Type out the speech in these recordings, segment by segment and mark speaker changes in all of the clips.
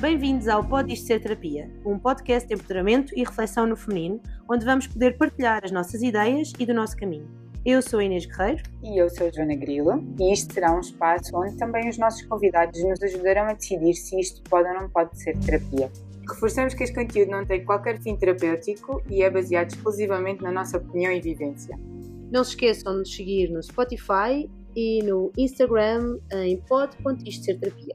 Speaker 1: Bem-vindos ao Pode Isto Ser Terapia, um podcast de empoderamento e reflexão no feminino, onde vamos poder partilhar as nossas ideias e do nosso caminho. Eu sou a Inês Guerreiro.
Speaker 2: E eu sou a Joana Grilo. E isto será um espaço onde também os nossos convidados nos ajudarão a decidir se isto pode ou não pode ser terapia. Reforçamos que este conteúdo não tem qualquer fim terapêutico e é baseado exclusivamente na nossa opinião e vivência.
Speaker 1: Não se esqueçam de nos seguir no Spotify e no Instagram em pod.istoserterapia.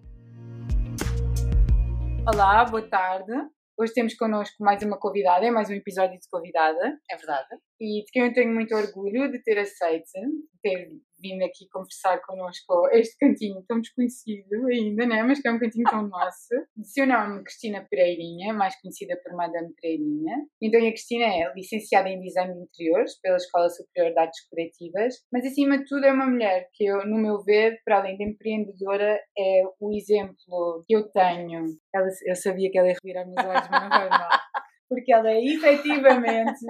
Speaker 2: Olá, boa tarde. Hoje temos connosco mais uma convidada, é mais um episódio de convidada.
Speaker 1: É verdade.
Speaker 2: E de quem eu tenho muito orgulho de ter aceito, de ter vindo aqui conversar connosco este cantinho tão desconhecido ainda, né? mas que é um cantinho tão nosso. De seu nome, Cristina Pereirinha, mais conhecida por Madame Pereirinha. Então, a Cristina é licenciada em Design de Interiores pela Escola Superior de Artes Criativas, mas acima de tudo é uma mulher que, eu, no meu ver, para além de empreendedora, é o exemplo que eu tenho. Ela, eu sabia que ela ia revirar meus olhos, mas não vai mal porque ela é efetivamente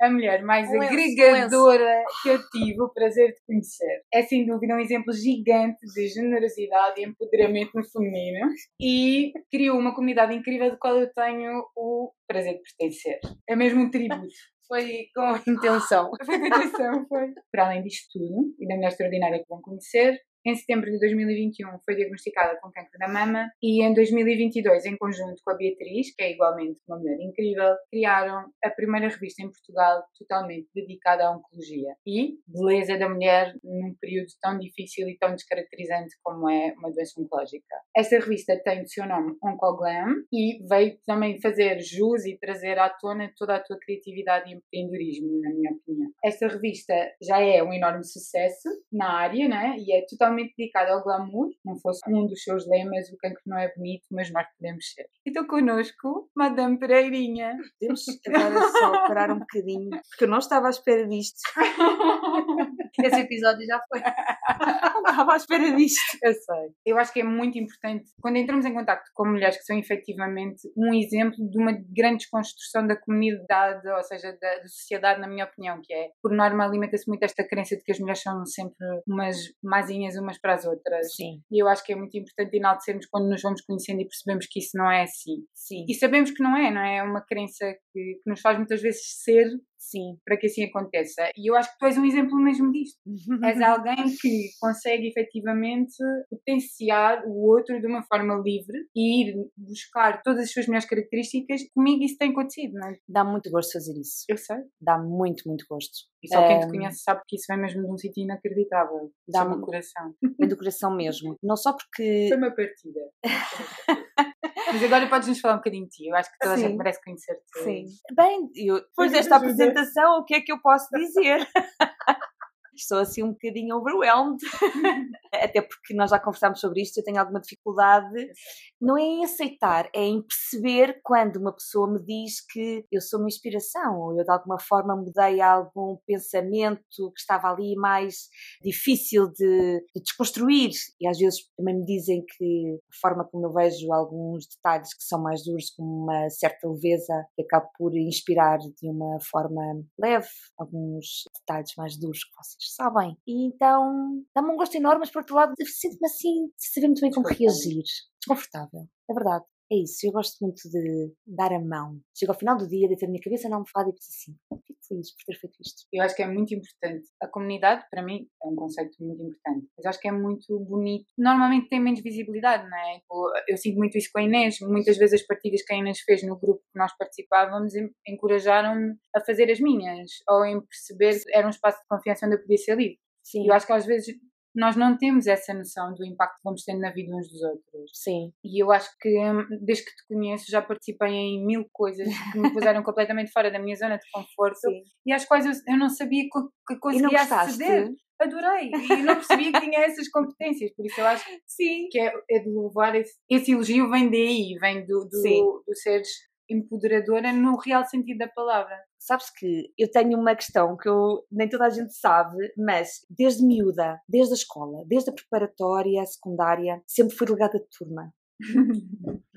Speaker 2: a mulher mais um agregadora que eu tive o prazer de conhecer. É sem dúvida um exemplo gigante de generosidade e empoderamento no feminino e criou uma comunidade incrível de qual eu tenho o prazer de pertencer. É mesmo um tributo.
Speaker 1: Foi com intenção.
Speaker 2: Foi com intenção, foi. Para além disto tudo, e da mulher extraordinária que vão conhecer, em setembro de 2021 foi diagnosticada com câncer da mama e em 2022, em conjunto com a Beatriz, que é igualmente uma mulher incrível, criaram a primeira revista em Portugal totalmente dedicada à oncologia e beleza da mulher num período tão difícil e tão descaracterizante como é uma doença oncológica. Esta revista tem o seu nome Oncoglam e veio também fazer jus e trazer à tona toda a tua criatividade e empreendedorismo, na minha opinião. Esta revista já é um enorme sucesso na área, né? E é totalmente totalmente dedicado ao glamour, não fosse um dos seus lemas, o cancro não é bonito, mas nós podemos ser. Então connosco, Madame Pereirinha.
Speaker 1: Temos agora só parar um bocadinho, porque eu não estava à espera disto. Esse episódio já foi. Não estava à espera disto.
Speaker 2: Eu sei. Eu acho que é muito importante, quando entramos em contato com mulheres que são efetivamente um exemplo de uma grande desconstrução da comunidade, ou seja, da, da sociedade, na minha opinião, que é, por norma, alimenta-se muito esta crença de que as mulheres são sempre umas mazinhas umas para as outras.
Speaker 1: Sim.
Speaker 2: E eu acho que é muito importante enaltecermos quando nos vamos conhecendo e percebemos que isso não é assim.
Speaker 1: Sim.
Speaker 2: E sabemos que não é, não é? É uma crença que, que nos faz muitas vezes ser
Speaker 1: Sim.
Speaker 2: para que assim aconteça. E eu acho que tu és um exemplo mesmo disto. és alguém que consegue efetivamente potenciar o outro de uma forma livre e ir buscar todas as suas melhores características. Comigo isso tem acontecido, não é?
Speaker 1: Dá muito gosto fazer isso.
Speaker 2: Eu sei.
Speaker 1: Dá muito, muito gosto.
Speaker 2: E só quem te conhece sabe que isso vem mesmo de um sítio inacreditável. Dá-me o coração.
Speaker 1: Vem do coração mesmo. Não só porque.
Speaker 2: Foi uma partida. Mas agora podes nos falar um bocadinho de ti. Eu acho que toda
Speaker 1: Sim.
Speaker 2: a gente merece conhecer-te.
Speaker 1: Sim. Bem, eu, depois desta apresentação, o que é que eu posso dizer? Estou assim um bocadinho overwhelmed. Até porque nós já conversámos sobre isto, eu tenho alguma dificuldade. Não é em aceitar, é em perceber quando uma pessoa me diz que eu sou uma inspiração, ou eu de alguma forma mudei algum pensamento que estava ali mais difícil de, de desconstruir. E às vezes também me dizem que a forma como eu vejo alguns detalhes que são mais duros, com uma certa leveza, que acabo por inspirar de uma forma leve alguns detalhes mais duros que vocês sabem. E então dá-me um gosto enorme, mas por outro lado sinto-me assim, de saber muito bem como reagir. Desconfortável, é verdade. É isso, eu gosto muito de dar a mão. Chego ao final do dia, deito a minha cabeça na almofada e penso assim, fico feliz por ter feito isto.
Speaker 2: Eu acho que é muito importante. A comunidade, para mim, é um conceito muito importante. Mas acho que é muito bonito. Normalmente tem menos visibilidade, não é? Eu sinto muito isso com a Inês. Muitas vezes as partilhas que a Inês fez no grupo que nós participávamos encorajaram-me a fazer as minhas. Ou em perceber que era um espaço de confiança onde eu podia ser livre.
Speaker 1: Sim.
Speaker 2: Eu acho que às vezes nós não temos essa noção do impacto que vamos tendo na vida uns dos outros.
Speaker 1: Sim.
Speaker 2: E eu acho que hum, desde que te conheço já participei em mil coisas que me puseram completamente fora da minha zona de conforto
Speaker 1: Sim.
Speaker 2: e às quais eu, eu não sabia que, que conseguia aceder. Adorei e não percebia que tinha essas competências, por isso eu acho
Speaker 1: Sim.
Speaker 2: que é, é de louvar esse, esse elogio vem daí, vem do, do, do seres empoderadora no real sentido da palavra.
Speaker 1: Sabes que eu tenho uma questão que eu, nem toda a gente sabe, mas desde miúda, desde a escola, desde a preparatória, a secundária, sempre fui delegada de turma.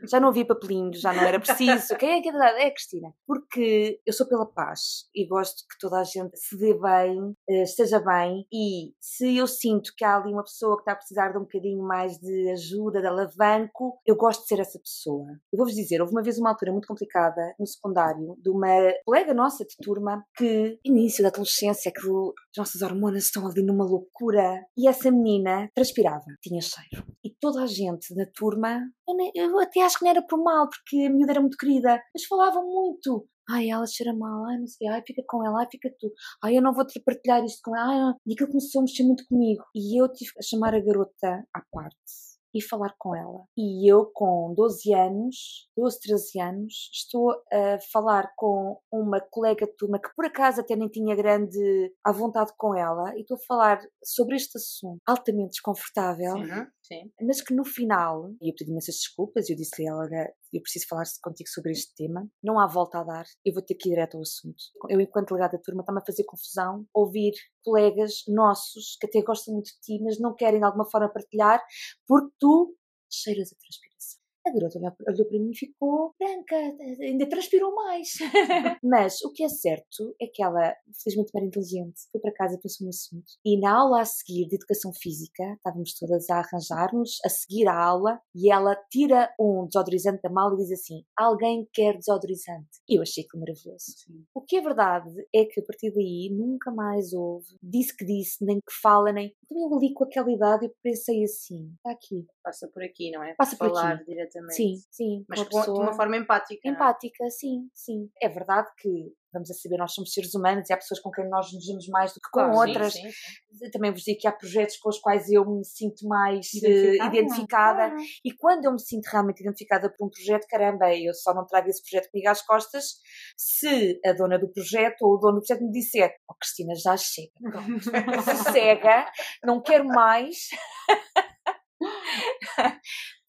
Speaker 1: Já não havia papelinhos, já não era preciso. Quem é que é verdade? É a Cristina. Porque eu sou pela paz e gosto que toda a gente se dê bem, eh, esteja bem e se eu sinto que há ali uma pessoa que está a precisar de um bocadinho mais de ajuda, de alavanco, eu gosto de ser essa pessoa. Eu vou-vos dizer, houve uma vez uma altura muito complicada no secundário de uma colega nossa de turma que, início da adolescência, que as nossas hormonas estão ali numa loucura e essa menina transpirava, tinha cheiro. E toda a gente na turma, eu, nem, eu até acho que não era por mal, porque a miúda era muito querida, mas falavam muito. Ai, ela cheira mal, ai, não sei, ai, fica com ela, ai, fica tu, ai, eu não vou te partilhar isto com ela, ai, e aquilo começou a mexer muito comigo. E eu tive a chamar a garota à parte e falar com ela. E eu, com 12 anos, 12, 13 anos, estou a falar com uma colega de turma que por acaso até nem tinha grande à vontade com ela, e estou a falar sobre este assunto. Altamente desconfortável.
Speaker 2: Sim, sim.
Speaker 1: Mas que no final, e eu pedi imensas desculpas, eu disse-lhe a ela, eu preciso falar contigo sobre este tema, não há volta a dar, eu vou ter que ir direto ao assunto. Eu, enquanto delegada da turma, está-me a fazer confusão ouvir colegas nossos que até gostam muito de ti, mas não querem de alguma forma partilhar, porque tu cheiras a transpiração. A garota olhou para mim e ficou branca, ainda transpirou mais. Mas o que é certo é que ela, felizmente era inteligente, foi para casa e pensou no assunto. E na aula a seguir de educação física, estávamos todas a arranjar-nos, a seguir a aula, e ela tira um desodorizante da mala e diz assim: Alguém quer desodorizante? E eu achei aquilo maravilhoso.
Speaker 2: Sim.
Speaker 1: O que é verdade é que a partir daí nunca mais houve, disse que disse, nem que fala, nem. Também eu ali com aquela idade eu pensei assim: está aqui.
Speaker 3: Passa por aqui, não é?
Speaker 1: Passa por
Speaker 3: Falar
Speaker 1: aqui.
Speaker 3: Diretamente.
Speaker 1: Sim, sim.
Speaker 3: Mas
Speaker 1: uma
Speaker 3: com- de
Speaker 1: pessoa
Speaker 3: uma forma empática. não é?
Speaker 1: empática, sim, sim. É verdade que, vamos a saber, nós somos seres humanos e há pessoas com quem nós nos vemos mais do que com
Speaker 3: Claro,
Speaker 1: outras.
Speaker 3: sim, sim.
Speaker 1: Também vos digo que há projetos com os quais eu me sinto mais eh,
Speaker 2: Identificada?
Speaker 1: identificada.
Speaker 2: Claro.
Speaker 1: E quando eu me sinto realmente identificada por um projeto, caramba, eu só não trago esse projeto comigo às costas se a dona do projeto ou o dono do projeto me disser: Oh, Cristina, já chega, pronto, sossega, não quero mais.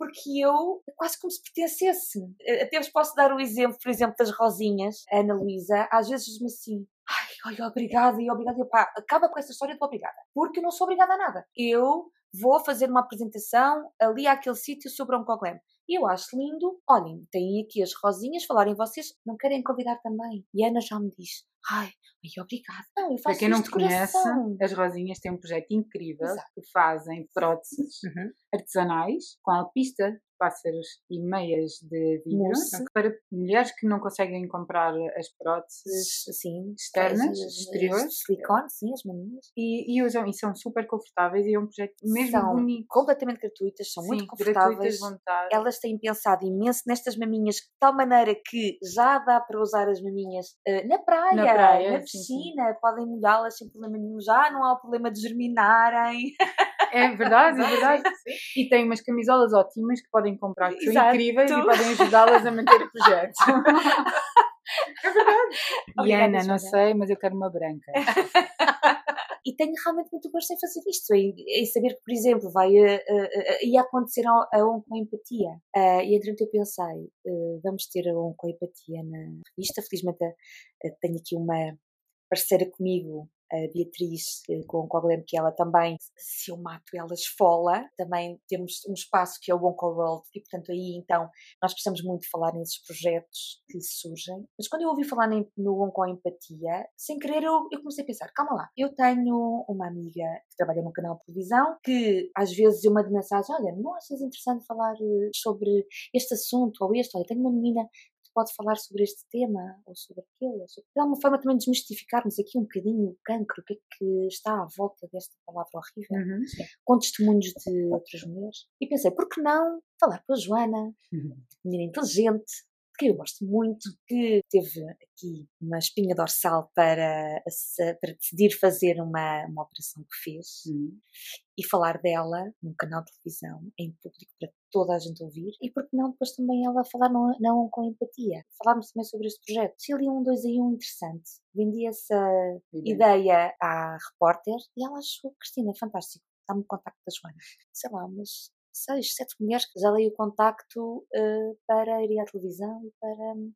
Speaker 1: Porque eu quase como se pertencesse. Até vos posso dar o exemplo, por exemplo, das Rosinhas, a Ana Luísa, às vezes diz-me assim. Ai, obrigada e obrigada. Eu, pá, acaba com essa história de obrigada. Porque eu não sou obrigada a nada. Eu vou fazer uma apresentação ali àquele sítio sobre Oncoglam. E eu acho lindo. Olhem, têm aqui as rosinhas, falarem vocês, não querem convidar também. E a Ana já me diz: ai, ai obrigada. Não, eu faço
Speaker 2: Para quem não
Speaker 1: de
Speaker 2: conhece,
Speaker 1: coração.
Speaker 2: as Rosinhas têm um projeto incrível
Speaker 1: Exato.
Speaker 2: que fazem próteses
Speaker 1: Uhum.
Speaker 2: artesanais com alpista, pássaros e meias de vidro
Speaker 1: Mousse.
Speaker 2: para mulheres que não conseguem comprar as próteses
Speaker 1: Sim,
Speaker 2: externas,
Speaker 1: as-
Speaker 2: exteriores.
Speaker 1: as Silicone, sim, as maminhas.
Speaker 2: e, e usam e são super confortáveis e é um projeto mesmo
Speaker 1: São
Speaker 2: bonito.
Speaker 1: completamente gratuitas, são muito
Speaker 2: Sim,
Speaker 1: confortáveis.
Speaker 2: gratuitas vão estar.
Speaker 1: Elas têm pensado imenso nestas maminhas, de tal maneira que já dá para usar as maminhas eh, na praia, na,
Speaker 2: Na praia, sim,
Speaker 1: piscina, podem molhá-las sem problema nenhum, já não há o problema de germinarem.
Speaker 2: É verdade, é verdade. E tem umas camisolas ótimas que podem comprar, que são
Speaker 1: Exato.
Speaker 2: incríveis e podem ajudá-las a manter o projeto. é verdade. E Ana, não sei, mas eu quero uma branca.
Speaker 1: E tenho realmente muito gosto em fazer isto, em, em saber que, por exemplo, vai ia acontecer a, a ON com empatia. Ah, e entretanto eu pensei, eh, vamos ter a ON com empatia na revista. Felizmente eh, tenho aqui uma parceira comigo, a Beatriz, eh, com o Oncoglem, que ela também, se eu mato, ela esfola. Também temos um espaço que é o Onco World, e portanto aí então nós precisamos muito falar nesses projetos que surgem. Mas quando eu ouvi falar no Onco Empatia, sem querer eu, eu comecei a pensar, calma lá, eu tenho uma amiga que trabalha num canal de televisão que às vezes eu mando mensagem, olha, não achas interessante falar eh, sobre este assunto ou este? Olha, tenho uma menina pode falar sobre este tema ou sobre aquele. Ou sobre... De alguma forma também desmistificarmos aqui um bocadinho o cancro, o que é que está à volta desta palavra horrível
Speaker 2: Uhum.
Speaker 1: com testemunhos de outras mulheres. E pensei, por que não falar com a Joana, menina inteligente, de quem eu gosto muito, que teve aqui uma espinha dorsal para, para decidir fazer uma, uma operação que fez
Speaker 2: Uhum.
Speaker 1: e falar dela num canal de televisão, em público para toda a gente ouvir, e por que não depois também ela falar não, não com empatia, falarmos também sobre este projeto. Se ali um, dois aí um interessante, vendi essa ideia à repórter e ela achou, Cristina, fantástico, dá-me o contacto da Joana. Sei lá, umas seis, sete mulheres que já dei o contacto eh, para ir à televisão e para hum,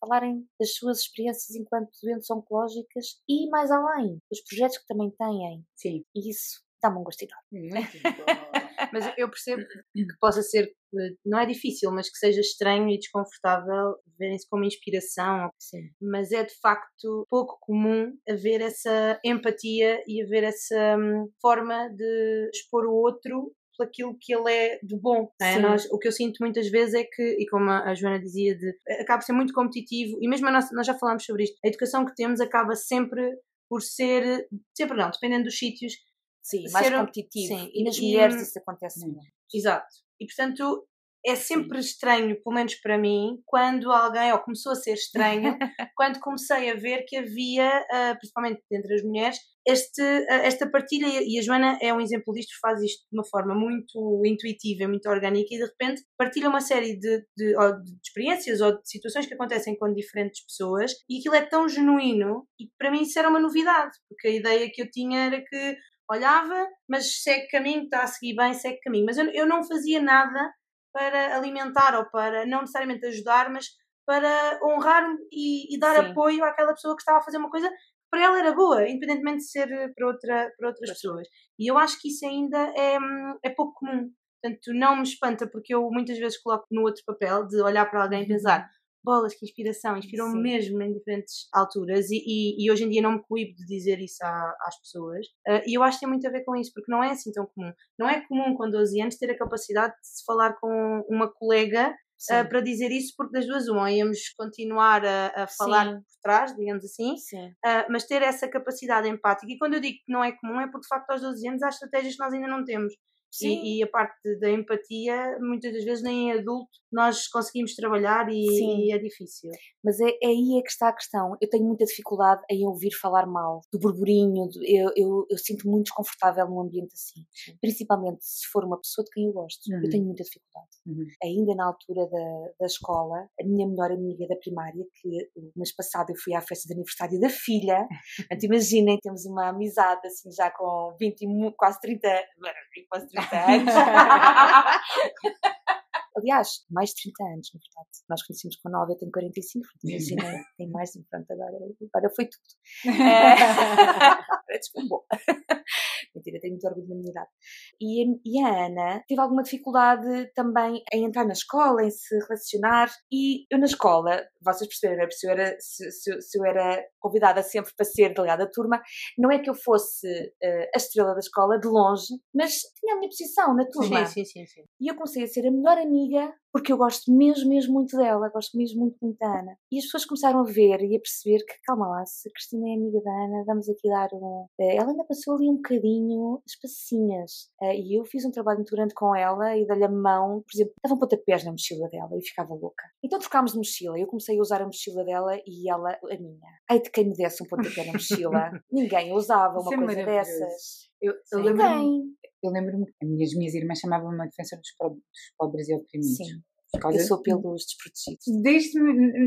Speaker 1: falarem das suas experiências enquanto doentes oncológicas e mais além, os projetos que também têm.
Speaker 2: Sim.
Speaker 1: E isso dá-me um gosto enorme.
Speaker 2: Muito bom.
Speaker 3: Mas eu percebo que possa ser, eh, não é difícil, mas que seja estranho e desconfortável verem-se como inspiração.
Speaker 1: Sim.
Speaker 3: Mas é de facto pouco comum haver essa empatia e haver essa hum, forma de expor o outro pelo aquilo que ele é de bom. é? Nós, o que eu sinto muitas vezes é que, e como a Joana dizia, de, acaba por ser muito competitivo, e mesmo nossa, nós já falámos sobre isto, a educação que temos acaba sempre por ser, sempre não, dependendo dos sítios,
Speaker 1: Sim, mais
Speaker 3: Ser-
Speaker 1: competitivo.
Speaker 3: sim,
Speaker 1: E nas
Speaker 3: e-
Speaker 1: mulheres isso acontece muito.
Speaker 3: Exato. E portanto é sempre estranho, pelo menos para mim, quando alguém, ou começou a ser estranho, quando comecei a ver que havia, ah, principalmente entre as mulheres, este, ah, esta partilha, e a Joana é um exemplo disto, faz isto de uma forma muito intuitiva, muito orgânica, e de repente partilha uma série de, de, de experiências ou de situações que acontecem com diferentes pessoas, e aquilo é tão genuíno, e para mim isso era uma novidade, porque a ideia que eu tinha era que olhava, mas segue caminho, está a seguir bem, segue caminho. Mas eu, eu não fazia nada para alimentar ou para, não necessariamente ajudar, mas para honrar e, e dar
Speaker 1: Sim.
Speaker 3: apoio àquela pessoa que estava a fazer uma coisa que para ela era boa, independentemente de ser para, outra, para outras pessoas. E eu acho que isso ainda é, hum, é pouco comum. Portanto, não me espanta, porque eu muitas vezes coloco no outro papel de olhar para alguém e pensar bolas, que inspiração, inspirou-me mesmo em diferentes alturas e, e, e hoje em dia não me coíbo de dizer isso à- às pessoas Ah, e eu acho que tem muito a ver com isso, porque não é assim tão comum. Não é comum com 12 anos ter a capacidade de se falar com uma colega ah, para dizer isso, porque das duas uma íamos continuar a, a falar
Speaker 1: Sim.
Speaker 3: por trás, digamos assim,
Speaker 1: Sim.
Speaker 3: ah, mas ter essa capacidade empática. E quando eu digo que não é comum, é porque de facto aos 12 anos há estratégias que nós ainda não temos.
Speaker 1: Sim.
Speaker 3: E, e a parte da empatia, muitas das vezes nem em adulto nós conseguimos trabalhar e,
Speaker 1: Sim.
Speaker 3: e é difícil.
Speaker 1: Mas é, é aí é que está a questão. Eu tenho muita dificuldade em ouvir falar mal, do burburinho, do- eu, eu, eu sinto muito desconfortável num ambiente assim. Principalmente se for uma pessoa de quem eu gosto.
Speaker 2: Uhum.
Speaker 1: Eu tenho muita dificuldade.
Speaker 2: Uhum.
Speaker 1: Ainda na altura da, da escola, a minha melhor amiga da primária, que o mês passado eu fui à festa de aniversário da filha, imaginem, temos uma amizade assim já com 20, e mu- quase 30, quase 30 Aliás, mais de 30 anos, na verdade. Nós conhecemos com 9, eu tenho 45, portanto, imaginem, tem mais, pronto, agora, agora foi tudo. É, agora desculpa. Mentira, tenho muito orgulho da minha idade. E, a- e a Ana teve alguma dificuldade também em entrar na escola, em se relacionar. E eu na escola, vocês perceberam, né? se eu era, se, se- se eu era convidada sempre para ser delegada da turma, não é que eu fosse eh, a estrela da escola de longe, mas tinha a minha posição na turma.
Speaker 3: sim, sim, sim.
Speaker 1: E eu comecei a ser a melhor amiga porque eu gosto mesmo, mesmo muito dela, gosto mesmo muito, muito da Ana. E as pessoas começaram a ver e a perceber que, calma lá, se a Cristina é amiga da Ana, vamos aqui dar um. Eh, Ela ainda passou ali um bocadinho as passinhas. Eh, E eu fiz um trabalho muito grande com ela e dei-lhe a mão, por exemplo, dava um pontapés na mochila dela e ficava louca. Então trocámos de mochila. Eu comecei a usar a mochila dela e ela a minha. Ai de quem me desse um pontapé na mochila. Ninguém usava
Speaker 2: Isso
Speaker 1: uma
Speaker 2: é
Speaker 1: coisa
Speaker 2: maravilhoso.
Speaker 1: dessas.
Speaker 2: Eu, eu lembro-me lembro-me que as minhas, irmãs chamavam-me uma defensora dos, pobres e oprimidos.
Speaker 1: Sim. Sou pelos desprotegidos.
Speaker 2: Desde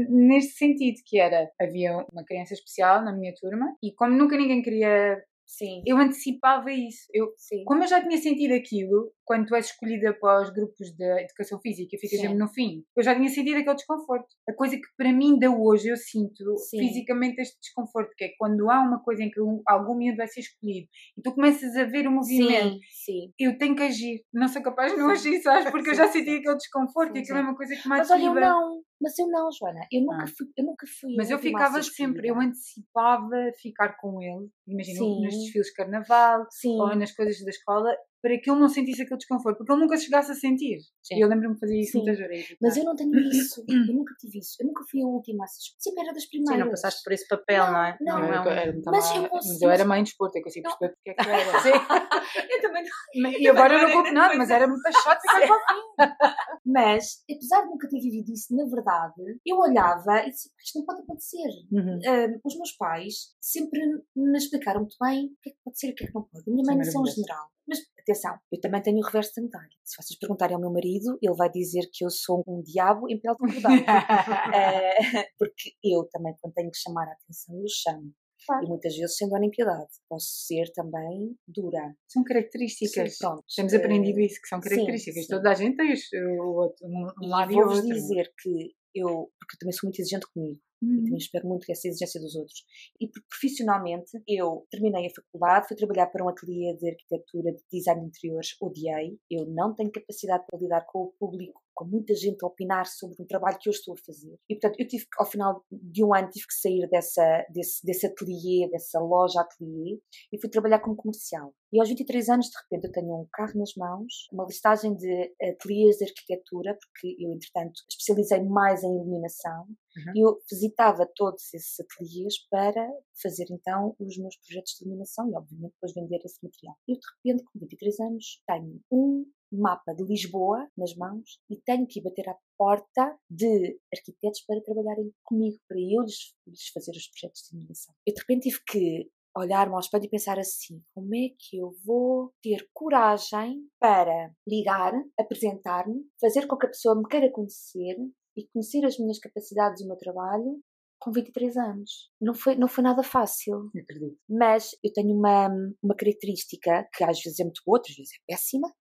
Speaker 2: neste sentido que era havia uma criança especial na minha turma e como nunca ninguém queria
Speaker 1: Sim.
Speaker 2: eu antecipava isso eu
Speaker 1: Sim.
Speaker 2: como eu já tinha sentido aquilo quando tu és escolhida para os grupos de educação física ficas sempre no fim eu já tinha sentido aquele desconforto a coisa que para mim ainda hoje eu sinto
Speaker 1: Sim.
Speaker 2: fisicamente este desconforto que é quando há uma coisa em que um- algum miúdo vai ser escolhido e tu começas a ver o movimento
Speaker 1: Sim, sim.
Speaker 2: eu tenho que agir não sou capaz de não agir sabes porque eu já senti aquele desconforto
Speaker 1: Sim,
Speaker 2: e aquilo é uma coisa que me
Speaker 1: Mas olha, eu não. Mas eu não, Joana. Eu nunca
Speaker 2: Ah.
Speaker 1: fui. Eu nunca fui
Speaker 2: Mas eu ficava sempre, eu antecipava ficar com ele, imagina, nos desfiles de carnaval
Speaker 1: Sim.
Speaker 2: ou nas coisas da escola, para que ele não sentisse aquele desconforto, porque ele nunca chegasse a sentir.
Speaker 3: Sim.
Speaker 2: E eu lembro-me de fazer isso
Speaker 1: Sim.
Speaker 2: muitas vezes.
Speaker 1: Mas eu não tenho isso. Eu nunca tive isso. Eu nunca fui a última. Sempre era das
Speaker 3: Sim,
Speaker 1: primeiras.
Speaker 3: não passaste por esse papel, não, é?
Speaker 1: Não,
Speaker 2: eu,
Speaker 3: é um-
Speaker 2: era muito
Speaker 1: Mas eu
Speaker 2: mas eu era mãe de esporte, eu consigo
Speaker 1: Não.
Speaker 2: perceber porque é que era.
Speaker 1: eu também não.
Speaker 2: E agora eu não culpo nada, mas era muito chato ficar com a
Speaker 1: Mas, apesar de nunca ter vivido isso, na verdade, eu olhava e disse: isto não pode acontecer.
Speaker 2: Uhum.
Speaker 1: Ah, os meus pais sempre me explicaram muito bem o que é que pode ser e o que é que não pode. A minha
Speaker 2: é
Speaker 1: mãe não são
Speaker 2: maravilhoso.
Speaker 1: general. Mas atenção, eu também tenho o reverso da medalha. Se vocês perguntarem ao meu marido, ele vai dizer que eu sou um diabo em pele de cordão. Eh, porque eu também, quando tenho que chamar a atenção, eu chamo.
Speaker 2: Claro.
Speaker 1: E muitas vezes, sendo animpiedade, posso ser também dura.
Speaker 2: São características.
Speaker 1: Sim, pronto.
Speaker 2: Temos
Speaker 1: Eh,
Speaker 2: aprendido isso, que são
Speaker 1: sim,
Speaker 2: características.
Speaker 1: sim.
Speaker 2: Toda a gente tem os- o outro, um,
Speaker 1: E
Speaker 2: lado e
Speaker 1: vou-vos
Speaker 2: outro.
Speaker 1: dizer que eu, porque eu também sou muito exigente comigo, Uhum. E também espero muito essa exigência dos outros. E profissionalmente, eu terminei a faculdade, fui trabalhar para um ateliê de arquitetura de design de interiores, odiei. Eu não tenho capacidade para lidar com o público com muita gente a opinar sobre um trabalho que eu estou a fazer. E, portanto, eu tive que, ao final de um ano, tive que sair dessa, desse, desse ateliê, dessa loja ateliê, e fui trabalhar como comercial. E aos 23 anos, de repente, eu tenho um carro nas mãos, uma listagem de ateliês de arquitetura, porque eu, entretanto, especializei mais em iluminação, uhum. e eu visitava todos esses ateliês para fazer, então, os meus projetos de iluminação e, obviamente, depois vender esse material. E eu, de repente, com 23 anos, tenho um mapa de Lisboa nas mãos e tenho que ir bater à porta de arquitetos para trabalharem comigo, para eu lhes, lhes fazer os projetos de iluminação. Eu de repente tive que olhar-me ao espelho e pensar assim: como é que eu vou ter coragem para ligar, apresentar-me, fazer com que a pessoa me queira conhecer e conhecer as minhas capacidades e o meu trabalho com 23 anos. Não foi, não foi nada fácil.
Speaker 2: Acredito.
Speaker 1: Mas eu tenho uma, uma característica que às vezes é muito boa, outras vezes é péssima,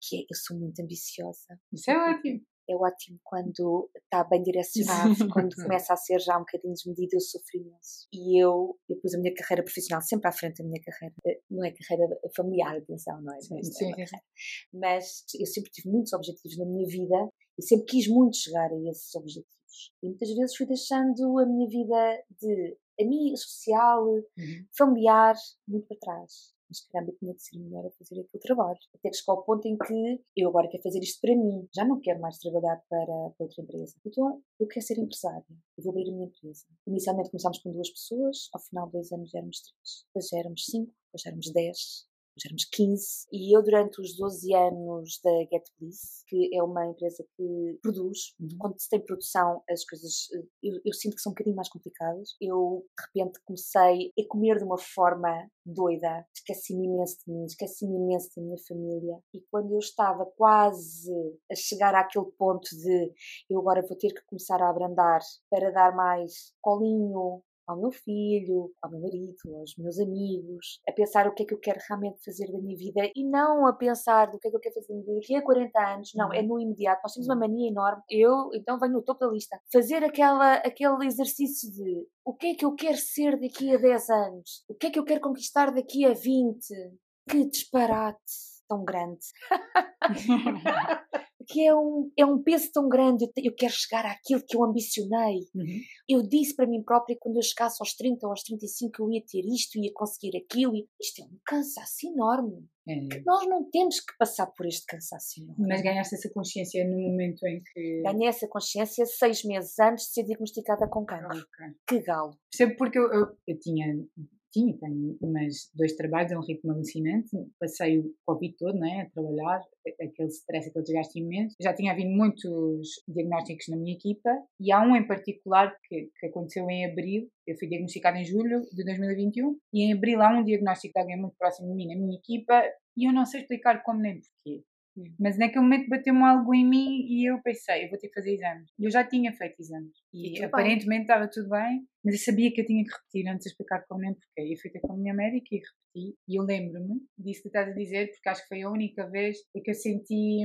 Speaker 1: que é eu sou muito ambiciosa.
Speaker 2: Isso é ótimo.
Speaker 1: É ótimo quando está bem direcionado, quando começa a ser já um bocadinho desmedido, eu sofro imenso. E eu, eu pus a minha carreira profissional sempre à frente da minha carreira, eh, não é carreira familiar, atenção, não é? Sim, sim, sim. Mas eu sempre tive muitos objetivos na minha vida e sempre quis muito chegar a esses objetivos. E muitas vezes fui deixando a minha vida de a minha social, uhum. familiar, muito para trás mas caramba, tinha de ser melhor a fazer aquele trabalho. Até que chegou ao ponto em que eu agora quero fazer isto para mim, já não quero mais trabalhar para, para outra empresa. Então eu quero ser empresária, eu vou abrir a minha empresa. Inicialmente começámos com duas pessoas, ao final de dois anos éramos três, depois éramos cinco, depois éramos dez, já éramos 15, e eu durante os 12 anos da Get Bliss, que é uma empresa que produz, uhum. quando se tem produção as coisas, eh, eu, eu, sinto que são um bocadinho mais complicadas, eu de repente comecei a comer de uma forma doida, esqueci-me imenso de mim, esqueci-me imenso da minha família, e quando eu estava quase a chegar àquele ponto de eu agora vou ter que começar a abrandar para dar mais colinho, ao meu filho, ao meu marido, aos meus amigos, a pensar o que é que eu quero realmente fazer da minha vida e não a pensar do que é que eu quero fazer da minha vida daqui a 40 anos, não, é uhum. no imediato. Nós temos uma mania enorme. Eu, então, venho no topo da lista. Fazer aquela, aquele exercício de o que é que eu quero ser daqui a 10 anos? O que é que eu quero conquistar daqui a 20? Que disparate tão grande. que é um, é um peso tão grande, eu, eu quero chegar àquilo que eu ambicionei. Uhum. Eu disse para mim própria que quando eu chegasse aos 30 ou aos 35 eu ia ter isto, ia conseguir aquilo. E isto é um cansaço enorme. É. Nós não temos que passar por este cansaço enorme.
Speaker 2: Mas ganhaste essa consciência no momento em que.
Speaker 1: Ganhei essa consciência seis meses antes de ser diagnosticada com cancro. Okay. Que galo.
Speaker 2: Percebo porque eu, eu, eu tinha tinha, tenho mas dois trabalhos, é um ritmo alucinante. Passei o Covid todo, né, a trabalhar, aquele stress, aquele desgaste imenso. Já tinha havido muitos diagnósticos na minha equipa e há um em particular que, que aconteceu em abril. Eu fui diagnosticada em julho de 2021 e em abril há um diagnóstico de alguém muito próximo de mim na minha equipa e eu não sei explicar como nem porquê. Mas naquele momento bateu-me algo em mim e eu pensei, eu vou ter que fazer exames. Eu já tinha feito exames. E, e aparentemente estava tudo bem, mas eu sabia que eu tinha que repetir antes de explicar como nem porquê. Eu fui ter com a minha médica e repeti. E eu lembro-me disso que estás a dizer, porque acho que foi a única vez que eu senti.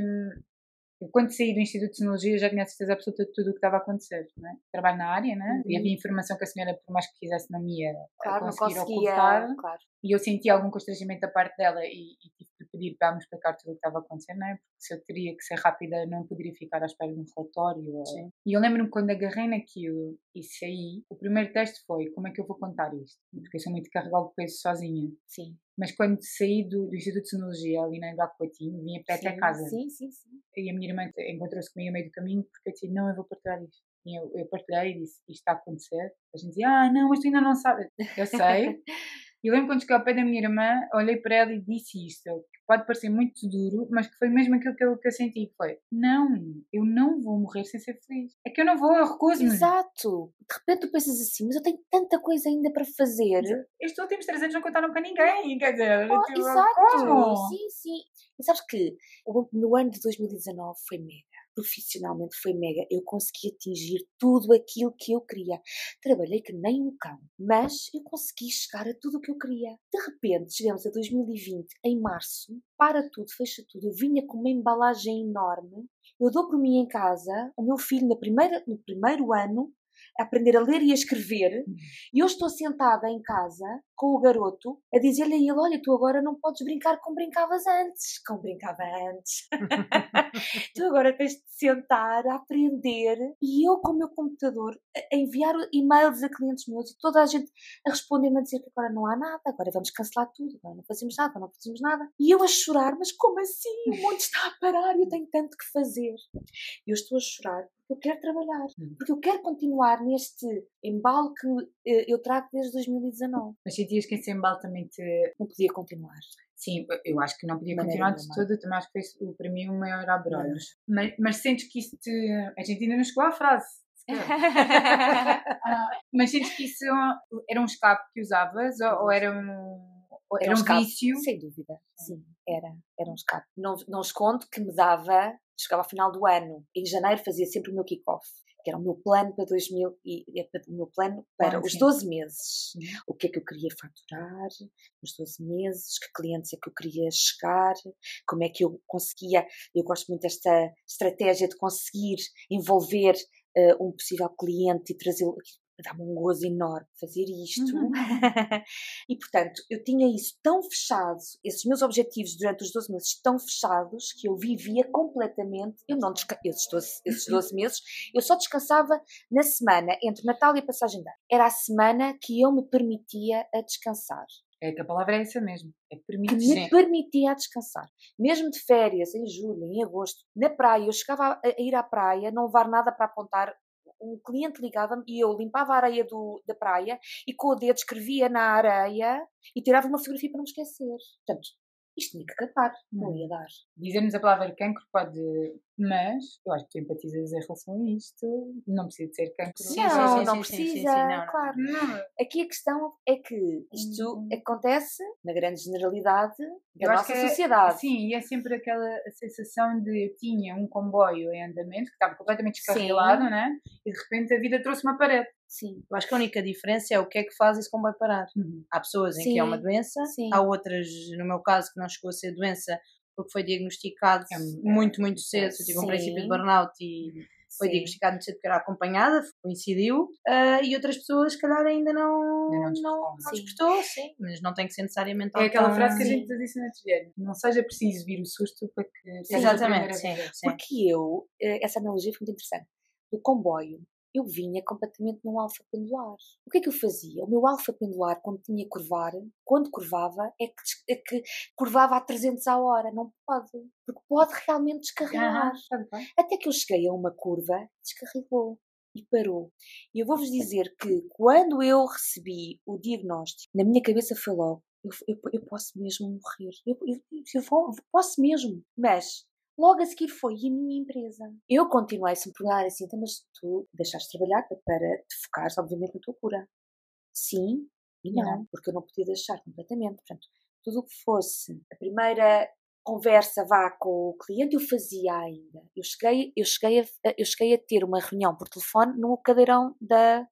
Speaker 2: Eu, quando saí do Instituto de Tecnologia já tinha a certeza absoluta de tudo o que estava a acontecer. Não é? Trabalho na área, né? Uhum. e havia informação que a senhora, por mais que quisesse, não me ia claro, conseguir não conseguia, ocultar. Claro. E eu senti algum constrangimento da parte dela e, e tive de pedir para me explicar tudo o que estava acontecendo, não é? porque se eu teria que ser rápida não poderia ficar à espera de um relatório. Ou... E eu lembro-me quando agarrei naquilo e saí, o primeiro teste foi como é que eu vou contar isto? Porque eu sou muito carregado de peso sozinha.
Speaker 1: Sim.
Speaker 2: Mas quando saí do, do Instituto de Tecnologia ali na Andrade Coutinho, vinha para até casa.
Speaker 1: Sim, sim, sim.
Speaker 2: E a minha irmã encontrou-se comigo no meio do caminho porque eu disse, não, eu vou partilhar isto. E eu, eu partilhei e disse, isto está a acontecer. A gente dizia, ah, não, mas tu ainda não sabes. Eu sei. E lembro quando cheguei ao pé da minha irmã, olhei para ela e disse isto, que pode parecer muito duro, mas que foi mesmo aquilo que eu, que eu senti, que foi, não, eu não vou morrer sem ser feliz. É que eu não vou, eu recuso-me.
Speaker 1: Exato. De repente tu pensas assim, mas eu tenho tanta coisa ainda para fazer.
Speaker 2: Estes últimos três anos não contaram para ninguém, quer dizer,
Speaker 1: oh, tipo, exato. Como? Sim, sim. E sabes que no ano de 2019 foi mega profissionalmente foi mega. Eu consegui atingir tudo aquilo que eu queria. Trabalhei que nem um cão, mas eu consegui chegar a tudo o que eu queria. De repente, chegamos a 2020, em março, para tudo, fecha tudo. Eu vinha com uma embalagem enorme. Eu dou por mim em casa, o meu filho, na primeira, no primeiro ano, aprender a ler e a escrever, e eu estou sentada em casa com o garoto a dizer-lhe a ele: Olha, tu agora não podes brincar como brincavas antes. Como brincava antes. tu agora tens de sentar a aprender. E eu, com o meu computador, a enviar e-mails a clientes meus e toda a gente a responder-me a dizer que agora não há nada, agora vamos cancelar tudo, agora não fazemos nada, não fazemos nada. E eu a chorar: Mas como assim? O mundo está a parar e eu tenho tanto que fazer. Eu estou a chorar eu quero trabalhar,
Speaker 2: Hum.
Speaker 1: porque eu quero continuar neste embalo que eh, eu trago desde 2019.
Speaker 2: Mas sentias que esse embalo também te.
Speaker 1: Não podia continuar.
Speaker 2: Sim, eu acho que não podia continuar de todo, também acho que foi o- para mim o maior abrolhos. Mas, mas sentes que isso te. A gente ainda não chegou à frase. Ah, mas sentes que isso era um escape que usavas ou, ou era um. ou Era um
Speaker 1: escape,
Speaker 2: vício?
Speaker 1: Sem dúvida, sim, era, era um escape. Não, não escondo que me dava, chegava ao final do ano, em janeiro fazia sempre o meu kick-off, que era o meu plano para 2000 e o meu plano para os
Speaker 2: sim.
Speaker 1: 12 meses.
Speaker 2: Sim.
Speaker 1: O que é que eu queria faturar nos 12 meses, que clientes é que eu queria chegar, como é que eu conseguia, eu gosto muito desta estratégia de conseguir envolver eh, um possível cliente e trazê-lo dá-me um gozo enorme fazer isto.
Speaker 2: Uhum.
Speaker 1: e, portanto, eu tinha isso tão fechado, esses meus objetivos durante os 12 meses tão fechados, que eu vivia completamente. Eu não esses 12, esses 12 meses, eu só descansava na semana entre Natal e a passagem de ano. Era a semana que eu me permitia a descansar.
Speaker 2: É que a palavra é essa mesmo. É
Speaker 1: Que
Speaker 2: permitir.
Speaker 1: me permitia a descansar. Mesmo de férias, em julho, em agosto, na praia, eu chegava a, a ir à praia, não levar nada para apontar. Um cliente ligava-me e eu limpava a areia do, da praia e com o dedo escrevia na areia e tirava uma fotografia para não esquecer. Portanto, isto tinha que acabar, não
Speaker 2: Hum.
Speaker 1: ia dar.
Speaker 2: Dizer-nos a palavra cancro pode. Mas eu acho que tu empatizas em relação a isto. Não precisa de ser cancro.
Speaker 3: Sim,
Speaker 1: não,
Speaker 3: sim, sim,
Speaker 1: não
Speaker 3: sim, sim,
Speaker 1: precisa,
Speaker 3: sim, sim, não, não.
Speaker 1: claro.
Speaker 2: Não,
Speaker 1: Aqui a questão é que isto
Speaker 2: Hum.
Speaker 1: acontece, na grande generalidade, da nossa
Speaker 2: que é-
Speaker 1: sociedade.
Speaker 2: Sim, e é sempre aquela sensação de eu tinha um comboio em andamento que estava completamente descarrilado, né? E de repente a vida trouxe uma parede.
Speaker 1: Sim,
Speaker 3: Eu acho que a única diferença é o que é que faz isso como vai parar. Há pessoas em que é uma
Speaker 1: Sim,
Speaker 3: doença,
Speaker 1: sim.
Speaker 3: há outras, no meu caso, que não chegou a ser doença porque foi diagnosticado
Speaker 2: É,
Speaker 3: muito, muito cedo. Eu tive um
Speaker 1: sim.
Speaker 3: princípio de burnout e foi
Speaker 1: sim.
Speaker 3: diagnosticado muito cedo porque era acompanhada, coincidiu. Ah, e outras pessoas, se calhar, ainda não,
Speaker 2: Ainda não
Speaker 3: não,
Speaker 2: despertou.
Speaker 3: não
Speaker 1: Sim.
Speaker 3: despertou, sim. Mas não tem que ser necessariamente
Speaker 2: É aquela
Speaker 3: tão-
Speaker 2: frase que a
Speaker 1: Sim.
Speaker 2: gente disse na Tiver. Não seja preciso vir o susto para que
Speaker 3: Exatamente, sim, sim.
Speaker 1: Porque eu, eh, essa analogia foi muito interessante. Do comboio, eu vinha completamente num alfa pendular. O que é que eu fazia? O meu alfa pendular, quando tinha que curvar, quando curvava, é que, é que curvava a 300 a hora. Não pode. Porque pode realmente descarrilar.
Speaker 2: Está bem.
Speaker 1: Até que eu cheguei a uma curva, descarrilou e parou. E eu vou-vos dizer que quando eu recebi o diagnóstico, na minha cabeça foi logo: eu, eu, eu posso mesmo morrer. Eu, eu, eu vou- posso mesmo. Mas logo a seguir foi e a minha empresa. Eu continuei, se me perguntar assim, "Então, mas tu deixaste de trabalhar para, para te focares, obviamente, na tua cura. Sim e não,
Speaker 2: Não.
Speaker 1: porque eu não podia deixar completamente. Portanto, tudo o que fosse a primeira conversa vá com o cliente eu fazia ainda. Eu cheguei, eu cheguei, a, eu cheguei a ter uma reunião por telefone no cadeirão da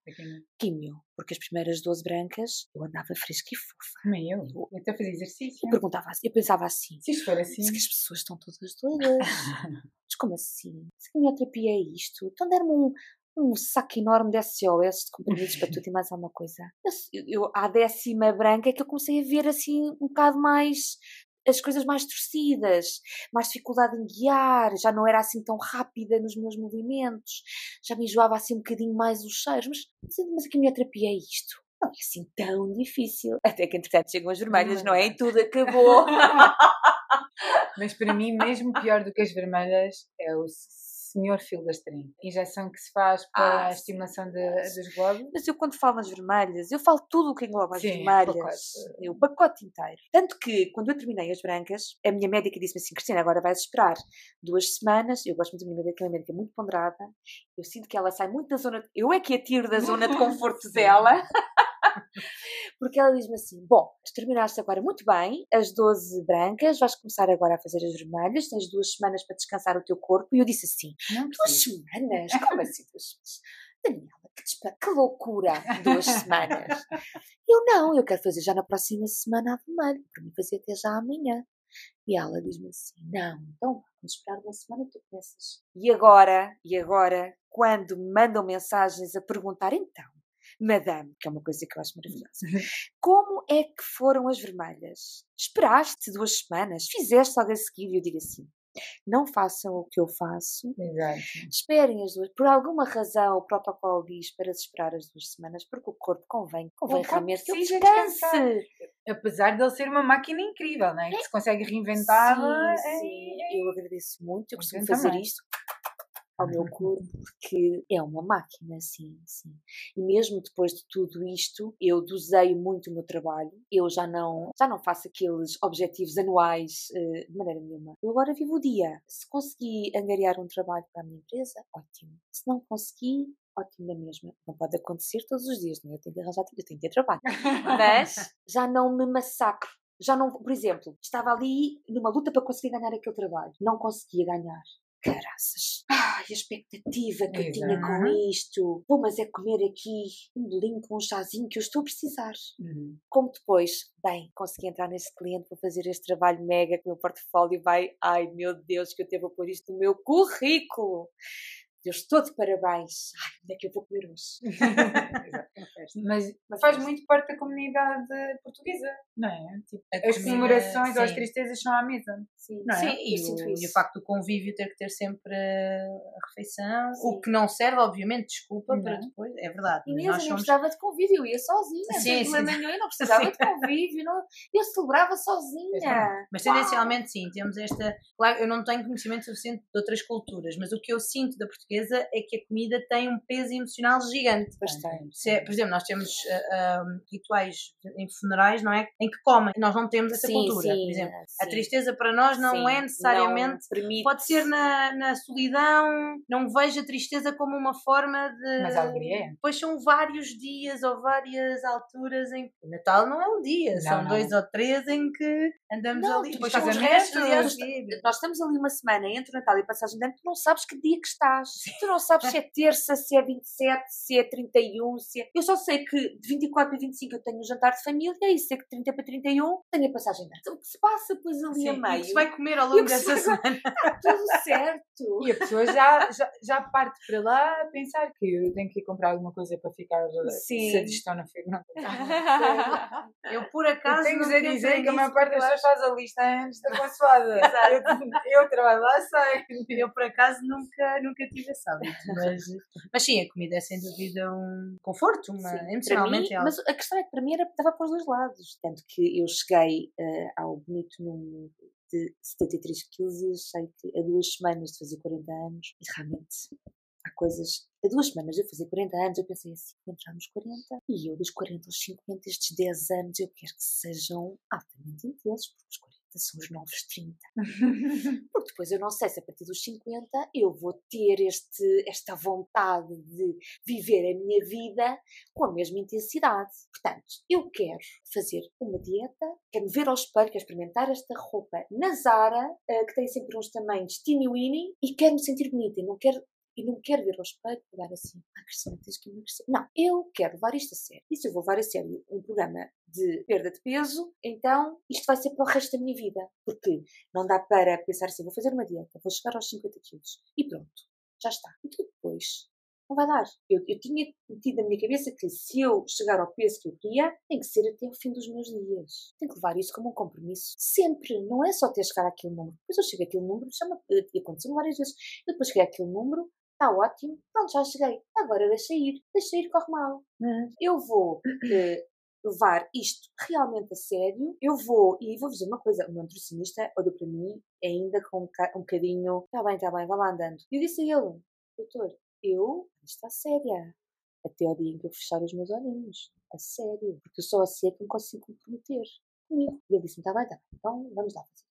Speaker 1: químio, porque as primeiras 12 brancas eu andava fresca e fofa.
Speaker 2: Nem eu. Eu até fazia exercício.
Speaker 1: Eu perguntava assim, eu pensava assim,
Speaker 2: Se isto for assim.
Speaker 1: se as pessoas estão todas doidas. Mas como assim? Se a quimioterapia é isto? Então deram-me um, um saco enorme de SOS de comprimidos para tudo e mais alguma coisa. Eu, eu, à décima branca é que eu comecei a ver assim um bocado mais as coisas mais torcidas, mais dificuldade em guiar, já não era assim tão rápida nos meus movimentos, já me enjoava assim um bocadinho mais os cheiros, mas, mas, a quimioterapia é isto. Não é assim tão difícil. Até que entretanto chegam as vermelhas, não é? E tudo acabou.
Speaker 2: Mas para mim, mesmo pior do que as vermelhas, é o senhor 30. Injeção que se faz para
Speaker 1: Ah,
Speaker 2: a estimulação de- dos glóbulos.
Speaker 1: Mas eu quando falo nas vermelhas, eu falo tudo o que engloba as
Speaker 2: Sim,
Speaker 1: vermelhas.
Speaker 2: pacote.
Speaker 1: O pacote inteiro. Tanto que, quando eu terminei as brancas, a minha médica disse-me assim, Cristina, agora vais esperar duas semanas. Eu gosto muito da minha médica, que é uma médica muito ponderada. Eu sinto que ela sai muito da zona... Eu é que a tiro da zona de conforto dela. Porque ela diz-me assim, bom, tu terminaste agora muito bem as 12 brancas, vais começar agora a fazer as vermelhas, tens duas semanas para descansar o teu corpo. E eu disse assim,
Speaker 2: Não
Speaker 1: Duas
Speaker 2: preciso.
Speaker 1: semanas? Como assim duas semanas? Daniela, que, que loucura! Duas semanas. Eu não, eu quero fazer já na próxima semana a vermelho. Para mim fazer até já amanhã. E ela diz-me assim, não, então Vamos esperar uma semana e tu começas. E agora, e agora, quando me mandam mensagens a perguntar, então, Madame, que é uma coisa que eu acho maravilhosa. Como é que foram as vermelhas? Esperaste duas semanas? Fizeste logo a seguir? E eu digo assim: não façam o que eu faço.
Speaker 2: Exato.
Speaker 1: Esperem as duas. Por alguma razão, o protocolo diz para se esperar as duas semanas, porque o corpo convém, convém
Speaker 2: O
Speaker 1: realmente que ele descanse.
Speaker 2: Apesar de ele ser uma máquina incrível, não é? Que se consegue reinventar.
Speaker 1: Sim,
Speaker 2: é-
Speaker 1: sim. Eu agradeço muito. Eu costumo
Speaker 2: Eu
Speaker 1: fazer
Speaker 2: também.
Speaker 1: isto ao meu corpo porque é uma máquina, sim, sim. E mesmo depois de tudo isto, eu dosei muito o meu trabalho. Eu já não, já não faço aqueles objetivos anuais eh, de maneira nenhuma. Eu agora vivo o dia. Se consegui angariar um trabalho para a minha empresa, ótimo. Se não consegui, ótimo na mesma. Não pode acontecer todos os dias, não é? Eu tenho que arranjar, eu tenho que ter trabalho. Mas já não me massacro. Já não, por exemplo, estava ali numa luta para conseguir ganhar aquele trabalho. Não conseguia ganhar. Caraças. Ai, a expectativa que eu tinha com
Speaker 2: Exato.
Speaker 1: isto. Vou, mas é comer aqui um bolinho com um chazinho que eu estou a precisar.
Speaker 2: Uhum.
Speaker 1: Como depois, bem, consegui entrar nesse cliente para fazer este trabalho mega que o meu portfólio vai. Ai, meu Deus, que eu devo pôr isto no meu currículo. Deus, estou de parabéns. Ai, onde é que eu vou comer hoje?
Speaker 2: Exato. Mas
Speaker 1: Mas
Speaker 2: faz
Speaker 1: é
Speaker 2: muito parte da comunidade portuguesa, não é? Tipo, as
Speaker 4: comida,
Speaker 2: comemorações ou as tristezas são à mesa.
Speaker 1: Sim,
Speaker 2: Não é?
Speaker 4: Sim, e o, e o facto do convívio ter que ter sempre a refeição,
Speaker 1: Sim.
Speaker 4: o que não serve, obviamente, desculpa, para
Speaker 2: Não.
Speaker 4: depois, é verdade.
Speaker 1: Inês,
Speaker 4: nós
Speaker 1: eu
Speaker 4: somos
Speaker 1: precisava de convívio, eu ia sozinha.
Speaker 4: Sim, sim.
Speaker 1: nenhum, eu não precisava de convívio, não, eu celebrava sozinha.
Speaker 4: Mas tendencialmente sim, temos esta. Claro, eu não tenho conhecimento suficiente de outras culturas, mas o que eu sinto da portuguesa é que a comida tem um peso emocional gigante.
Speaker 1: Bastante.
Speaker 4: É- por exemplo, nós temos ah, ah, rituais em funerais, não é? Em que comem. Nós não temos essa
Speaker 1: Sim,
Speaker 4: cultura.
Speaker 1: sim,
Speaker 4: por exemplo, a
Speaker 1: sim.
Speaker 4: tristeza para nós não é necessariamente.
Speaker 1: não
Speaker 4: Pode ser na, na solidão, não vejo a tristeza como uma forma de.
Speaker 2: Mas a alegria é.
Speaker 4: Depois são vários dias ou várias alturas em que. O Natal não é um dia,
Speaker 2: Não,
Speaker 4: são
Speaker 2: não.
Speaker 4: dois ou três em que andamos
Speaker 1: Não,
Speaker 4: ali. Depois
Speaker 2: os
Speaker 4: restos a seguir.
Speaker 1: Nós estamos ali uma semana entre o Natal e a passagem de ano, tu não sabes que dia que estás. Tu não sabes se é terça, se é 27, se é 31, se é... Eu só sei que de 24 para 25 eu tenho um jantar de família e sei que de 30 para 31 tenho a passagem de. O que se passa depois ali
Speaker 4: Sim,
Speaker 1: a
Speaker 4: e o
Speaker 1: meio,
Speaker 4: que se vai comer ao longo dessa semana.
Speaker 1: tudo certo.
Speaker 2: E a pessoa já, já, já parte para lá a pensar que eu tenho que ir comprar alguma coisa para ficar
Speaker 1: Sim.
Speaker 2: se a digestão não fica. Não,
Speaker 4: Eu, por
Speaker 2: eu
Speaker 4: acaso.
Speaker 2: tenho-vos
Speaker 4: não
Speaker 2: a dizer que a maior parte das pessoas faz a lista antes da consoada. eu, eu trabalho lá, sei.
Speaker 4: Eu, por acaso, nunca, nunca tive esse hábito. Mas, mas sim, a comida é sem dúvida um conforto, uma,
Speaker 1: Sim,
Speaker 4: emocionalmente
Speaker 1: mim,
Speaker 4: é algo.
Speaker 1: mas a questão é que para mim era, estava para os dois lados. Tanto que eu cheguei eh, ao bonito número de 73 quilos e achei que a duas semanas de fazer 40 anos, e realmente há coisas. A duas semanas de fazer 40 anos, eu pensei assim, vou entrar nos 40, e eu dos 40 aos 50, estes 10 anos, eu quero que sejam altamente intensos, porque os 40 são os novos 30. Porque depois eu não sei se a partir dos 50 eu vou ter este, esta vontade de viver a minha vida com a mesma intensidade. Portanto, eu quero fazer uma dieta, quero me ver ao espelho, quero experimentar esta roupa na Zara, eh, que tem sempre uns tamanhos teeny weeny, e quero me sentir bonita. E não quero e não quero ver ao espelho e dar assim, ah, Cristina, tens que emagrecer. Não, eu quero levar isto a sério. E se eu vou levar a sério um programa de perda de peso, então isto vai ser para o resto da minha vida. Porque não dá para pensar assim, vou fazer uma dieta, vou chegar aos 50 quilos e pronto, já está. E depois? Não vai dar. Eu, eu tinha metido na minha cabeça que se eu chegar ao peso que eu queria, tem que ser até o fim dos meus dias. Tenho que levar isso como um compromisso. Sempre. Não é só ter chegar àquele número. Depois eu chego àquele número, chama, e aconteceu várias vezes. Eu depois cheguei àquele número, está ótimo, pronto, já cheguei. Agora deixa ir. Deixa ir, corre mal. Eu vou eh, levar isto realmente a sério. Eu vou, e vou dizer uma coisa, o meu nutricionista olhou para mim ainda com um, ca- bocadinho, está bem, está bem, vá lá andando. E eu disse a ele, doutor, eu, isto está séria. Até ao dia em que eu fechar os meus olhinhos. A sério. Porque eu só assim é que me consigo comprometer comigo. E ele disse-me, está bem, está bem, então vamos lá fazer.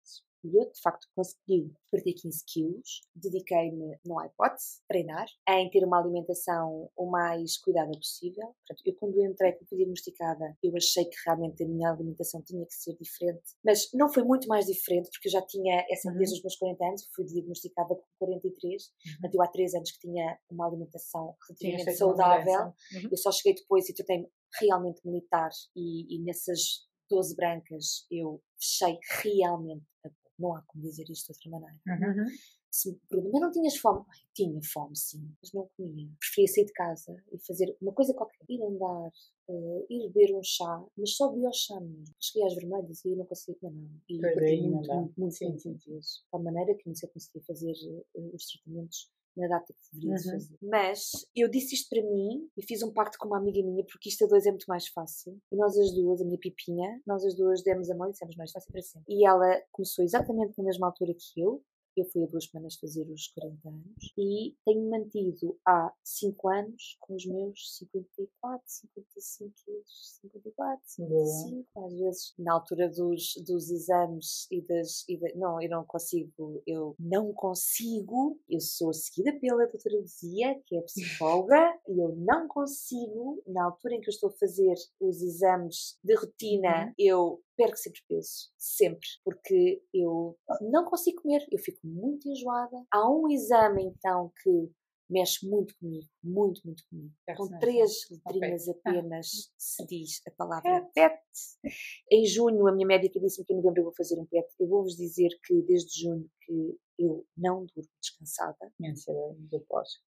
Speaker 1: E eu, de facto, consegui perder 15 quilos. Dediquei-me, não há hipótese, a treinar, em ter uma alimentação o mais cuidada possível. Portanto, eu quando entrei, fui diagnosticada, eu achei que realmente a minha alimentação tinha que ser diferente. Mas não foi muito mais diferente, porque eu já tinha essa
Speaker 4: Uhum.
Speaker 1: desde os meus 40 anos, fui diagnosticada com 43. Portanto, eu há 3 anos que tinha uma alimentação relativamente saudável.
Speaker 4: Uhum.
Speaker 1: Eu só cheguei depois e tentei realmente militar e, e nessas 12 brancas eu fechei realmente a. não há como dizer isto de outra maneira. Uhum. Se mas não tinhas fome? Ai, tinha fome, sim, mas não comia. Preferia sair de casa e fazer uma coisa qualquer. Ir andar, uh, ir beber um chá, mas só beber o chá mesmo. Cheguei às vermelhas e não conseguia comer nada. E perdi muito, muito, muito, muito, muito, De tal maneira que não sei conseguia fazer uh, os tratamentos na data que deveria uhum. fazer. Mas eu disse isto para mim e fiz um pacto com uma amiga minha porque isto a dois é muito mais fácil. E nós as duas, a minha pipinha, nós as duas demos a mão e dissemos mais fácil para sempre. E ela começou exatamente na mesma altura que eu, eu fui há duas semanas fazer os 40 anos e tenho mantido há 5 anos com os meus 54, 55 quilos, 54, 55, às vezes na altura dos, dos exames e das. E de, não, eu não consigo, eu não consigo, eu sou seguida pela doutora Luzia, que é psicóloga, e eu não consigo, na altura em que eu estou a fazer os exames de rotina, uhum. eu perco sempre peso, sempre, porque eu não consigo comer, eu fico muito enjoada. Há um exame então que mexe muito comigo, muito, muito comigo. Com três letrinhas apenas se diz a palavra PET. Em junho, a minha médica disse-me que em novembro eu vou fazer um PET. Eu vou-vos dizer que desde junho que eu não durmo descansada.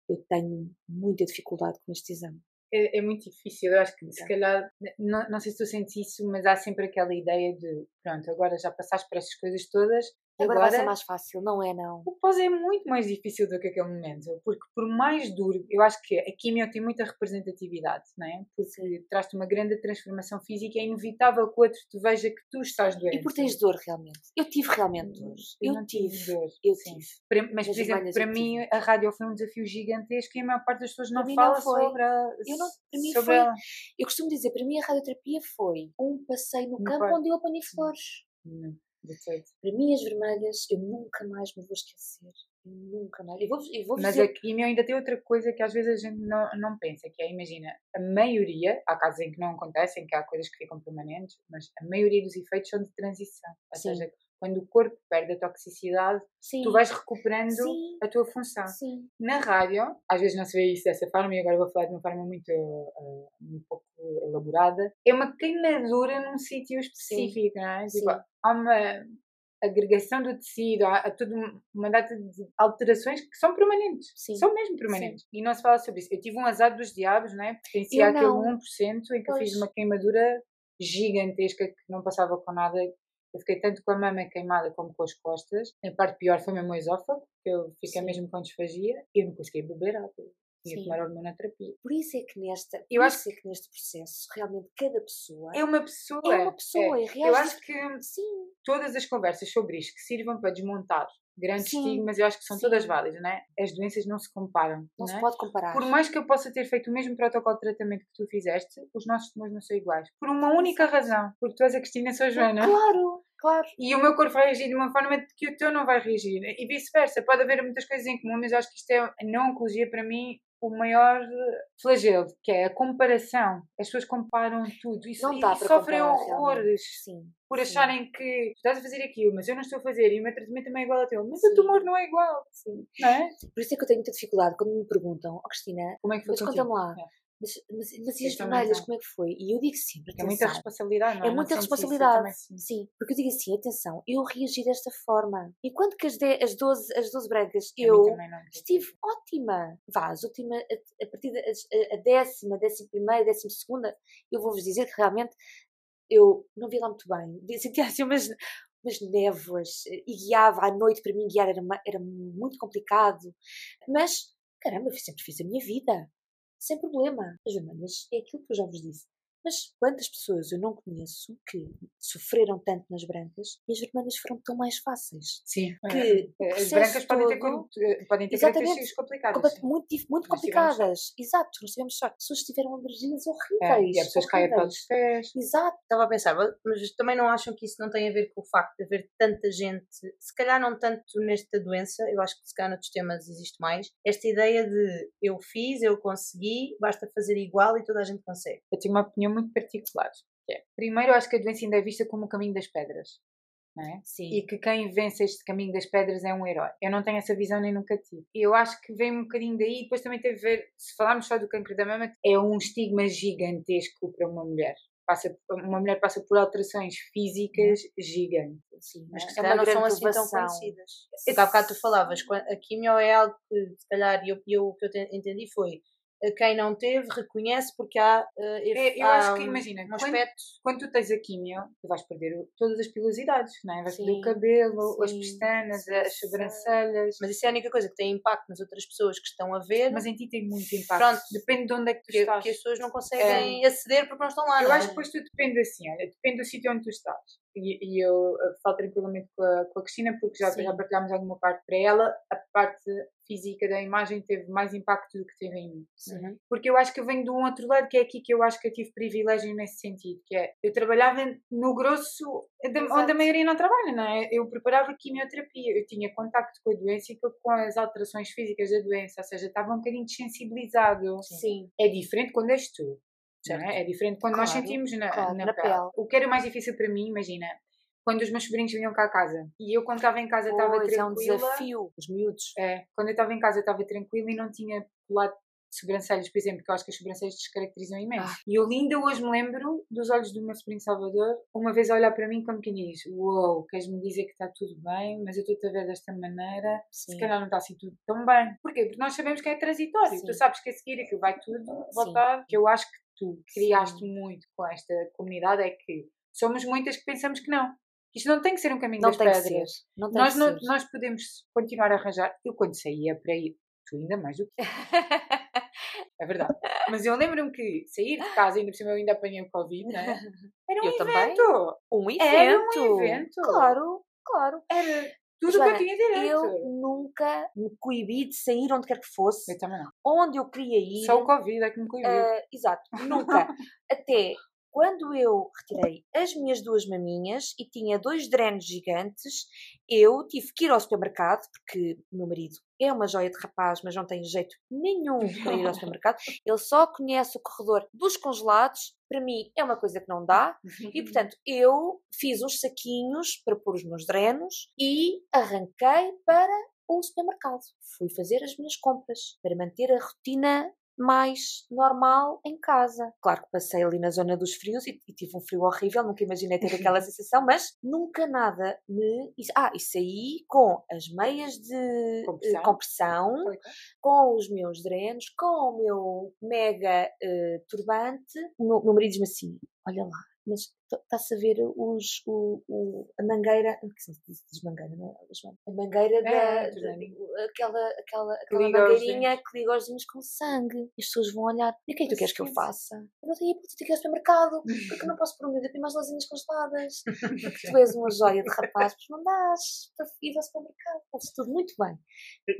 Speaker 1: Eu tenho muita dificuldade com este exame
Speaker 2: é, é, muito difícil. Eu acho que se calhar, não, não sei se tu sentes isso, mas há sempre aquela ideia de pronto, agora já passaste por essas coisas todas,
Speaker 1: Agora, Agora vai ser mais fácil, não é não?
Speaker 2: O pós é muito mais difícil do que aquele momento, porque por mais duro, eu acho que a quimio tem muita representatividade, não é? Porque traz-te uma grande transformação física, é inevitável que o outro te veja que tu estás doente.
Speaker 1: E por tens dor realmente. Eu tive realmente dor. Eu, eu tive. tive. dor.
Speaker 2: Eu sim. tive. Para, mas, por exemplo, para mim a rádio foi um desafio gigantesco e a maior parte das pessoas não fala não sobre a,
Speaker 1: eu não, para mim foi, a... Eu costumo dizer, para mim a radioterapia foi um passeio no, no campo onde eu apanhei flores.
Speaker 2: Não.
Speaker 1: Para mim, as vermelhas, eu nunca mais me vou esquecer. Eu nunca mais. Eu vou, eu vou
Speaker 2: Mas
Speaker 1: dizer...
Speaker 2: a quimio ainda tem outra coisa que às vezes a gente não, não pensa, que é, imagina, a maioria, há casos em que não acontecem, que há coisas que ficam permanentes, mas a maioria dos efeitos são de transição. Ou Sim. seja, quando o corpo perde a toxicidade, Sim. tu vais recuperando Sim. a tua função.
Speaker 1: Sim.
Speaker 2: Na rádio, às vezes não se vê isso dessa forma, e agora vou falar de uma forma muito, uh, um pouco elaborada, é uma queimadura num sítio específico, não é? Tipo, há uma agregação do tecido, há, há toda uma data de alterações que são permanentes. Sim. São mesmo permanentes. Sim. E não se fala sobre isso. Eu tive um azar dos diabos, não é? Pertencia àquele 1% em que pois. eu fiz uma queimadura gigantesca que não passava com nada. Eu fiquei tanto com a mama queimada como com as costas. A parte pior foi mesmo o esófago, que eu fiquei Sim. mesmo com disfagia e eu não conseguia beber água tinha que tomar hormonoterapia.
Speaker 1: Por isso é que nesta, eu acho é que neste processo realmente cada pessoa
Speaker 2: é uma pessoa.
Speaker 1: É uma pessoa é.
Speaker 2: Eu acho que sim. todas as conversas sobre isto que sirvam para desmontar grandes sim. estigmas, eu acho que são sim. todas válidas, não é? As doenças não se comparam.
Speaker 1: Não,
Speaker 2: se
Speaker 1: é? pode comparar.
Speaker 2: Por mais que eu possa ter feito o mesmo protocolo de tratamento que tu fizeste, os nossos tumores não são iguais. Por uma única razão. Porque tu és a Cristina, sou a Joana.
Speaker 1: Claro! Claro.
Speaker 2: E o meu corpo vai reagir de uma forma que o teu não vai reagir. E vice-versa. Pode haver muitas coisas em comum, mas eu acho que isto é, na oncologia, para mim, o maior flagelo, que é a comparação. As pessoas comparam tudo e, não e sofrem horrores sim, por sim. acharem que estás a fazer aquilo, mas eu não estou a fazer e o meu tratamento também é igual ao teu, mas sim. o tumor não é igual.
Speaker 1: Sim.
Speaker 2: Não é?
Speaker 1: Por isso é que eu tenho muita dificuldade quando me perguntam, oh Cristina,
Speaker 2: como é que foi
Speaker 1: mas conta-me lá. É mas, mas, mas e as vermelhas, como é que foi? E eu digo sempre,
Speaker 2: atenção, é muita responsabilidade, não é?
Speaker 1: É muita responsabilidade, sim. sim. Porque eu digo assim, atenção, eu reagi desta forma. Enquanto que as, de, as, 12, as 12 brancas, eu estive ótima. Vá, as últimas, a, a partir da décima, décima primeira, décima segunda, eu vou-vos dizer que realmente eu não vi lá muito bem. Sentia assim umas, umas névoas e guiava à noite, para mim guiar era, era muito complicado. Mas, caramba, eu sempre fiz a minha vida sem problema. As vermelhas é aquilo que eu já vos disse. Mas quantas pessoas eu não conheço que sofreram tanto nas brancas e as vermelhas foram tão mais fáceis?
Speaker 2: Sim.
Speaker 1: Que
Speaker 2: é. As brancas podem ter, eh, podem ter características complicadas.
Speaker 1: Muito, muito complicadas. Exato. Nós tivemos sorte. Pessoas que tiveram alergias horríveis.
Speaker 2: É, e as pessoas caem para os pés.
Speaker 1: Exato.
Speaker 4: Estava a pensar, mas também não acham que isso não tem a ver com o facto de haver tanta gente, se calhar não tanto nesta doença, eu acho que se calhar noutros temas existe mais, esta ideia de eu fiz, eu consegui, basta fazer igual e toda a gente consegue.
Speaker 2: Eu tenho uma opinião muito particulares. É, primeiro, eu acho que a doença ainda é vista como o caminho das pedras. É? E que quem vence este caminho das pedras é um herói. Eu não tenho essa visão nem nunca tive. Eu acho que vem um bocadinho daí. E depois também teve a ver, se falarmos só do câncer da mama, é um estigma gigantesco para uma mulher. passa, uma mulher passa por alterações físicas gigantes.
Speaker 3: Sim, mas
Speaker 1: É,
Speaker 3: que
Speaker 1: é
Speaker 3: também
Speaker 1: uma
Speaker 3: não são assim tão conhecidas. Há bocado tu falavas, a quimio é algo que, se calhar, eu, eu, o que eu te- entendi foi quem não teve reconhece porque há, eh,
Speaker 2: É, eu
Speaker 3: há
Speaker 2: acho que, imagina,
Speaker 3: um
Speaker 2: quando-
Speaker 3: aspecto
Speaker 2: Quando tu tens a quimio, tu vais perder o- todas as pilosidades, não é? Vais perder o
Speaker 3: Sim,
Speaker 2: cabelo, as
Speaker 3: sim,
Speaker 2: pestanas,
Speaker 3: sim,
Speaker 2: as
Speaker 3: sim.
Speaker 2: sobrancelhas.
Speaker 3: Mas isso é a única coisa que tem impacto nas outras pessoas que estão a ver,
Speaker 2: Mas em ti tem muito impacto.
Speaker 3: Pronto.
Speaker 2: Depende de onde é que tu
Speaker 3: que,
Speaker 2: estás.
Speaker 3: que as pessoas não conseguem aceder porque não estão lá.
Speaker 2: Eu
Speaker 3: não é?
Speaker 2: acho que depois tudo depende assim, olha, depende do sítio onde tu estás. E, e eu eh, falo tranquilamente com a, com a Cristina porque já,
Speaker 3: Sim.
Speaker 2: já partilhámos alguma parte para ela. A parte física da imagem teve mais impacto do que teve em mim.
Speaker 3: Uhum.
Speaker 2: Porque eu acho que eu venho de um outro lado, que é aqui que eu acho que eu tive privilégio nesse sentido, que é, eu trabalhava no grosso,
Speaker 3: Exato.
Speaker 2: onde a maioria não trabalha, não é? Eu preparava quimioterapia, eu tinha contacto com a doença e com- as alterações físicas da doença, ou seja, estava um bocadinho desensibilizado.
Speaker 3: Sim.
Speaker 2: É diferente quando és tu. É? é diferente quando nós
Speaker 3: Claro,
Speaker 2: sentimos na,
Speaker 3: claro,
Speaker 2: na
Speaker 3: na
Speaker 2: pele.
Speaker 3: pele.
Speaker 2: O que era mais difícil para mim, imagina, quando os meus sobrinhos vinham cá a casa e eu, quando estava em casa, estava
Speaker 1: Pois, é um
Speaker 2: tranquila.
Speaker 1: desafio, os miúdos.
Speaker 2: É, quando eu estava em casa, estava tranquila e não tinha colado sobrancelhas, por exemplo, porque eu acho que as sobrancelhas descaracterizam imenso.
Speaker 3: Ah.
Speaker 2: E eu ainda hoje me lembro dos olhos do meu sobrinho Salvador, uma vez a olhar para mim como quem diz: Uou, queres-me dizer que está tudo bem, mas eu estou-te a ver desta maneira,
Speaker 3: Sim.
Speaker 2: se calhar não está assim tudo tão bem. Porquê? Porque nós sabemos que é transitório.
Speaker 3: Sim.
Speaker 2: Tu sabes que a seguir aquilo vai tudo voltar. Que eu acho que tu criaste muito com esta comunidade é que somos muitas que pensamos que não. Isto não tem que ser um caminho
Speaker 1: Não
Speaker 2: das pedras.
Speaker 1: Não
Speaker 2: Nós, não, nós podemos continuar a arranjar. Eu, quando saía para ir, tu ainda mais do que. É verdade. Mas eu lembro-me que sair de casa, ainda por cima eu ainda apanhei o Covid, não é? Era um
Speaker 1: Eu também.
Speaker 2: evento.
Speaker 1: Um evento.
Speaker 2: Era um evento.
Speaker 1: Claro, claro.
Speaker 2: Era tudo o
Speaker 1: Joana,
Speaker 2: que eu tinha direito.
Speaker 1: Eu nunca me coibi de sair onde quer que fosse,
Speaker 2: Eu também não.
Speaker 1: onde eu queria ir.
Speaker 2: Só o Covid é que me coibiu.
Speaker 1: Ah, exato, nunca. Até quando eu retirei as minhas duas maminhas e tinha dois drenos gigantes, eu tive que ir ao supermercado, porque o meu marido é uma joia de rapaz, mas não tem jeito nenhum para ir ao supermercado. Ele só conhece o corredor dos congelados. Para mim é uma coisa que não dá. E portanto, eu fiz uns saquinhos para pôr os meus drenos e arranquei para o supermercado. Fui fazer as minhas compras para manter a rotina mais normal em casa. Claro que passei ali na zona dos frios e, e tive um frio horrível, nunca imaginei ter aquela sensação, mas nunca nada me. Ah, e saí com as meias de
Speaker 2: Compressão.
Speaker 1: eh, compressão
Speaker 2: Foi.
Speaker 1: com os meus drenos, com o meu mega eh, turbante. O meu, meu marido diz-me assim: Olha lá, mas está-se a ver os, o, o- a mangueira. Que se diz, diz mangueira, não é, Joana? A mangueira da.
Speaker 2: É,
Speaker 1: da- aquela aquela, aquela mangueirinha que liga os dedos com sangue. E as pessoas vão olhar: E o que é que tu queres que eu faça? Eu não tenho hipótese de ir ao supermercado, porque eu não posso pôr o meu dedo em mais lasanhas congeladas. Porque tu és uma joia de rapaz, mas não dás para ir ao supermercado. Faz tudo muito bem.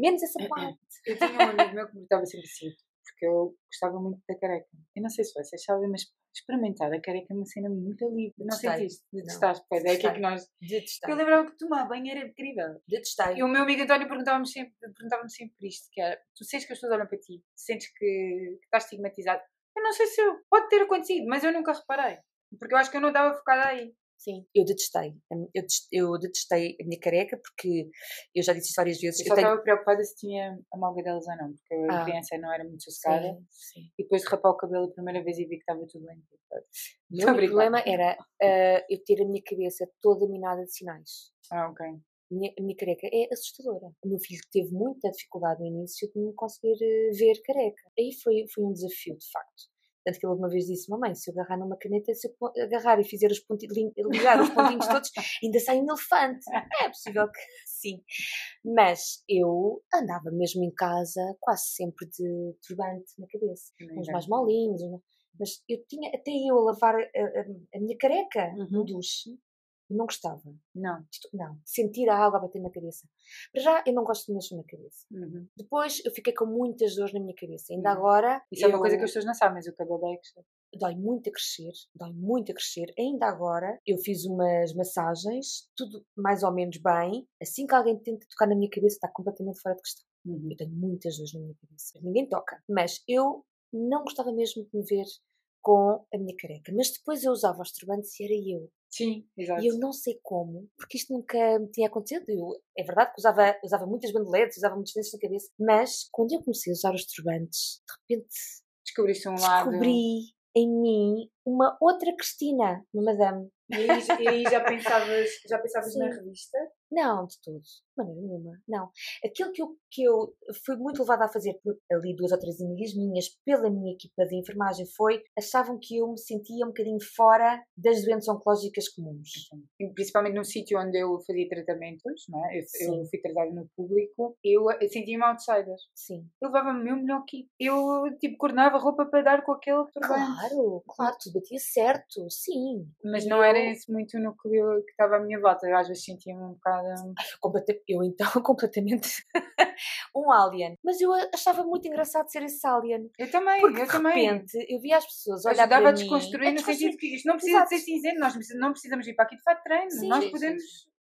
Speaker 1: Menos essa parte.
Speaker 2: Eu tinha um amigo meu que me estava sempre assim, porque eu gostava muito da careca. Eu não sei se vocês sabem, mas experimentar a careca é uma cena muito livre. Não sentiste? Detestaste, pois é aqui
Speaker 1: Detestei.
Speaker 2: que nós.
Speaker 1: Detestei.
Speaker 2: Eu lembrava que tomar banho era incrível.
Speaker 1: Detestei.
Speaker 2: E o meu amigo António perguntava-me sempre, perguntava sempre isto, que era, tu sentes que as pessoas olham para ti, sentes que, que estás estigmatizado. Eu não sei se eu, pode ter acontecido, mas eu nunca reparei. Porque eu acho que eu não estava focada aí.
Speaker 1: Sim, eu detestei. Eu eu detestei a minha careca porque eu já disse isso várias vezes.
Speaker 2: Eu
Speaker 1: Eu
Speaker 2: só
Speaker 1: tenho...
Speaker 2: estava preocupada se tinha amalgadelas ou não, porque a
Speaker 1: Ah.
Speaker 2: criança não era muito sossegada.
Speaker 1: Sim, sim.
Speaker 2: E depois de rapar o cabelo a primeira vez e vi que estava tudo bem.
Speaker 1: O
Speaker 2: a
Speaker 1: meu problema era ah, eu ter a minha cabeça toda minada de sinais.
Speaker 2: Ah, ok.
Speaker 1: A minha, a minha careca é assustadora. O meu filho teve muita dificuldade no início de me conseguir eh, ver careca. Aí foi, foi um desafio, de facto. Tanto que ele uma vez disse: Mamãe, se eu agarrar numa caneta, se eu agarrar e fizer os pontinhos, ligar os pontinhos todos, ainda sai um elefante. É possível que sim. Mas eu andava mesmo em casa quase sempre de turbante na cabeça. Uns mais molinhos, mas eu tinha até eu a lavar a, a- a minha careca no
Speaker 2: Uhum.
Speaker 1: duche. Eu não gostava.
Speaker 2: Não.
Speaker 1: Não. Sentir a água a bater na cabeça. Para já, eu não gosto de mexer na cabeça.
Speaker 2: Uhum.
Speaker 1: Depois, eu fiquei com muitas dores na minha cabeça. Ainda
Speaker 2: Uhum.
Speaker 1: agora.
Speaker 2: Isso é uma
Speaker 1: eu-
Speaker 2: coisa que as pessoas não sabem, mas o cabelo é que
Speaker 1: Dói muito a crescer. Dói muito a crescer. Ainda agora, eu fiz umas massagens, tudo mais ou menos bem. Assim que alguém tenta tocar na minha cabeça, está completamente fora de questão.
Speaker 2: uhum.
Speaker 1: Eu tenho muitas dores na minha cabeça. Ninguém toca. Mas eu não gostava mesmo de me ver com a minha careca. Mas depois eu usava os turbantes e era eu.
Speaker 2: Sim, exato.
Speaker 1: E eu não sei como, porque isto nunca me tinha acontecido. Eu, é verdade que usava, usava muitas bandeletes, usava muitos dentes na cabeça, mas quando eu comecei a usar os turbantes, de repente
Speaker 2: Descobriste um lado.
Speaker 1: descobri em mim uma outra Cristina, uma madame.
Speaker 2: E aí, e aí já pensavas, já pensavas na revista?
Speaker 1: Não, de tudo. De maneira nenhuma. Não. Aquilo que eu, que eu fui muito levada a fazer por ali duas ou três amigas minhas, pela minha equipa de enfermagem, foi achavam que eu me sentia um bocadinho fora das doenças oncológicas comuns.
Speaker 2: Principalmente no sítio onde eu fazia tratamentos, não é? eu, eu fui tratada no público, eu, eu sentia-me outsider.
Speaker 1: Sim.
Speaker 2: Eu levava o meu melhor kit. Eu, tipo, coordenava roupa para dar com aquele turbante.
Speaker 1: Claro, claro, tudo batia certo, sim.
Speaker 2: Mas não era esse muito o núcleo que estava à minha volta. Eu às vezes sentia-me um bocado.
Speaker 1: Eu então, completamente um alien. Mas eu achava muito engraçado ser esse alien.
Speaker 2: Eu também,
Speaker 1: Porque
Speaker 2: eu
Speaker 1: de
Speaker 2: também.
Speaker 1: repente eu via as pessoas olhar
Speaker 2: Ajudava
Speaker 1: para
Speaker 2: a
Speaker 1: mim.
Speaker 2: desconstruir
Speaker 1: a
Speaker 2: no
Speaker 1: desconstruir.
Speaker 2: sentido que isto não precisa
Speaker 1: Exato.
Speaker 2: ser cinzento, nós não precisamos ir para aqui de fato treino.
Speaker 1: Sim,
Speaker 2: nós podemos.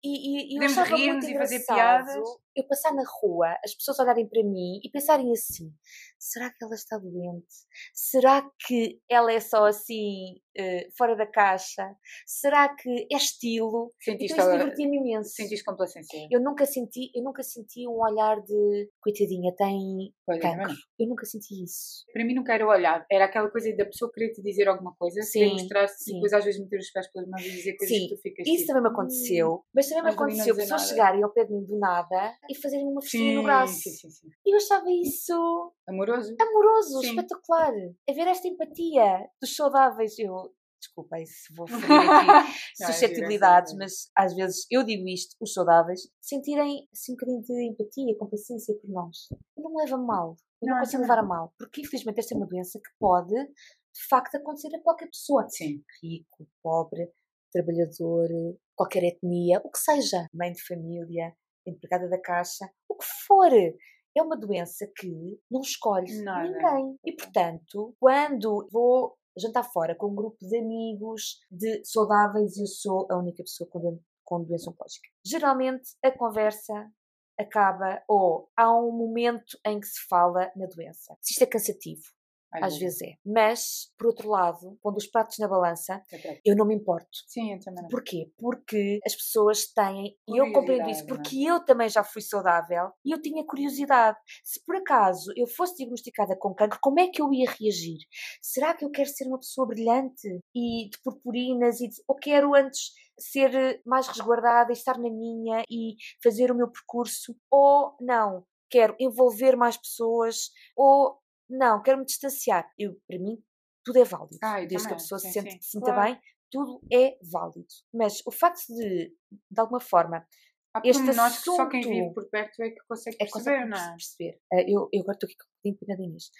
Speaker 1: E, e, e
Speaker 2: Podemos rir-nos e fazer piadas.
Speaker 1: Eu passar na rua, as pessoas olharem para mim e pensarem assim: será que ela está doente? Será que ela é só assim, eh, fora da caixa? Será que é estilo?
Speaker 2: Sentiste,
Speaker 1: Então isso divertia-me imenso.
Speaker 2: sentiste complacência.
Speaker 1: Eu nunca senti, eu nunca senti um olhar de coitadinha, tem cancro. Eu nunca senti isso.
Speaker 2: Para mim nunca era o olhar, era aquela coisa da pessoa querer te dizer alguma coisa,
Speaker 1: Sim,
Speaker 2: mostrar-se
Speaker 1: sim.
Speaker 2: e depois às vezes meter os pés pelas mãos e dizer coisas
Speaker 1: Sim,
Speaker 2: que tu ficas
Speaker 1: Isso
Speaker 2: tipo,
Speaker 1: também me aconteceu, mas também me
Speaker 2: mas também não
Speaker 1: aconteceu pessoas
Speaker 2: nada.
Speaker 1: chegarem ao pé de mim do nada e fazerem uma festinha no braço.
Speaker 2: sim, sim, sim.
Speaker 1: E eu achava isso
Speaker 2: Amoroso.
Speaker 1: amoroso,
Speaker 2: Sim.
Speaker 1: espetacular. A ver esta empatia dos saudáveis. Eu, desculpa, isso vou ferir aqui
Speaker 2: é
Speaker 1: suscetibilidades,
Speaker 2: giro, é
Speaker 1: mas às vezes eu digo isto, os saudáveis, sentirem assim um bocadinho de empatia, complacência por nós. Eu não me levo a mal. Eu não,
Speaker 2: Não,
Speaker 1: consigo levar a mal. Porque infelizmente esta é uma doença que pode, de facto, acontecer a qualquer pessoa.
Speaker 2: Sim.
Speaker 1: Rico, pobre, trabalhador, qualquer etnia, o que seja. Mãe de família, empregada da caixa, o que for. É uma doença que não escolhe
Speaker 2: Nada.
Speaker 1: ninguém. E, portanto, quando vou jantar fora com um grupo de amigos de saudáveis e eu sou a única pessoa com, com doença oncológica, geralmente a conversa acaba ou há um momento em que se fala na doença. Se isto é cansativo, às vezes é. Mas, por outro lado, quando os pratos na balança,
Speaker 2: é próprio.
Speaker 1: eu não me importo.
Speaker 2: Sim, eu também não.
Speaker 1: Porquê? Porque as pessoas têm, e eu compreendo isso,
Speaker 2: não é?
Speaker 1: porque eu também já fui saudável e eu tinha curiosidade. Se por acaso eu fosse diagnosticada com cancro, como é que eu ia reagir? Será que eu quero ser uma pessoa brilhante e de purpurinas e de, ou quero antes ser eh, mais resguardada e estar na minha e fazer o meu percurso? Ou não, quero envolver mais pessoas? Ou não, quero me distanciar? Eu, para mim, tudo é válido.
Speaker 2: Ah,
Speaker 1: Desde que a
Speaker 2: também,
Speaker 1: pessoa
Speaker 2: sim,
Speaker 1: se, sente, se sinta
Speaker 2: claro.
Speaker 1: bem, tudo é válido. Mas o facto de, de alguma forma,
Speaker 2: Há
Speaker 1: este
Speaker 2: pormenores que só quem
Speaker 1: assunto-
Speaker 2: vive por perto é que consegue
Speaker 1: é
Speaker 2: perceber,
Speaker 1: consegue
Speaker 2: não é?
Speaker 1: perceber. Eh, eu, eu agora estou aqui com pena da Inês.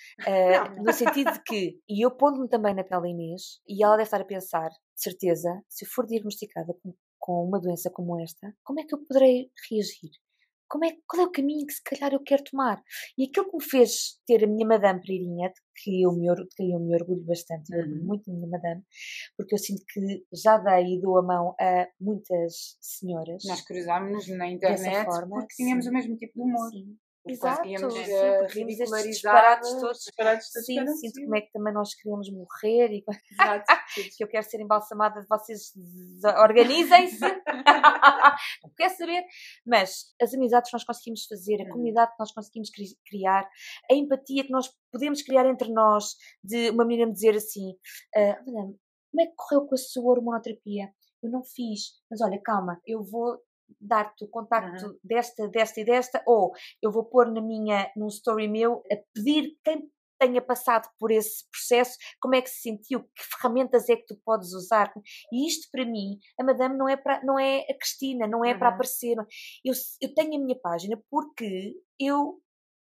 Speaker 2: Não.
Speaker 1: No sentido de que, e eu pondo-me também na pele da Inês, e ela deve estar a pensar, de certeza, se eu for diagnosticada com, com uma doença como esta, como é que eu poderei reagir? Como é, qual é o caminho que se calhar eu quero tomar? E aquilo que me fez ter a minha Madame Pereirinha, de que eu me, de que eu me orgulho bastante, eu orgulho
Speaker 2: Uhum.
Speaker 1: muito da minha Madame, porque eu sinto que já dei e dou a mão a muitas senhoras.
Speaker 2: Nós cruzámos-nos na internet
Speaker 1: forma,
Speaker 2: porque tínhamos
Speaker 1: sim.
Speaker 2: o mesmo tipo de humor.
Speaker 1: Sim. Exato,
Speaker 2: conseguíamos,
Speaker 1: estes disparates todos.
Speaker 2: disparates todos
Speaker 1: Sim, sinto
Speaker 2: possíveis.
Speaker 1: como é que também nós queremos morrer e
Speaker 2: Exato.
Speaker 1: que eu quero ser embalsamada, vocês z- organizem-se. não quer saber. Mas as amizades que nós conseguimos fazer, a
Speaker 2: Uhum.
Speaker 1: comunidade que nós conseguimos cri- criar, a empatia que nós podemos criar entre nós, de uma menina me dizer assim: "Ah, madame, como é que correu com a sua hormonoterapia? Eu não fiz, mas olha, calma, eu vou dar-te o contacto desta, desta e desta, ou eu vou pôr na minha, num story meu, a pedir quem tenha passado por esse processo, como é que se sentiu, que ferramentas é que tu podes usar. E isto para mim, a Madame não é, para, não é a Cristina, não é para
Speaker 2: Uhum.
Speaker 1: aparecer. Eu, eu tenho a minha página porque eu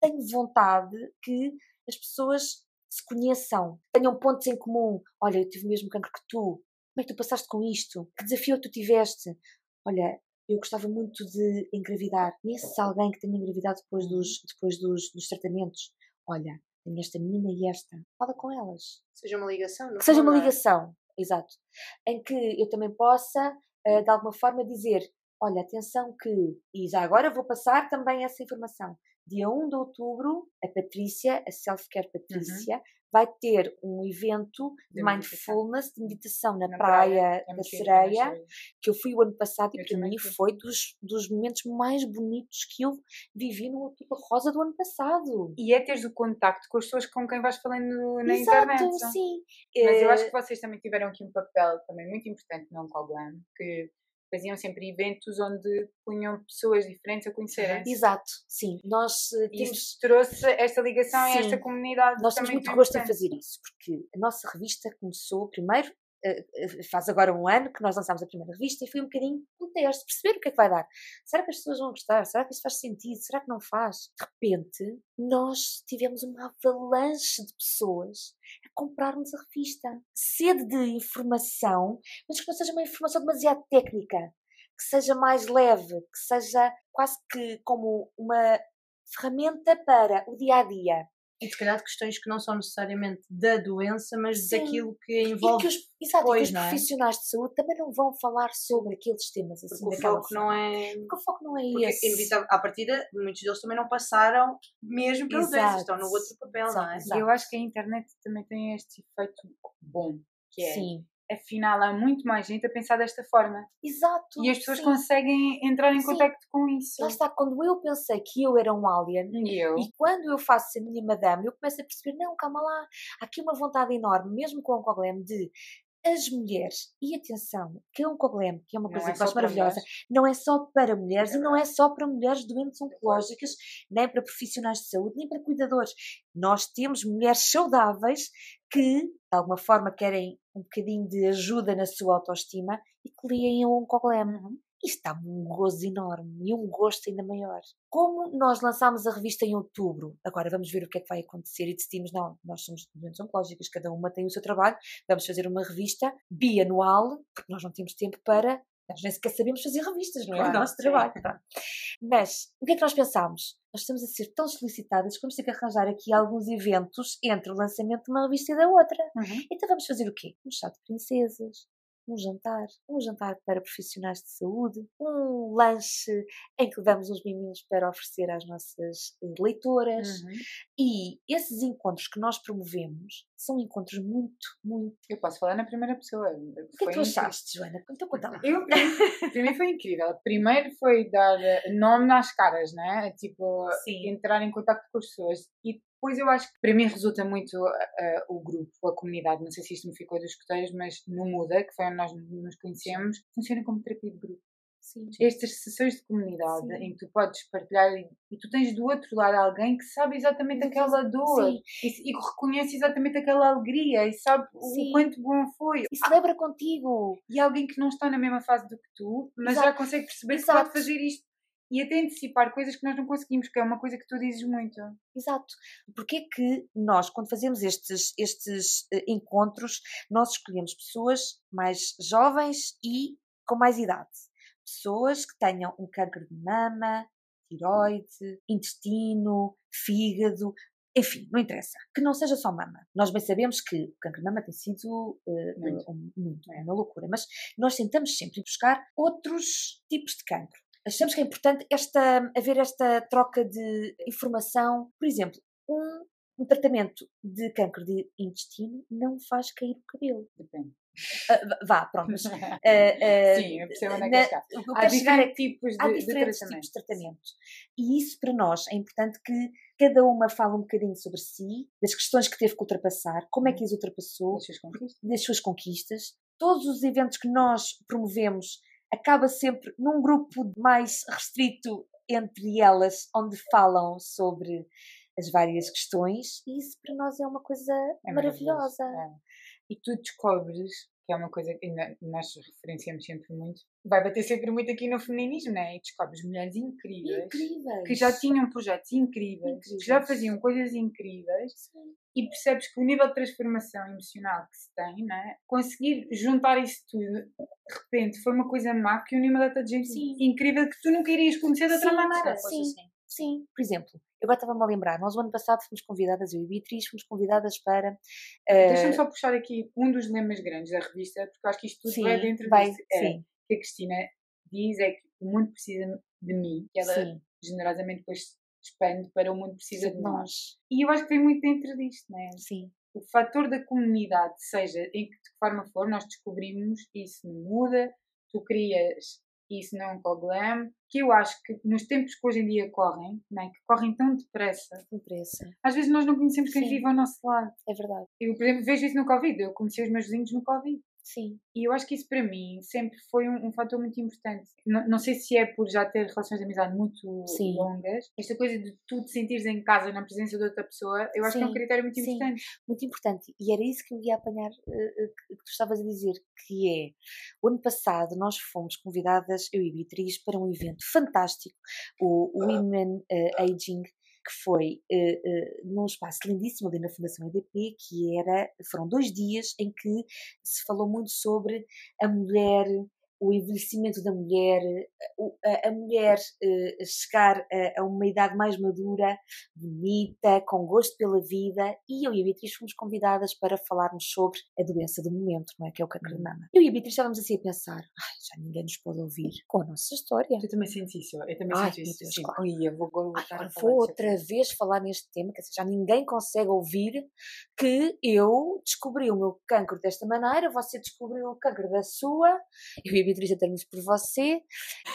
Speaker 1: tenho vontade que as pessoas se conheçam, tenham pontos em comum. Olha, eu tive o mesmo cancro que tu. Como é que tu passaste com isto? Que desafio é tu tiveste? Olha, eu gostava muito de engravidar. Conheces alguém que tenha engravidado depois dos, depois dos, dos tratamentos? Olha, tenho esta menina e esta. Fala com elas.
Speaker 3: Seja uma ligação,
Speaker 1: Que seja
Speaker 3: fundo,
Speaker 1: uma
Speaker 3: não é?
Speaker 1: ligação, exato. Em que eu também possa, eh, de alguma forma, dizer: olha, atenção que. E já agora vou passar também essa informação. Dia 1 de outubro, a Patrícia, a Self-Care Patrícia, vai ter um evento de,
Speaker 2: De meditação.
Speaker 1: mindfulness, de meditação na,
Speaker 2: Na
Speaker 1: praia,
Speaker 2: praia, é
Speaker 1: da
Speaker 2: giro,
Speaker 1: Sereia, que eu fui o ano passado e
Speaker 2: Eu
Speaker 1: para mim
Speaker 2: fui.
Speaker 1: foi dos, dos momentos mais bonitos que eu vivi no Outubro Rosa do ano passado.
Speaker 2: E é teres o contacto com as pessoas com quem vais falando na
Speaker 1: Exato,
Speaker 2: internet.
Speaker 1: sim.
Speaker 2: Mas eu
Speaker 1: Eh,
Speaker 2: acho que vocês também tiveram aqui um papel também muito importante no Glam, que faziam sempre eventos onde punham pessoas diferentes a conhecerem.
Speaker 1: Exato, sim. Nós eh, temos,
Speaker 2: isso trouxe esta ligação
Speaker 1: Sim.
Speaker 2: e esta comunidade.
Speaker 1: nós temos muito
Speaker 2: tão
Speaker 1: gosto em fazer isso, porque a nossa revista começou primeiro, faz agora um ano que nós lançámos a primeira revista e foi um bocadinho um teste, perceber o que é que vai dar. Será que as pessoas vão gostar? Será que isso faz sentido? Será que não faz? De repente, nós tivemos uma avalanche de pessoas a comprarmos a revista. Sede de informação, mas que não seja uma informação demasiado técnica, que seja mais leve, que seja quase que como uma ferramenta para o dia a dia.
Speaker 3: E se calhar de questões que não são necessariamente da doença, mas
Speaker 1: Sim.
Speaker 3: daquilo que
Speaker 1: E
Speaker 3: envolve.
Speaker 1: que os, exato, e que os
Speaker 3: não é?
Speaker 1: profissionais de saúde também não vão falar sobre aqueles temas assim
Speaker 3: Porque o foco não
Speaker 1: forma.
Speaker 3: é.
Speaker 1: Porque o foco não é
Speaker 3: Porque
Speaker 1: esse.
Speaker 3: inevitável, à partida, muitos deles também não passaram mesmo pela doença,
Speaker 1: Exato.
Speaker 3: estão no outro papel, não é?
Speaker 1: Exato.
Speaker 2: E eu acho que a internet também tem este efeito bom, que é,
Speaker 1: Sim,
Speaker 2: afinal, há muito mais gente a pensar desta forma.
Speaker 1: exato.
Speaker 2: E as pessoas
Speaker 1: sim.
Speaker 2: conseguem entrar em
Speaker 1: Sim.
Speaker 2: contacto com isso.
Speaker 1: Lá está, quando eu pensei que eu era um alien,
Speaker 2: E eu?
Speaker 1: E quando eu faço a minha madame, eu começo a perceber, não, calma lá, há aqui uma vontade enorme, mesmo com o Oncoglem, de as mulheres, e atenção, que o Oncoglem, que é uma
Speaker 2: Não
Speaker 1: coisa
Speaker 2: é
Speaker 1: que eu acho maravilhosa, não é só para mulheres
Speaker 2: É
Speaker 1: e não é só para mulheres doentes oncológicas, nem para profissionais de saúde, nem para cuidadores. Nós temos mulheres saudáveis que, de alguma forma, querem um bocadinho de ajuda na sua autoestima e que leem o Oncoglem. Isto dá-me um gozo enorme e um gosto ainda maior. Como nós lançámos a revista em outubro, agora vamos ver o que é que vai acontecer e decidimos, não, nós somos doentes oncológicas, cada uma tem o seu trabalho, vamos fazer uma revista bianual, porque nós não temos tempo para, nós nem sequer sabemos fazer revistas, não é
Speaker 2: Claro,
Speaker 1: o nosso trabalho. pronto. Mas, o que é que nós pensámos? Nós estamos a ser tão solicitadas que vamos ter que arranjar aqui alguns eventos entre o lançamento de uma revista e da outra.
Speaker 2: Uhum.
Speaker 1: Então vamos fazer o quê? Um chá de princesas, um jantar, um jantar para profissionais de saúde, um lanche em que damos uns miminhos para oferecer às nossas eh, leitoras.
Speaker 2: Uhum.
Speaker 1: E esses encontros que nós promovemos são encontros muito, muito.
Speaker 2: Eu posso falar na primeira pessoa.
Speaker 1: O que é que tu achaste, Joana? Então conta lá.
Speaker 2: Eu, para mim, foi incrível. Primeiro foi dar eh, nome às caras, né? Tipo,
Speaker 3: Sim.
Speaker 2: entrar em contato com as pessoas. E depois eu acho que para mim resulta muito eh, o grupo, a comunidade. Não sei se isto me ficou dos escuteiros, mas no Muda, que foi onde nós nos conhecemos, funciona como terapia de grupo.
Speaker 1: Sim.
Speaker 2: Estas sessões de comunidade
Speaker 1: Sim.
Speaker 2: em que tu podes partilhar e, tu tens do outro lado alguém que sabe exatamente aquela dor
Speaker 1: Sim.
Speaker 2: e, e reconhece exatamente aquela alegria e sabe
Speaker 1: Sim.
Speaker 2: o quanto bom foi.
Speaker 1: E celebra contigo.
Speaker 2: E alguém que não está na mesma fase do que tu, mas
Speaker 1: Exato.
Speaker 2: já consegue perceber que
Speaker 1: Exato.
Speaker 2: pode fazer isto e até antecipar coisas que nós não conseguimos, que é uma coisa que tu dizes muito.
Speaker 1: Exato. Porque é que nós, quando fazemos estes, estes eh, encontros, nós escolhemos pessoas mais jovens e com mais idade. Pessoas que tenham um câncer de mama, tiroide, intestino, fígado, enfim, não interessa. Que não seja só mama. Nós bem sabemos que o câncer de mama tem sido eh,
Speaker 2: Muito.
Speaker 1: um- muito, é uma loucura, mas nós tentamos sempre buscar outros tipos de cancro. Achamos que é importante esta, haver esta troca de informação. Por exemplo, um, um tratamento de câncer de intestino não faz cair o cabelo.
Speaker 2: Depende.
Speaker 1: Ah, vá, pronto. Mas, ah, ah,
Speaker 2: Sim, eu percebo onde é que está. Há
Speaker 1: é
Speaker 2: diferentes tipos de,
Speaker 1: há
Speaker 2: de
Speaker 1: diferentes
Speaker 2: tratamento.
Speaker 1: tipos de tratamento. E isso para nós é importante que cada uma fale um bocadinho sobre si, das questões que teve que ultrapassar, como é que as ultrapassou,
Speaker 2: Das suas conquistas.
Speaker 1: das suas conquistas. Todos os eventos que nós promovemos acaba sempre num grupo mais restrito entre elas, onde falam sobre as várias questões, e isso para nós é uma coisa
Speaker 2: É
Speaker 1: maravilhosa.
Speaker 2: é. E tu descobres, que é uma coisa que nós referenciamos sempre muito, vai bater sempre muito aqui no feminismo, né? E descobres mulheres incríveis.
Speaker 1: Incríveis.
Speaker 2: Que já tinham projetos incríveis, que já
Speaker 1: Incríveis.
Speaker 2: faziam coisas incríveis
Speaker 1: Sim.
Speaker 2: e percebes que o nível de transformação emocional que se tem, né? conseguir juntar isso tudo, de repente foi uma coisa má, que uniu uma data de gente
Speaker 1: Sim.
Speaker 2: incrível que tu nunca irias conhecer de outra
Speaker 1: Sim,
Speaker 2: maneira.
Speaker 1: sim. Sim, por exemplo, eu agora estava-me a lembrar, nós o ano passado fomos convidadas, eu e a Beatriz, fomos convidadas para. eh,
Speaker 2: Deixa-me só puxar aqui um dos lemas grandes da revista, porque eu acho que isto tudo
Speaker 1: sim,
Speaker 2: vai dentro
Speaker 1: vai,
Speaker 2: disso. É,
Speaker 1: sim,
Speaker 2: que a Cristina diz é que o mundo precisa de mim, que ela
Speaker 1: sim,
Speaker 2: generosamente depois expande para o mundo precisa de nós. E eu acho que tem muito dentro disto, não é?
Speaker 1: Sim,
Speaker 2: o fator da comunidade, seja em que de forma for, nós descobrimos isso muda, tu crias isso não é um problema, que eu acho que nos tempos que hoje em dia correm, né, que correm tão depressa,
Speaker 1: depressa,
Speaker 2: às vezes nós não conhecemos quem Sim. vive ao nosso lado.
Speaker 1: É verdade.
Speaker 2: Eu, por exemplo, vejo isso no Covid. Eu conheci os meus vizinhos no Covid.
Speaker 1: Sim.
Speaker 2: E eu acho que isso para mim sempre foi um, um fator muito importante. Não, não, sei se é por já ter relações de amizade muito Sim. longas, esta coisa de tu te sentires em casa na presença de outra pessoa, eu acho Sim. que é um critério muito Sim. importante.
Speaker 1: Muito importante. E era isso que eu ia apanhar, uh, que tu estavas a dizer, que é, o ano passado nós fomos convidadas, eu e Beatriz, para um evento fantástico, o Women uh, Aging, que foi uh, uh, num espaço lindíssimo ali na Fundação EDP, que era, foram dois dias em que se falou muito sobre a mulher o envelhecimento da mulher, a, a mulher uh, chegar a, uma idade mais madura, bonita, com gosto pela vida, e eu e a Beatriz fomos convidadas para falarmos sobre a doença do momento, não é? Que é o câncer de mama. Uhum. Eu e a Beatriz estávamos assim a pensar, ai, já ninguém nos pode ouvir com a nossa história.
Speaker 2: Eu também senti isso, eu também ai, senti isso. Deus, claro. Ai, eu vou, vou,
Speaker 1: ai, vou outra vez falar neste tema, que já ninguém consegue ouvir que eu descobri o meu cancro desta maneira, você descobriu o cancro da sua, eu e a Beatriz a por você.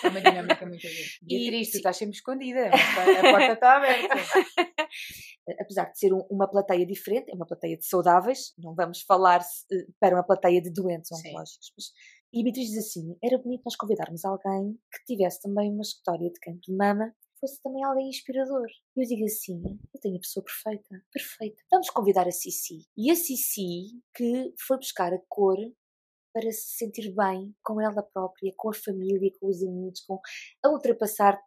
Speaker 2: É uma dinâmica muito boa. Beatriz, tu estás sempre escondida, a porta está aberta.
Speaker 1: Apesar de ser um, uma plateia diferente, é uma plateia de saudáveis, não vamos falar eh, para uma plateia de doentes oncológicos. Mas, e Beatriz diz assim: era bonito nós convidarmos alguém que tivesse também uma história de cancro de mama fosse também alguém inspirador. E eu digo assim: eu tenho a pessoa perfeita, perfeita. Vamos convidar a Cici. E a Cici, que foi buscar a cor para se sentir bem com ela própria, com a família, com os amigos, com a ultrapassar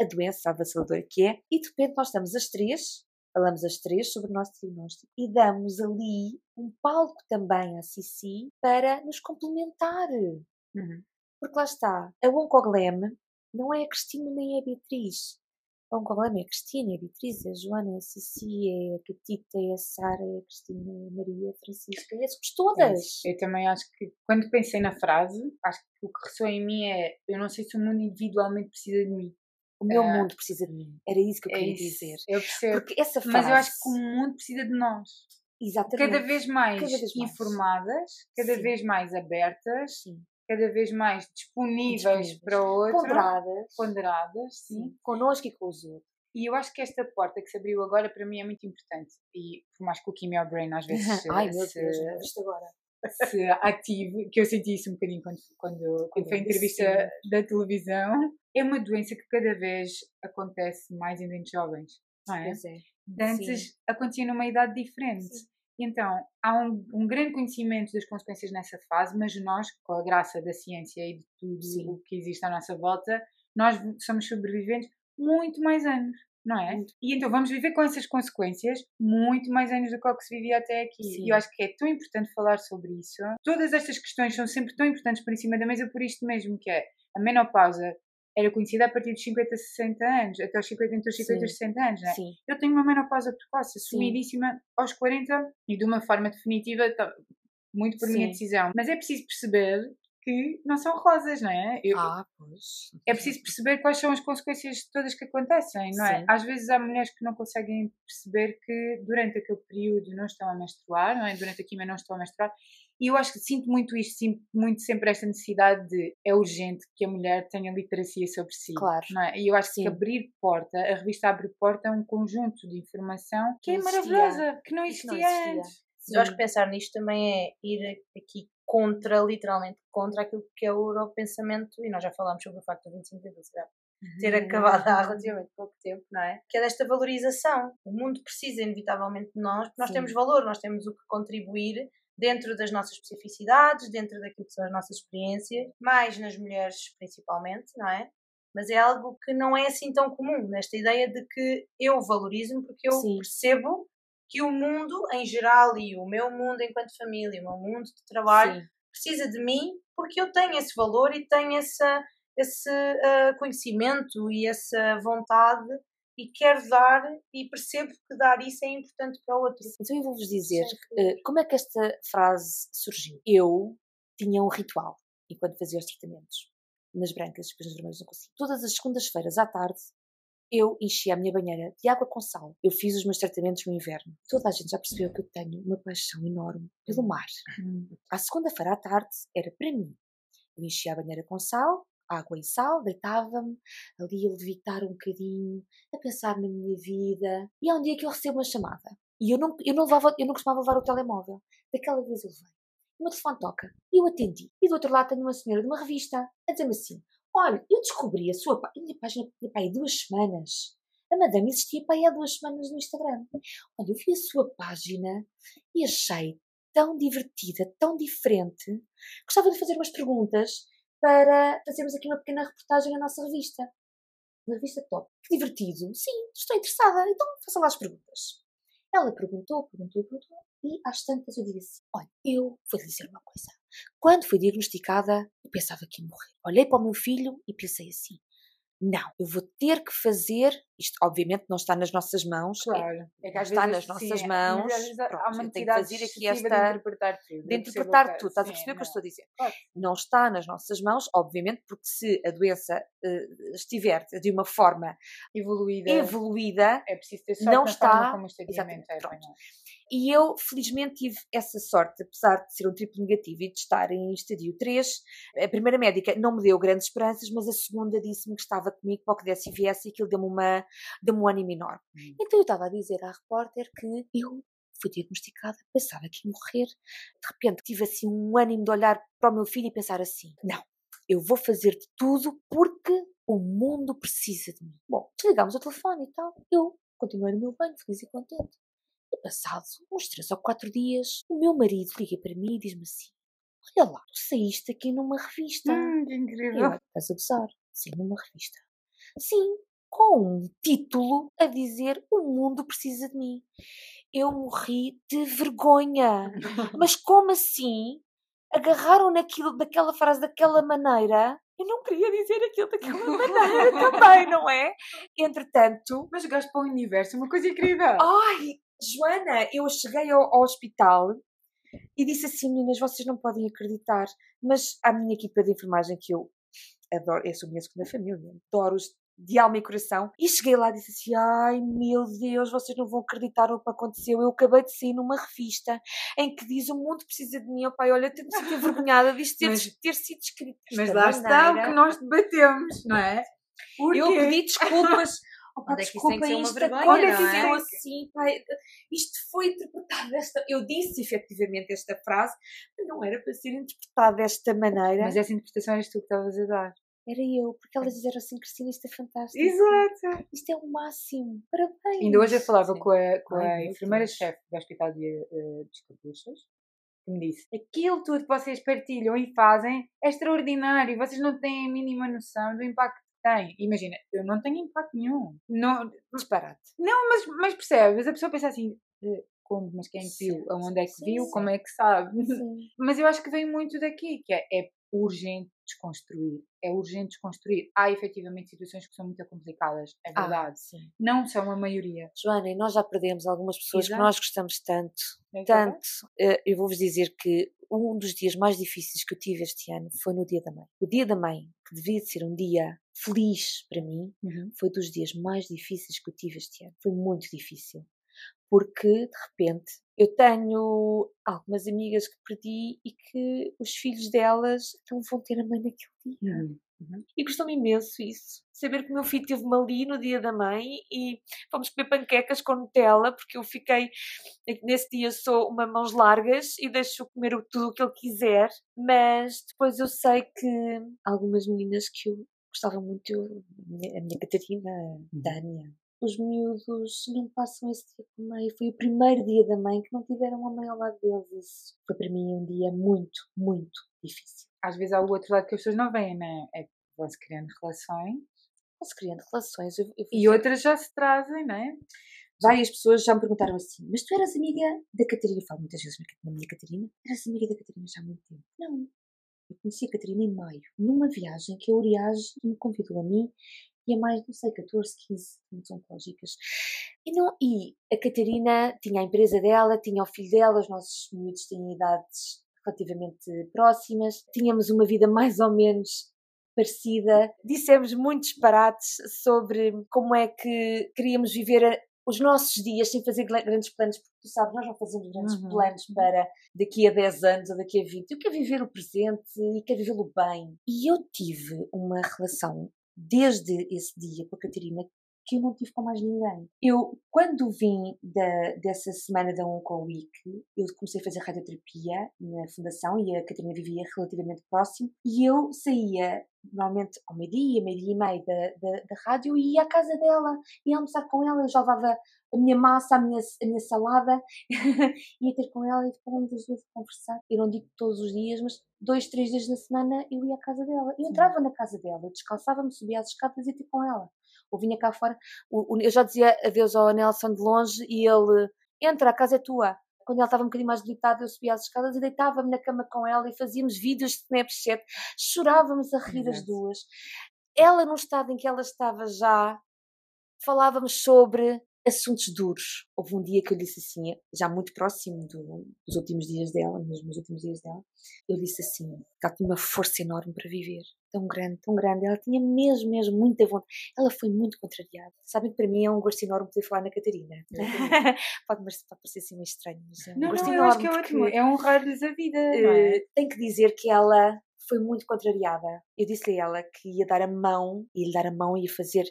Speaker 1: a doença avassaladora que é. E de repente nós estamos as três, falamos as três sobre o nosso diagnóstico e damos ali um palco também à Cici para nos complementar. Uhum. Porque lá está, a Oncoglem não é a Cristina nem a Beatriz. O Oncoglem é a Cristina, é a Beatriz, é a Joana, é a Cici, é a Catita, é a Sara, é a Cristina, é a Maria, a Francisca, é somos todas.
Speaker 2: É eu também acho que, quando pensei na frase, acho que o que ressoa em mim é: eu não sei se o mundo individualmente precisa de mim.
Speaker 1: O meu uh, mundo precisa de mim. Era isso que eu é queria isso. dizer.
Speaker 2: Eu percebo. Porque essa frase... Mas eu acho que o mundo precisa de nós.
Speaker 1: Exatamente.
Speaker 2: Cada vez mais, cada vez mais. informadas, cada Sim. vez mais abertas, Sim cada vez mais disponíveis, disponíveis. para o outro.
Speaker 1: Ponderadas.
Speaker 2: Ponderadas, sim. sim.
Speaker 1: Connosco e com os outros.
Speaker 2: E eu acho que esta porta que se abriu agora para mim é muito importante. E por mais que o Kimmy Brain às vezes
Speaker 1: Ai, meu se, Deus, se, agora.
Speaker 2: se ative, que eu senti isso um bocadinho quando, quando, quando foi a entrevista sim. da televisão, é uma doença que cada vez acontece mais em dentes jovens. Não é? É. antes acontecia numa idade diferente. Sim. Então, há um, um, grande conhecimento das consequências nessa fase, mas nós, com a graça da ciência e de tudo Sim. o que existe à nossa volta, nós somos sobreviventes muito mais anos, não é? Muito. E então vamos viver com essas consequências muito mais anos do que o que se vivia até aqui. Sim. E eu acho que é tão importante falar sobre isso. Todas estas questões são sempre tão importantes em cima da mesa por isto mesmo, que é a menopausa era conhecida a partir dos 50, 60 anos, até os 50, entre os 50 e 60 anos, né? Sim. Eu tenho uma menopausa precoce, assumidíssima aos 40 e de uma forma definitiva, muito por Sim. minha decisão. Mas é preciso perceber que não são rosas, não é?
Speaker 1: Eu, ah, pois.
Speaker 2: É preciso perceber quais são as consequências todas que acontecem, não é? Sim. Às vezes há mulheres que não conseguem perceber que durante aquele período não estão a menstruar, não é? Durante a quimio não estão a menstruar e eu acho que sinto muito isto, sinto muito sempre esta necessidade de é urgente que a mulher tenha literacia sobre si.
Speaker 1: Claro.
Speaker 2: Não é? E eu acho Sim. que abrir porta, a revista Abre Porta é um conjunto de informação que, é maravilhosa, que não existia, que não existia. antes.
Speaker 3: Eu acho que pensar nisto também é ir aqui contra, literalmente, contra aquilo que é o europensamento, e nós já falámos sobre o facto do 25 de abril, ter uhum. acabado há relativamente pouco tempo, não é? Que é desta valorização. O mundo precisa inevitavelmente de nós, porque nós Sim. temos valor, nós temos o que contribuir dentro das nossas especificidades, dentro daquilo que são as nossas experiências, mais nas mulheres principalmente, não é? Mas é algo que não é assim tão comum, nesta ideia de que eu valorizo-me porque eu Sim. percebo que o mundo em geral e o meu mundo enquanto família, o meu mundo de trabalho Sim. precisa de mim porque eu tenho esse valor e tenho essa, esse uh, conhecimento e essa vontade e quero dar e percebo que dar isso é importante para o outro.
Speaker 1: Então eu vou-vos dizer uh, como é que esta frase surgiu. Eu tinha um ritual enquanto fazia os tratamentos nas brancas, depois nas vermelhas não consigo. Todas as segundas-feiras à tarde eu enchi a minha banheira de água com sal. Eu fiz os meus tratamentos no inverno. Toda a gente já percebeu que eu tenho uma paixão enorme pelo mar.
Speaker 2: Hum.
Speaker 1: À segunda-feira à tarde era para mim. Eu enchia a banheira com sal, água e sal, deitava-me ali a levitar um bocadinho, a pensar na minha vida. E há um dia que eu recebo uma chamada. E eu não, eu não, levava, eu não costumava levar o telemóvel. Daquela vez eu levei. O meu telefone toca. E eu atendi. E do outro lado tenho uma senhora de uma revista a dizer-me assim: Olha, eu descobri a sua. A minha página para aí duas semanas. A madame existia aí há duas semanas no Instagram. Olha, eu vi a sua página e achei tão divertida, tão diferente. Gostava de fazer umas perguntas para fazermos aqui uma pequena reportagem na nossa revista. Na revista Top. Que divertido. Sim, estou interessada. Então faça lá as perguntas. Ela perguntou, perguntou, perguntou. E às tantas eu digo assim: Olha, eu vou-lhe dizer uma coisa. Quando fui diagnosticada, eu pensava que ia morrer. Olhei para o meu filho e pensei assim: não, eu vou ter que fazer. Isto, obviamente, não está nas nossas mãos.
Speaker 2: Claro.
Speaker 1: É, é está nas
Speaker 2: sim,
Speaker 1: nossas
Speaker 2: mas
Speaker 1: mãos.
Speaker 2: às vezes há
Speaker 1: Pronto,
Speaker 2: uma
Speaker 1: eu tenho que fazer aqui esta.
Speaker 2: de interpretar tudo.
Speaker 1: De
Speaker 2: percebo
Speaker 1: interpretar tudo. Estás a
Speaker 2: sim,
Speaker 1: perceber o que eu
Speaker 2: não.
Speaker 1: estou a dizer?
Speaker 2: Claro.
Speaker 1: Não está nas nossas mãos, obviamente, porque se a doença eh, estiver de uma forma
Speaker 2: Evoluída.
Speaker 1: evoluída,
Speaker 2: É preciso ter sorte
Speaker 1: não está-
Speaker 2: como o é.
Speaker 1: pronto.
Speaker 2: não é?
Speaker 1: E eu, felizmente, tive essa sorte, apesar de ser um triplo negativo e de estar em estadio 3. A primeira médica não me deu grandes esperanças, mas a segunda disse-me que estava comigo para o que desse e viesse e aquilo deu-me uma, deu um ânimo enorme.
Speaker 2: Hum.
Speaker 1: Então eu estava a dizer à repórter que eu fui diagnosticada, pensava que ia morrer. De repente tive assim um ânimo de olhar para o meu filho e pensar assim: não, eu vou fazer de tudo porque o mundo precisa de mim. Bom, desligámos o telefone e tal. Eu continuei no meu banho, feliz e contente. Passado uns três ou quatro dias, o meu marido liga para mim e diz-me assim: Olha lá, tu saíste aqui numa revista.
Speaker 2: Hum, que incrível.
Speaker 1: eu, estás a gozar? Saí numa revista. Sim, com um título a dizer O mundo precisa de mim. Eu morri de vergonha. Mas como assim? Agarraram naquilo, daquela frase daquela maneira. Eu não queria dizer aquilo daquela maneira também, não é? Entretanto,
Speaker 2: Mas jogaste para o universo, uma coisa incrível.
Speaker 1: Ai, Joana, eu cheguei ao, ao hospital e disse assim, meninas, vocês não podem acreditar, mas a minha equipa de enfermagem que eu adoro, eu sou a minha segunda família, adoro-os de alma e coração, e cheguei lá e disse assim, ai meu Deus, vocês não vão acreditar no que aconteceu, eu acabei de sair numa revista em que diz o mundo precisa de mim, oh pai, olha, tenho sido envergonhada disto ter,
Speaker 2: Mas-
Speaker 1: ter sido escrito
Speaker 2: Mas lá está o que nós debatemos, não é? Porque
Speaker 1: Eu pedi desculpas. Oh, pá,
Speaker 3: Onde é que isso tem
Speaker 1: isto
Speaker 3: é?
Speaker 1: assim, pai, isto foi interpretado desta... Eu disse efetivamente esta frase, mas não era para ser interpretado desta maneira.
Speaker 2: Mas essa interpretação eras tu que estavas a dar.
Speaker 1: Era eu, porque elas disseram assim, Cristina, isto é fantástico.
Speaker 2: Exato.
Speaker 1: Isto é o máximo. Parabéns.
Speaker 2: Ainda hoje eu falava
Speaker 3: Sim.
Speaker 2: com a, com
Speaker 1: Ai,
Speaker 2: a enfermeira-chefe do Hospital de, uh, de Escabuchas, que me disse: aquilo tudo que vocês partilham e fazem é extraordinário, vocês não têm a mínima noção do impacto tem. Imagina, eu não tenho impacto nenhum. Não,
Speaker 1: Disparate.
Speaker 2: não mas, mas percebes? A pessoa pensa assim. "Eh, Como? Mas quem é viu? Aonde é que viu?
Speaker 1: sim.
Speaker 2: Como é que sabe?
Speaker 1: Sim.
Speaker 2: Mas eu acho que vem muito daqui, que é, é urgente desconstruir. É urgente desconstruir. Há efetivamente situações que são muito complicadas, é
Speaker 1: Ah,
Speaker 2: verdade.
Speaker 1: sim.
Speaker 2: Não são a maioria.
Speaker 1: Joana, e nós já perdemos algumas pessoas
Speaker 2: Exato.
Speaker 1: que nós gostamos tanto.
Speaker 2: É
Speaker 1: Tanto. Eh, Eu vou-vos dizer que um dos dias mais difíceis que eu tive este ano foi no Dia da Mãe. O Dia da Mãe, que devia de ser um dia feliz para mim,
Speaker 2: Uhum.
Speaker 1: foi dos dias mais difíceis que eu tive este ano. Foi muito difícil. Porque, de repente, eu tenho algumas amigas que perdi e que os filhos delas não vão ter a mãe naquele dia.
Speaker 2: Uhum.
Speaker 1: E gostou-me imenso isso. Saber que o meu filho teve-me ali no dia da mãe e fomos comer panquecas com Nutella, porque eu fiquei. Nesse dia sou uma mãos largas e deixo comer tudo o que ele quiser, mas depois eu sei que algumas meninas que eu gostava muito, a minha, Catarina, a Tânia, os miúdos não passam esse dia com a mãe. Foi o primeiro dia da mãe que não tiveram a mãe ao lado deles. Isso foi para mim um dia muito, muito difícil.
Speaker 2: Às vezes há o outro lado que as pessoas não veem, né? É que vão-se criando relações
Speaker 1: Posso criando relações. Eu, eu
Speaker 2: e outras já se trazem, né?
Speaker 1: Várias pessoas já me perguntaram assim: Mas tu eras amiga da Catarina? Eu falo muitas vezes na minha Catarina. Eras amiga da Catarina já há muito tempo. Não. Eu conheci a Catarina em maio, numa viagem que a Uriage me convidou a mim e a mais, não sei, 14, 15 muito oncológicas. E, não, e a Catarina tinha a empresa dela, tinha o filho dela, os nossos miúdos têm idades relativamente próximas. Tínhamos uma vida mais ou menos parecida. Dissemos muitos disparates sobre como é que queríamos viver os nossos dias sem fazer grandes planos, porque tu sabes, nós não fazemos grandes uhum. planos para daqui a 10 anos ou daqui a 20. Eu quero viver o presente e quero vivê-lo bem. E eu tive uma relação desde esse dia com a Catarina que eu não tive com mais ninguém. Eu, quando vim da, dessa semana da Onco Week, eu comecei a fazer radioterapia na fundação e a Catarina vivia relativamente próximo e eu saía normalmente ao meio-dia, meio-dia e meio da, da, da, rádio e ia à casa dela, ia almoçar com ela, eu já levava a minha massa, a minha, a minha salada, ia ter com ela e ficávamos as duas a conversar. Eu não digo todos os dias, mas dois, três dias na semana eu ia à casa dela. Eu entrava na casa dela, descalçava-me, subia as escadas e ia ter com ela ou vinha cá fora. O, o, eu já dizia adeus ao Nelson de longe e ele entra, a casa é tua. Quando ela estava um bocadinho mais debilitada, eu subia as escadas e deitava-me na cama com ela e fazíamos vídeos de Snapchat, chorávamos a rir as duas. Ela, no estado em que ela estava já, falávamos sobre assuntos duros. Houve um dia que eu disse assim, já muito próximo do, dos últimos dias dela, mesmo nos últimos dias dela, eu disse assim, ela tinha uma força enorme para viver, tão grande, tão grande, ela tinha mesmo, mesmo muita vontade. Ela foi muito contrariada. Sabem que para mim é um gosto enorme poder falar na Catarina. pode, pode parecer assim meio estranho, mas é um
Speaker 2: não,
Speaker 1: gosto
Speaker 2: não,
Speaker 1: enorme. Eu
Speaker 2: acho que é ótimo, é honrar-lhes a vida. Uh,
Speaker 1: Tenho que dizer que ela foi muito contrariada. Eu disse-lhe a ela que ia dar a mão, ia lhe dar a mão e ia fazer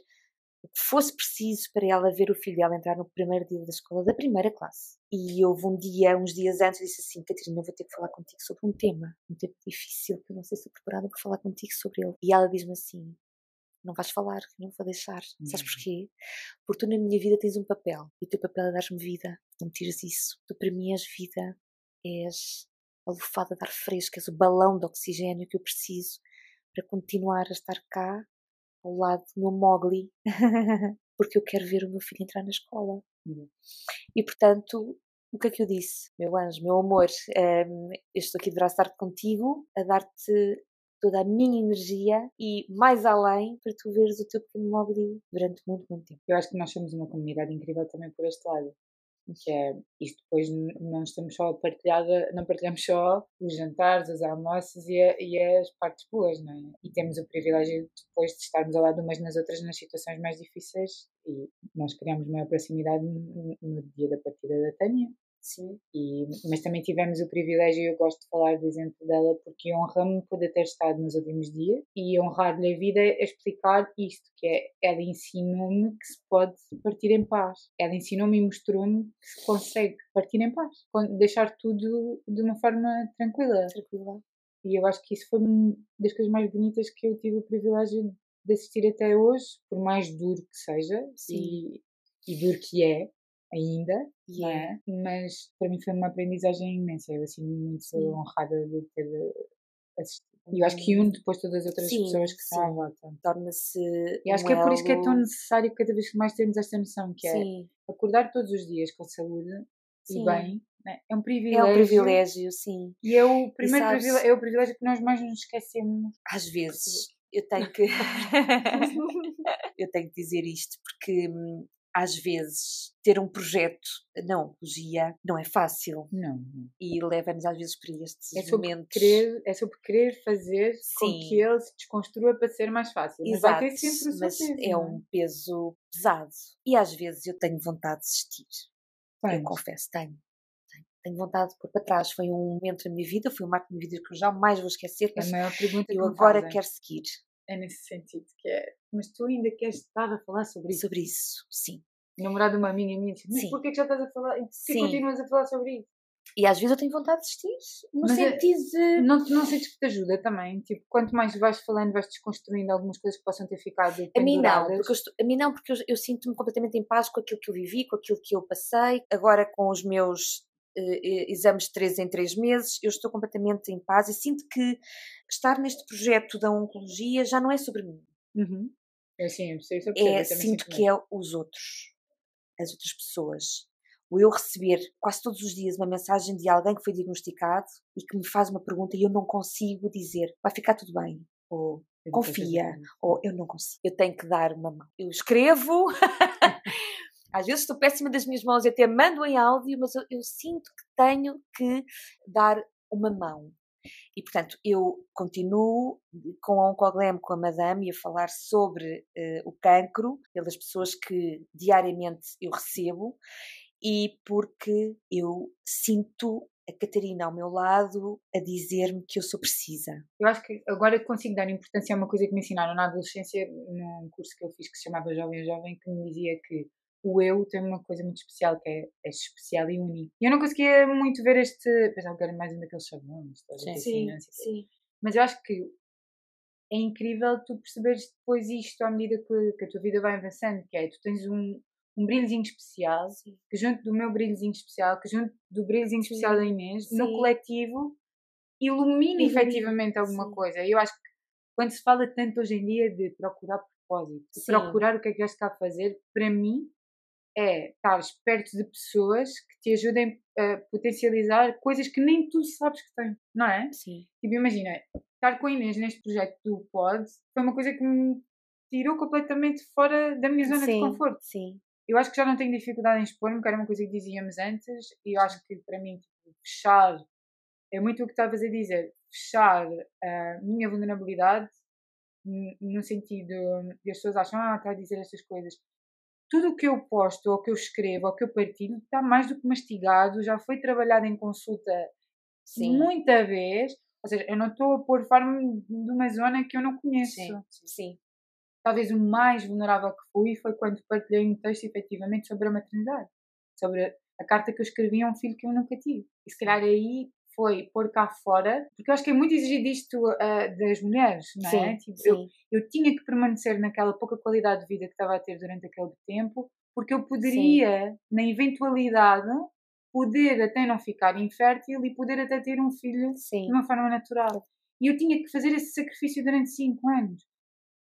Speaker 1: o que fosse preciso para ela ver o filho dela entrar no primeiro dia da escola da primeira classe. E houve um dia, uns dias antes, disse assim: Catarina, vou ter que falar contigo sobre um tema, um tema difícil, que eu não sei se estou preparada para falar contigo sobre ele. E ela diz-me assim: Não vais falar, não vou deixar. Uhum. Sabes porquê? Porque tu na minha vida tens um papel e o teu papel é dar-me vida. Não me tiras isso. Tu para mim és vida, és a lufada de ar fresco, és o balão de oxigênio que eu preciso para continuar a estar cá ao lado do meu Mogli, porque eu quero ver o meu filho entrar na escola. Uhum. E portanto, o que é que eu disse? Meu anjo, meu amor, um, ehm, eu estou aqui de braço contigo, a dar-te toda a minha energia e mais além para tu veres o teu pequeno Mogli durante muito, muito tempo.
Speaker 2: Eu acho que nós somos uma comunidade incrível também por este lado que é isto depois não estamos só a partilhar, não partilhamos só os jantares, os almoços e, a, e as partes boas, não é? E temos o privilégio depois de estarmos ao lado umas nas outras nas situações mais difíceis e nós criamos maior proximidade no, no dia da partida da Tânia, Sim. E, mas também tivemos o privilégio, e eu gosto de falar do exemplo dela, porque honra-me poder ter estado nos últimos dias e honrar-lhe a vida é explicar isto, que é, ela ensinou-me que se pode partir em paz. Ela ensinou-me e mostrou-me que se consegue partir em paz, deixar tudo de uma forma tranquila. Tranquila. E eu acho que isso foi uma das coisas mais bonitas que eu tive o privilégio de assistir até hoje, por mais duro que seja, e, e duro que é, ainda, yeah. é? mas para mim foi uma aprendizagem imensa. Eu assim muito sim. honrada de ter assistido. E eu acho que une depois todas as outras sim, pessoas que estão à volta.
Speaker 1: Torna-se.
Speaker 2: E acho um que é por isso que é tão necessário cada vez mais termos esta noção, que é sim. acordar todos os dias com saúde sim. e bem. Né? É um privilégio.
Speaker 1: É um privilégio, sim.
Speaker 2: E é o primeiro privilégio, é o privilégio que nós mais nos esquecemos.
Speaker 1: Às vezes eu tenho que eu tenho que dizer isto porque hum, às vezes, ter um projeto na oncologia não é fácil.
Speaker 2: Não.
Speaker 1: E leva-nos às vezes para estes
Speaker 2: é sobre
Speaker 1: momentos.
Speaker 2: Querer, é sobre querer fazer Sim. com que ele se desconstrua para ser mais fácil. Mas Exato, vai ter sempre o mas peso,
Speaker 1: é, é um peso pesado. E às vezes eu tenho vontade de desistir. Eu confesso, tenho. tenho. vontade de pôr para trás. Foi um momento da minha vida, foi um marco da minha vida que eu jamais vou esquecer. Mas
Speaker 2: a maior pergunta
Speaker 1: eu agora fazem. quero seguir
Speaker 2: é nesse sentido, que é, mas tu ainda queres estar a falar sobre isso?
Speaker 1: Sobre isso, sim.
Speaker 2: Namorado de uma amiga minha disse, mas porquê que já estás a falar, porquê continuas a falar sobre isso?
Speaker 1: E às vezes eu tenho vontade de desistir, no mas é sentido
Speaker 2: de... Não, não sentes que te ajuda também? Tipo, quanto mais vais falando, vais desconstruindo algumas coisas que possam ter ficado
Speaker 1: A mim não, porque eu, estou, a mim não, porque eu, eu sinto-me completamente em paz com aquilo que eu vivi, com aquilo que eu passei. Agora com os meus exames de 3 em 3 meses, eu estou completamente em paz e sinto que estar neste projeto da oncologia já não é sobre mim.
Speaker 2: Uhum. É sim, eu
Speaker 1: eu é, sinto que é os outros, as outras pessoas. O eu receber quase todos os dias uma mensagem de alguém que foi diagnosticado e que me faz uma pergunta e eu não consigo dizer vai ficar tudo bem, ou confia, ou eu não consigo. Eu tenho que dar uma mão. Eu escrevo, às vezes estou péssima das minhas mãos e até mando em áudio, mas eu, eu sinto que tenho que dar uma mão. E, portanto, eu continuo com a Oncoglem, com a Madame, a falar sobre uh, o cancro, pelas pessoas que diariamente eu recebo, e porque eu sinto a Catarina ao meu lado a dizer-me que eu sou precisa.
Speaker 2: Eu acho que agora consigo dar importância a uma coisa que me ensinaram na adolescência, num curso que eu fiz que se chamava Jovem Jovem, que me dizia que o eu tem uma coisa muito especial, que é, é especial e único. E eu não conseguia muito ver este. Pensava que era mais um daqueles chavões, sim, sim, sim. Mas eu acho que é incrível tu perceberes depois isto à medida que, que a tua vida vai avançando, que é tu tens um, um brilhozinho especial, sim. que junto do meu brilhozinho especial, que junto do brilhozinho especial da Inês, sim. no coletivo, ilumina sim. efetivamente alguma coisa. E eu acho que quando se fala tanto hoje em dia de procurar propósito, de procurar o que é que vais estar a fazer, para mim é estar perto de pessoas que te ajudem a potencializar coisas que nem tu sabes que tens, não é?
Speaker 1: Sim.
Speaker 2: Tipo, imagina, estar com a Inês neste projeto do Pod foi uma coisa que me tirou completamente fora da minha zona sim, de conforto.
Speaker 1: Sim.
Speaker 2: Eu acho que já não tenho dificuldade em expor-me, que era uma coisa que dizíamos antes, e eu acho que para mim, tipo, fechar, é muito o que estavas a dizer, fechar a minha vulnerabilidade no sentido de as pessoas acham, ah, está a dizer estas coisas tudo o que eu posto, ou que eu escrevo, ou que eu partilho, está mais do que mastigado, já foi trabalhado em consulta Sim. muita vez. Ou seja, eu não estou a pôr farm de uma zona que eu não conheço.
Speaker 1: Sim. Sim.
Speaker 2: Talvez o mais vulnerável que fui foi quando partilhei um texto efetivamente sobre a maternidade. Sobre a carta que eu escrevi a um filho que eu nunca tive. E se calhar aí foi pôr cá fora, porque eu acho que é muito exigido isto uh, das mulheres, não é?
Speaker 1: Sim, tipo, sim.
Speaker 2: Eu, eu tinha que permanecer naquela pouca qualidade de vida que estava a ter durante aquele tempo, porque eu poderia, sim. na eventualidade, poder até não ficar infértil e poder até ter um filho sim. de uma forma natural. E eu tinha que fazer esse sacrifício durante cinco anos.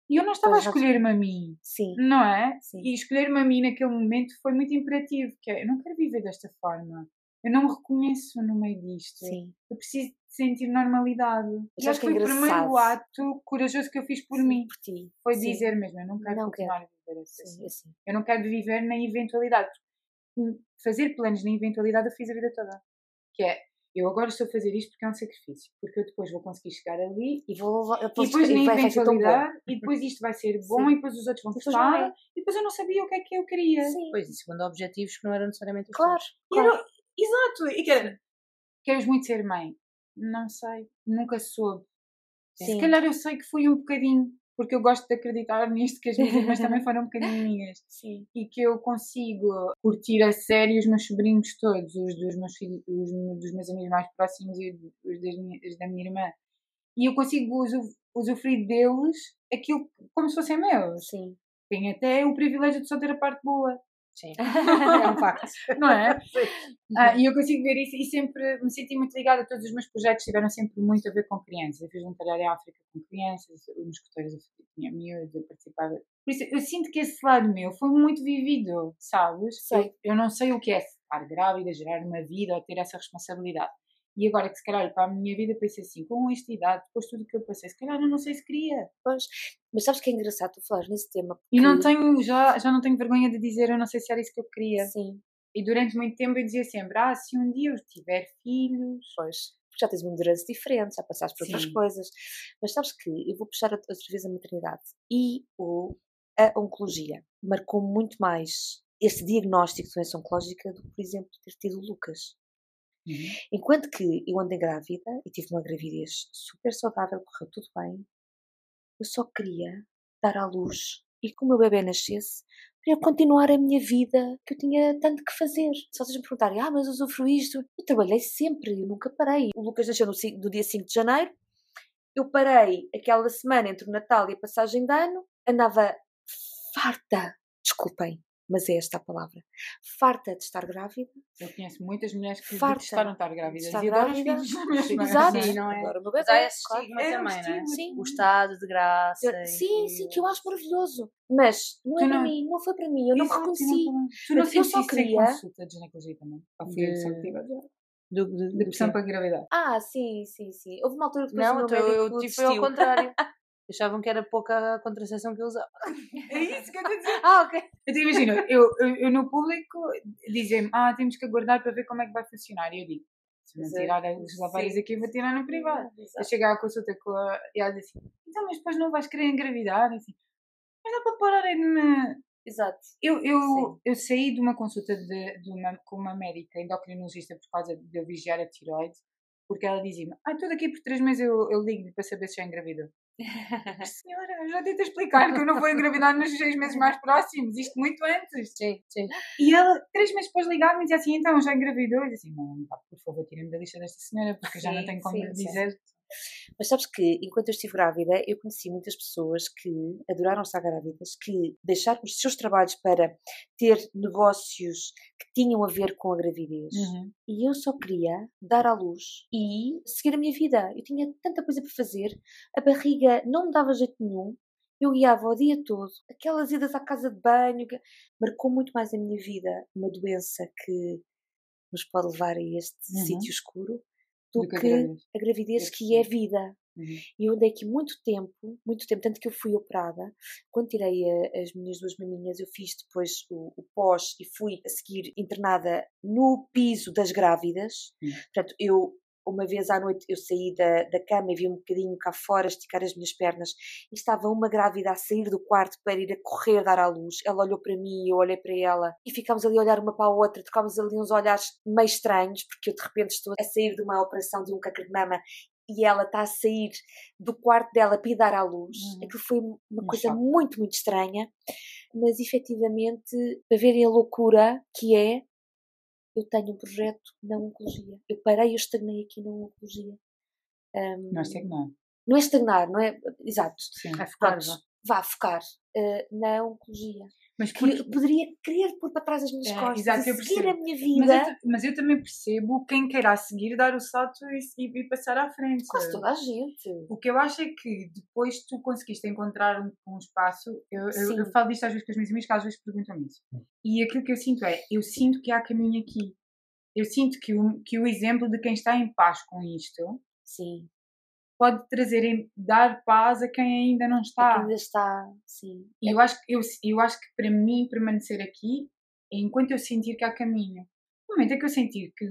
Speaker 2: E eu não estava pois a escolher-me a mim.
Speaker 1: Sim.
Speaker 2: Não é?
Speaker 1: Sim.
Speaker 2: E escolher-me a mim naquele momento foi muito imperativo, que é, eu não quero viver desta forma eu não me reconheço no meio disto.
Speaker 1: Sim.
Speaker 2: Eu preciso de sentir normalidade.
Speaker 1: e acho
Speaker 2: que
Speaker 1: foi
Speaker 2: o primeiro ato corajoso que eu fiz por
Speaker 1: Sim,
Speaker 2: mim.
Speaker 1: Por ti.
Speaker 2: Foi
Speaker 1: Sim.
Speaker 2: dizer mesmo, eu não quero
Speaker 1: não
Speaker 2: continuar
Speaker 1: quero.
Speaker 2: a viver assim.
Speaker 1: Sim, assim.
Speaker 2: Eu não quero viver na eventualidade. Fazer planos na eventualidade eu fiz a vida toda. Que é, eu agora estou a fazer isto porque é um sacrifício. Porque eu depois vou conseguir chegar ali
Speaker 1: e vou.
Speaker 2: E depois na eventualidade, e depois isto vai ser bom, Sim. e depois os outros vão gostar, e depois eu não sabia o que é que eu queria.
Speaker 1: Sim.
Speaker 3: Pois, e segundo objetivos que não eram necessariamente os
Speaker 1: Claro.
Speaker 3: claro. Exato. E que
Speaker 2: Queres muito ser mãe? Não sei. Nunca soube.
Speaker 1: Sim.
Speaker 2: Se calhar eu sei que fui um bocadinho, porque eu gosto de acreditar nisto, que as minhas irmãs também foram um bocadinho minhas.
Speaker 1: Sim.
Speaker 2: E que eu consigo curtir a sério os meus sobrinhos todos, os dos meus filhos, os dos meus amigos mais próximos e os das os da minha irmã. E eu consigo usufruir deles aquilo como se fossem meus.
Speaker 1: Sim.
Speaker 2: Tenho até o privilégio de só ter a parte boa.
Speaker 1: Sim, é um facto.
Speaker 2: Não é? Ah, e eu consigo ver isso e sempre me senti muito ligada a todos os meus projetos, tiveram sempre muito a ver com crianças. Eu fiz voluntariado em África com crianças, nos escuteiros eu tinha miúdos, eu participava. Por isso, eu sinto que esse lado meu foi muito vivido, sabes?
Speaker 1: Sei.
Speaker 2: Eu, eu não sei o que é estar grávida, gerar uma vida ou ter essa responsabilidade. E agora que se calhar para a minha vida pensei assim, com esta idade, depois tudo o que eu passei, se calhar eu não sei se queria.
Speaker 1: Pois, mas sabes que é engraçado tu falares nesse tema?
Speaker 2: Porque... E não tenho, já, já não tenho vergonha de dizer, eu não sei se era isso que eu queria.
Speaker 1: Sim.
Speaker 2: E durante muito tempo eu dizia sempre, ah, se um dia eu tiver filhos...
Speaker 1: Pois, já tens uma endurance diferente, já passaste por Sim. outras coisas. Mas sabes que eu vou puxar outra vez a maternidade e o, a oncologia marcou muito mais esse diagnóstico de doença oncológica do que, por exemplo, ter tido o Lucas.
Speaker 2: Uhum.
Speaker 1: Enquanto que eu andei grávida e tive uma gravidez super saudável, correu tudo bem, eu só queria dar à luz e que o meu bebê nascesse para eu continuar a minha vida que eu tinha tanto que fazer. Se vocês me perguntarem, ah, mas usufruí isto, eu trabalhei sempre, eu nunca parei. O Lucas nasceu no, do dia 5 de janeiro, eu parei aquela semana entre o Natal e a passagem de ano, andava farta, desculpem, mas é esta a palavra. Farta de estar grávida.
Speaker 2: Eu conheço muitas mulheres que farta a estar grávidas
Speaker 1: estar
Speaker 2: e
Speaker 1: grávida. Exato.
Speaker 3: Sim, não é?
Speaker 1: Agora,
Speaker 3: mas há esse estigma
Speaker 2: é
Speaker 3: também, não é?
Speaker 1: Sim.
Speaker 3: O estado de graça.
Speaker 1: Eu, sim, sim, que eu acho maravilhoso. Mas não é para mim, não foi para mim, eu não me reconheci.
Speaker 2: Tu não
Speaker 1: eu só queria.
Speaker 2: consulta de ginecologia também? Ou eu que tive
Speaker 3: do, do,
Speaker 2: de pressão para engravidar.
Speaker 1: Ah, sim, sim, sim. Houve uma altura que
Speaker 3: Não, então eu tive ao contrário. Achavam que era pouca a contracepção que eu usava.
Speaker 2: É isso que eu estou a dizer.
Speaker 1: ah, ok.
Speaker 2: Então imagina, eu, eu, eu no público dizem-me, ah, temos que aguardar para ver como é que vai funcionar. E eu digo, Se não tirar os ovários aqui, vou tirar no privado. Eu cheguei à consulta com a, e ela disse assim, então, mas depois não vais querer engravidar? Assim, mas dá para pararem de me...
Speaker 1: Exato.
Speaker 2: Eu, eu, eu saí de uma consulta de, de uma, com uma médica endocrinologista por causa de eu vigiar a tiroide, porque ela dizia-me, ah, estou daqui por três meses eu, eu ligo-lhe para saber se já engravidou. Senhora, já tentei explicar que eu não vou engravidar nos seis meses mais próximos, isto muito antes.
Speaker 1: Sim, sim.
Speaker 2: E ela, três meses depois, ligava-me e dizia assim: então já engravidou? Eu disse assim: não, por favor, tirem-me da lista desta senhora, porque sim, já não tenho como sim, dizer. Sim.
Speaker 1: Mas sabes que, enquanto eu estive grávida, eu conheci muitas pessoas que adoraram estar grávidas, que deixaram os seus trabalhos para ter negócios que tinham a ver com a gravidez. Uhum. E eu só queria dar à luz e seguir a minha vida. Eu tinha tanta coisa para fazer, a barriga não me dava jeito nenhum. Eu guiava o dia todo, aquelas idas à casa de banho, marcou muito mais a minha vida uma doença que nos pode levar a este uhum. sítio escuro do, do que, que, a gravidez, a gravidez que é vida. Uhum. E eu andei aqui muito tempo, muito tempo, tanto que eu fui operada. Quando tirei a, as minhas duas maminhas, eu fiz depois o, o, pós e fui a seguir internada no piso das grávidas. Uhum. Portanto, eu uma vez à noite eu saí da, da cama e vi um bocadinho cá fora esticar as minhas pernas e estava uma grávida a sair do quarto para ir a correr dar à luz. Ela olhou para mim e eu olhei para ela e ficámos ali a olhar uma para a outra, trocámos ali uns olhares meio estranhos porque eu de repente estou a sair de uma operação de um câncer de mama e ela está a sair do quarto dela para ir dar à luz. Uhum. Aquilo foi uma um coisa choque. muito, muito estranha, mas efetivamente para verem a loucura que é eu tenho um projeto na oncologia. Eu parei, eu estagnei aqui na oncologia.
Speaker 2: Um, não é estagnar.
Speaker 1: Não é estagnar, não é? Exato.
Speaker 2: Sim. É focar,
Speaker 1: vá. vá focar uh, na oncologia. Mas que... poderia querer pôr para trás as minhas é, costas exato, eu seguir a minha vida.
Speaker 2: Mas eu, mas eu, também percebo quem queira seguir, dar o salto e, e, passar à frente.
Speaker 1: Quase toda a gente.
Speaker 2: O que eu acho é que depois tu conseguiste encontrar um, um espaço. Eu, eu, eu, falo disto às vezes com os meus amigos que às vezes perguntam-me isso. E aquilo que eu sinto é: eu sinto que há caminho aqui. Eu sinto que o, que o exemplo de quem está em paz com isto.
Speaker 1: Sim
Speaker 2: pode trazer, dar paz a quem ainda não está.
Speaker 1: ainda está, sim.
Speaker 2: E eu acho, eu, eu acho que para mim permanecer aqui, enquanto eu sentir que há caminho. No momento em que eu sentir que,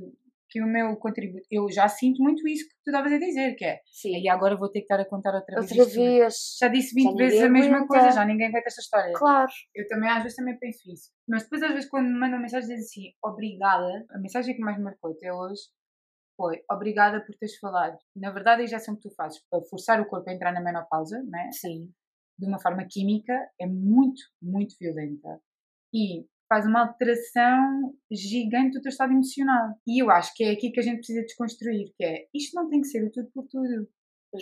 Speaker 2: que o meu contributo, eu já sinto muito isso que tu estavas a dizer, que é, sim. e agora vou ter que estar a contar outra vez.
Speaker 1: Outra vez.
Speaker 2: Já disse 20 já vezes a mesma aguenta. coisa, já ninguém aguenta esta história.
Speaker 1: Claro.
Speaker 2: Eu também às vezes também penso isso. Mas depois às vezes quando me mandam mensagem diz assim, obrigada, a mensagem que mais me marcou até hoje foi obrigada por teres falado. Na verdade, a injeção que tu fazes para forçar o corpo a entrar na menopausa, né?
Speaker 1: Sim.
Speaker 2: De uma forma química, é muito, muito violenta. E faz uma alteração gigante do teu estado emocional. E eu acho que é aqui que a gente precisa desconstruir, que é, isto não tem que ser o tudo por tudo.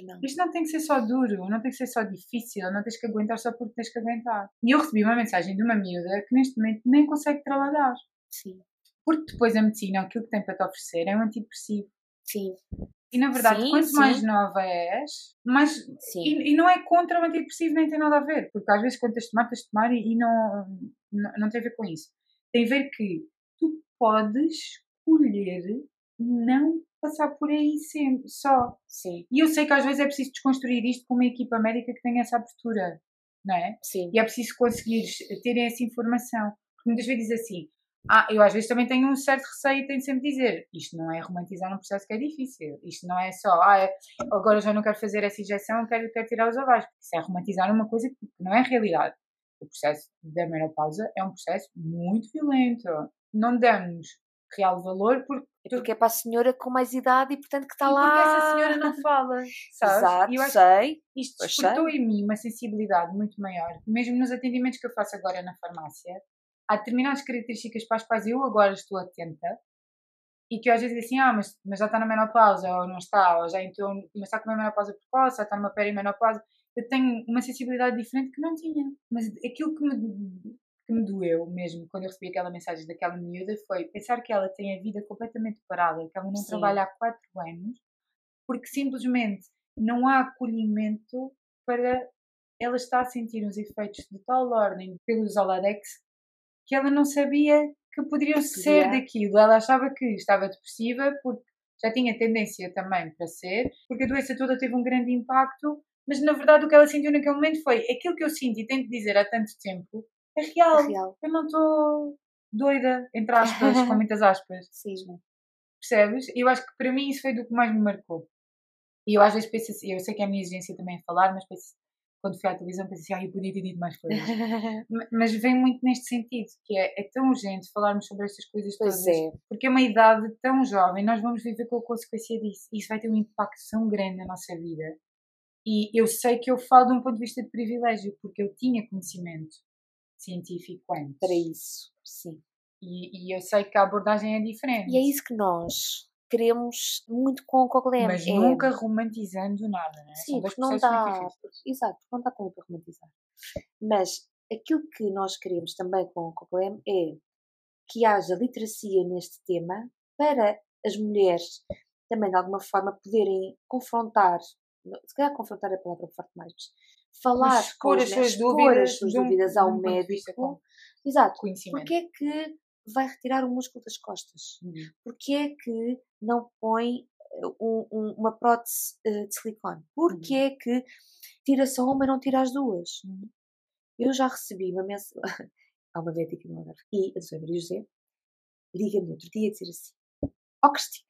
Speaker 1: Não.
Speaker 2: Isto não tem que ser só duro, não tem que ser só difícil, não tens que aguentar só porque tens que aguentar. E eu recebi uma mensagem de uma miúda que neste momento nem consegue trabalhar.
Speaker 1: Sim.
Speaker 2: Porque depois a medicina, aquilo que tem para te oferecer é um antidepressivo.
Speaker 1: Sim.
Speaker 2: E na verdade, sim, quanto sim. mais nova és, mais. E, e, não é contra o antidepressivo, nem tem nada a ver. Porque às vezes quando tens de tomar, tens de tomar e, e não, não, não tem a ver com isso. Tem a ver que tu podes escolher não passar por aí sempre, só.
Speaker 1: Sim.
Speaker 2: E eu sei que às vezes é preciso desconstruir isto com uma equipa médica que tenha essa abertura, não é?
Speaker 1: Sim.
Speaker 2: E é preciso conseguir ter essa informação. Porque muitas vezes diz assim, ah, eu às vezes também tenho um certo receio e tenho sempre de dizer isto não é romantizar um processo que é difícil. Isto não é só, ah, é, agora já não quero fazer essa injeção, quero, quero tirar os ovários. Isso é romantizar uma coisa que não é realidade. O processo da menopausa é um processo muito violento. Não damos real valor porque
Speaker 1: é porque é para a senhora com mais idade e portanto que está e lá.
Speaker 2: Porque essa senhora não fala, sabes?
Speaker 1: Exato, eu sei.
Speaker 2: Isto despertou em mim uma sensibilidade muito maior, mesmo nos atendimentos que eu faço agora na farmácia há determinadas características para as quais eu agora estou atenta e que às vezes dizem assim, ah, mas, mas já está na menopausa, ou não está, ou já entrou, mas está com uma menopausa precoce, ou está numa perimenopausa. Eu tenho uma sensibilidade diferente que não tinha. Mas aquilo que me, que me doeu mesmo quando eu recebi aquela mensagem daquela miúda foi pensar que ela tem a vida completamente parada, que ela não Sim. trabalha há quatro anos, porque simplesmente não há acolhimento para ela estar a sentir os efeitos de tal ordem pelos Zoladex que ela não sabia que poderiam ser daquilo. Ela achava que estava depressiva porque já tinha tendência também para ser, porque a doença toda teve um grande impacto, mas na verdade o que ela sentiu naquele momento foi aquilo que eu sinto e tento dizer há tanto tempo é real. É real. Eu não estou doida, entre aspas, com muitas aspas.
Speaker 1: Sim.
Speaker 2: Percebes? Eu acho que para mim isso foi do que mais me marcou. E eu às vezes penso assim, eu sei que é a minha exigência também a falar, mas penso, quando fui à televisão penso assim, ah, eu podia ter dito mais coisas. mas vem muito neste sentido, que é, é tão urgente falarmos sobre estas coisas
Speaker 1: pois
Speaker 2: todas.
Speaker 1: é.
Speaker 2: Porque é uma idade tão jovem, nós vamos viver com a consequência disso. E isso vai ter um impacto tão grande na nossa vida. E eu sei que eu falo de um ponto de vista de privilégio, porque eu tinha conhecimento científico antes.
Speaker 1: Para isso, sim.
Speaker 2: E, e eu sei que a abordagem é diferente.
Speaker 1: E é isso que nós queremos muito com o Cogolem.
Speaker 2: Mas
Speaker 1: é...
Speaker 2: nunca romantizando nada, não é?
Speaker 1: Sim, porque não dá. Exato, não dá também para romantizar. Mas aquilo que nós queremos também com o Cogolem é que haja literacia neste tema para as mulheres também de alguma forma poderem confrontar, se calhar confrontar é a palavra forte mais, falar com
Speaker 2: as suas dúvidas,
Speaker 1: as suas dúvidas ao
Speaker 2: um
Speaker 1: médico. Exato. Porque é que vai retirar o músculo das costas?
Speaker 2: Uhum.
Speaker 1: Porque é que não põe um, um, uma prótese uh, de silicone? Porque
Speaker 2: uhum.
Speaker 1: é que tira só uma e não tira as duas?
Speaker 2: Uhum.
Speaker 1: Eu já recebi uma mensagem. Há uma médica no Algarve. E a doutora Maria José liga-me outro dia a dizer assim: Ó oh, Cristina,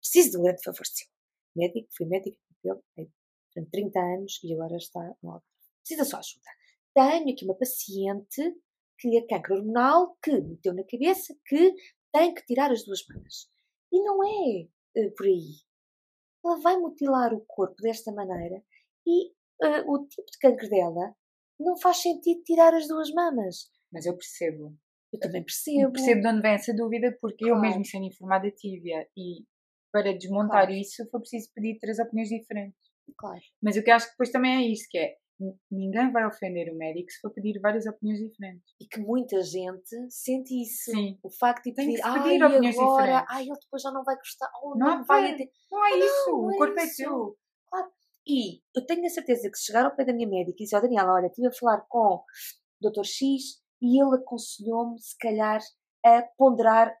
Speaker 1: preciso de um grande favor seu. Médico, fui ele durante 30 anos e agora está no Algarve. Precisa só ajuda. Tenho aqui uma paciente que é cancro hormonal, que meteu na cabeça que tem que tirar as duas mamas. E não é uh, por aí. Ela vai mutilar o corpo desta maneira e uh, o tipo de cancro dela não faz sentido tirar as duas mamas.
Speaker 2: Mas eu percebo.
Speaker 1: Eu também percebo. Eu
Speaker 2: percebo de onde vem essa dúvida, porque claro. eu mesmo sendo informada tive e para desmontar claro. isso foi preciso pedir três opiniões diferentes.
Speaker 1: Claro.
Speaker 2: Mas o que acho que depois também é isso, que é ninguém vai ofender o médico se for pedir várias opiniões diferentes.
Speaker 1: E que muita gente sente isso.
Speaker 2: Sim.
Speaker 1: O facto de pedir,
Speaker 2: Tem pedir
Speaker 1: ai,
Speaker 2: opiniões
Speaker 1: agora,
Speaker 2: diferentes.
Speaker 1: ai, ele depois já não vai gostar, ou
Speaker 2: não,
Speaker 1: não, vai...
Speaker 2: Não, não é isso,
Speaker 1: não,
Speaker 2: o corpo é,
Speaker 1: é
Speaker 2: seu.
Speaker 1: Claro. E eu tenho a certeza que se chegar ao pé da minha médica e dizer, oh, Daniela, olha, estive a falar com o Dr. X e ele aconselhou-me, se calhar, a ponderar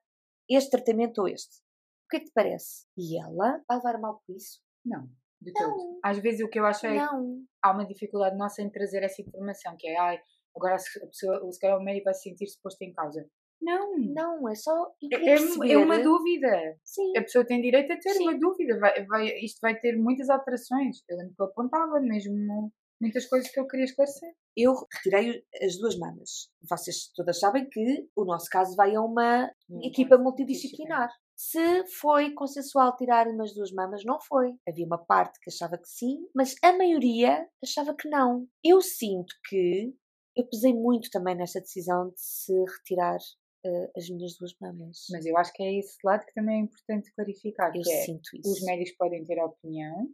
Speaker 1: este tratamento ou este. O que é que te parece? E ela vai levar mal por isso?
Speaker 2: Não de
Speaker 1: não.
Speaker 2: todo. Às vezes o que eu acho é
Speaker 1: não.
Speaker 2: que há uma dificuldade nossa em trazer essa informação, que é ai, agora a pessoa, se calhar o médico vai se sentir-se posto em causa. Não.
Speaker 1: Não, é só.
Speaker 2: É, é, uma dúvida.
Speaker 1: Sim.
Speaker 2: A pessoa tem direito a ter
Speaker 1: Sim.
Speaker 2: uma dúvida. Vai, vai, isto vai ter muitas alterações. Eu lembro que eu apontava mesmo muitas coisas que eu queria esclarecer.
Speaker 1: Eu retirei as duas mamas. Vocês todas sabem que o nosso caso vai a uma
Speaker 2: Hum,
Speaker 1: equipa multidisciplinar. Se foi consensual tirar umas duas mamas, não foi. Havia uma parte que achava que sim, mas a maioria achava que não. Eu sinto que eu pesei muito também nesta decisão de se retirar uh, as minhas duas mamas.
Speaker 2: Mas eu acho que é esse lado que também é importante clarificar.
Speaker 1: eu
Speaker 2: que é,
Speaker 1: sinto isso.
Speaker 2: os médicos podem ter a opinião,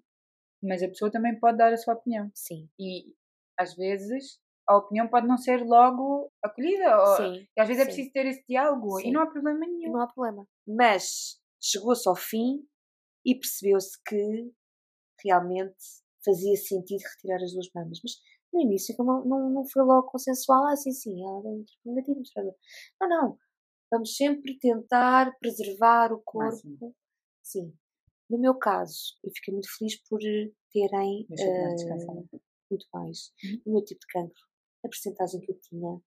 Speaker 2: mas a pessoa também pode dar a sua opinião.
Speaker 1: Sim.
Speaker 2: E às vezes a opinião pode não ser logo acolhida. Ou,
Speaker 1: Sim,
Speaker 2: e às vezes é
Speaker 1: sim.
Speaker 2: preciso ter esse diálogo
Speaker 1: Sim.
Speaker 2: e não há problema nenhum.
Speaker 1: não há problema. Mas chegou-se ao fim e percebeu-se que realmente fazia sentido retirar as duas mamas. Mas no início não, não, não foi logo consensual. Ah, sim, sim, ela é negativo. Não, não. Vamos sempre tentar preservar o corpo.
Speaker 2: Máximo.
Speaker 1: Sim. No meu caso, eu fiquei muito feliz por terem
Speaker 2: descansar.
Speaker 1: muito mais.
Speaker 2: Uhum.
Speaker 1: No meu tipo de cancro, a percentagem que eu tinha,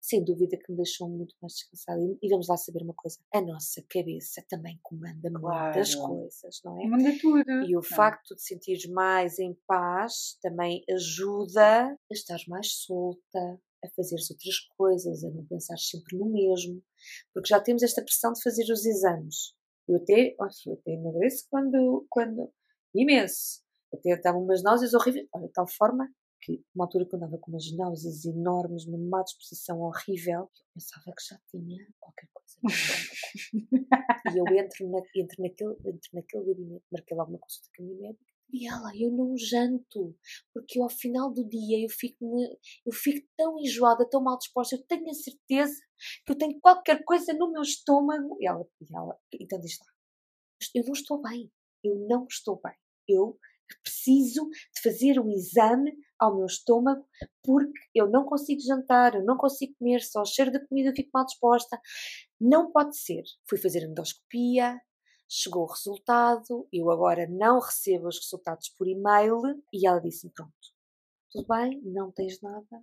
Speaker 1: sem dúvida que me deixou muito mais descansada. E, vamos lá saber uma coisa: a nossa cabeça também comanda muitas
Speaker 2: Claro.
Speaker 1: coisas, não é?
Speaker 2: Manda tudo.
Speaker 1: E o
Speaker 2: Não.
Speaker 1: facto de sentires mais em paz também ajuda a estar mais solta, a fazeres outras coisas, a não pensar sempre no mesmo, porque já temos esta pressão de fazer os exames. Eu até, olha, eu até emagreço quando, quando, imenso. Até dava umas náuseas horríveis, olha, de tal forma que, uma altura que eu andava com umas náuseas enormes, uma má disposição horrível, eu pensava que já tinha qualquer coisa. E eu entro, na, entro, naquele, entro naquele gabinete, marquei logo uma consulta com a minha médica, e ela, eu não janto, porque eu, ao final do dia eu fico, eu fico tão enjoada, tão mal disposta, eu tenho a certeza que eu tenho qualquer coisa no meu estômago. E ela, e ela então diz lá, eu não estou bem, eu não estou bem, eu preciso de fazer um exame ao meu estômago porque eu não consigo jantar, eu não consigo comer, só o cheiro da comida eu fico mal disposta. Não pode ser. Fui fazer endoscopia, chegou o resultado, eu agora não recebo os resultados por e-mail e ela disse-me: Pronto, tudo bem, não tens nada,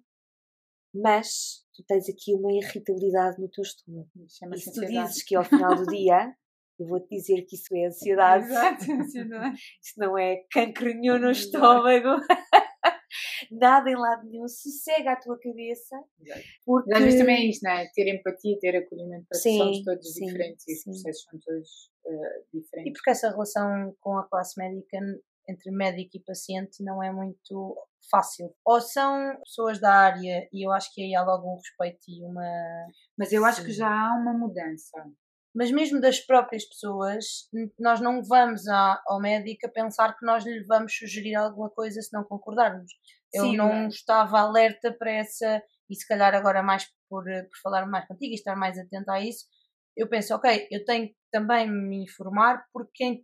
Speaker 1: mas tu tens aqui uma irritabilidade no teu estômago. E se tu dizes que ao final do dia eu vou-te dizer que isso é ansiedade.
Speaker 2: Exato, ansiedade.
Speaker 1: Isso não é cancro nenhum no estômago. Nada em lado nenhum, sossega a tua cabeça. Porque...
Speaker 2: Mas às vezes também é isto, não é? Ter empatia, ter acolhimento para
Speaker 1: Sim,
Speaker 2: somos todos
Speaker 1: sim,
Speaker 2: diferentes e os processos são todos
Speaker 3: E
Speaker 2: diferentes.
Speaker 3: porque essa relação com a classe médica, entre médico e paciente, não é muito fácil. Ou são pessoas da área, e eu acho que aí há logo um respeito e uma.
Speaker 2: Mas eu acho que já há uma mudança.
Speaker 3: Mas mesmo das próprias pessoas, nós não vamos à- ao médico a pensar que nós lhe vamos sugerir alguma coisa se não concordarmos. Eu
Speaker 2: Sim,
Speaker 3: não estava alerta para essa, e se calhar agora mais por, por falar mais contigo e estar mais atenta a isso, eu penso, ok, eu tenho que também me informar, porque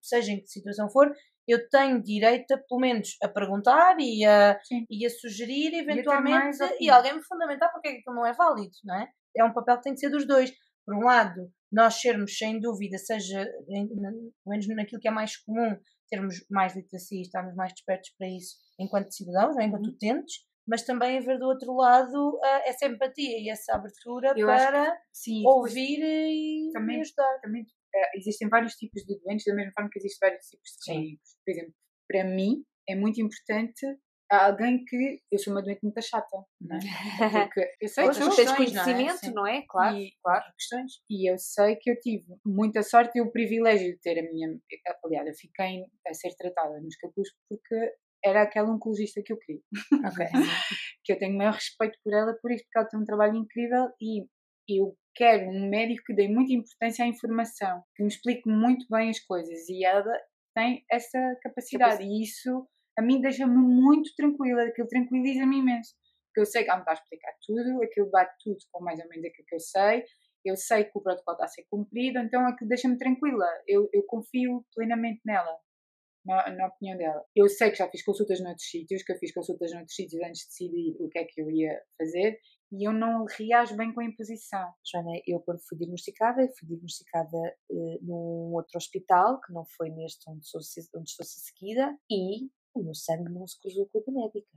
Speaker 3: seja em que situação for, eu tenho direito, a, pelo menos, a perguntar e a,
Speaker 2: Sim.
Speaker 3: e a sugerir, eventualmente, e
Speaker 2: opinião.
Speaker 3: alguém me fundamentar porque é que aquilo não é válido, não é? É um papel que tem de ser dos dois. Por um lado, nós sermos, sem dúvida, seja, pelo menos naquilo que é mais comum, termos mais literacia e estarmos mais despertos para isso enquanto cidadãos, é?
Speaker 2: Uhum.
Speaker 3: enquanto utentes, mas também haver do outro lado ah, essa empatia e essa abertura
Speaker 2: Eu
Speaker 3: para
Speaker 2: Sim,
Speaker 3: ouvir e,
Speaker 2: também-
Speaker 3: e ajudar.
Speaker 2: também eh, existem vários tipos de doentes, da mesma forma que existem vários tipos de clínicos. Por exemplo, para mim é muito importante alguém que. Eu sou uma doente muito chata, não é? Porque eu sei que
Speaker 3: tens questões, não é?
Speaker 1: conhecimento, não é? Claro,
Speaker 2: e,
Speaker 1: claro.
Speaker 2: questões. E eu sei que eu tive muita sorte e o privilégio de ter a minha. Aliás, eu fiquei a ser tratada nos capuz porque era aquela oncologista que eu queria.
Speaker 3: Ok.
Speaker 2: que eu tenho o maior respeito por ela por isso, porque ela tem um trabalho incrível e eu quero um médico que dê muita importância à informação, que me explique muito bem as coisas e ela tem essa capacidade e isso a mim deixa-me muito tranquila, aquilo tranquiliza-me imenso. Porque eu sei que ela me a explicar tudo, aquilo bate tudo com mais ou menos aquilo que eu sei, eu sei que o protocolo está a ser cumprido, então aquilo deixa-me tranquila, eu, eu confio plenamente nela. Na, na opinião dela. Eu sei que já fiz consultas noutros sítios, que eu fiz consultas noutros sítios antes de decidir o que é que eu ia fazer e eu não reajo bem com a imposição.
Speaker 1: Joana, eu quando fui diagnosticada, fui diagnosticada eh, num outro hospital, que não foi neste onde sou, onde ser seguida, e o meu sangue não se cruzou com a da médica.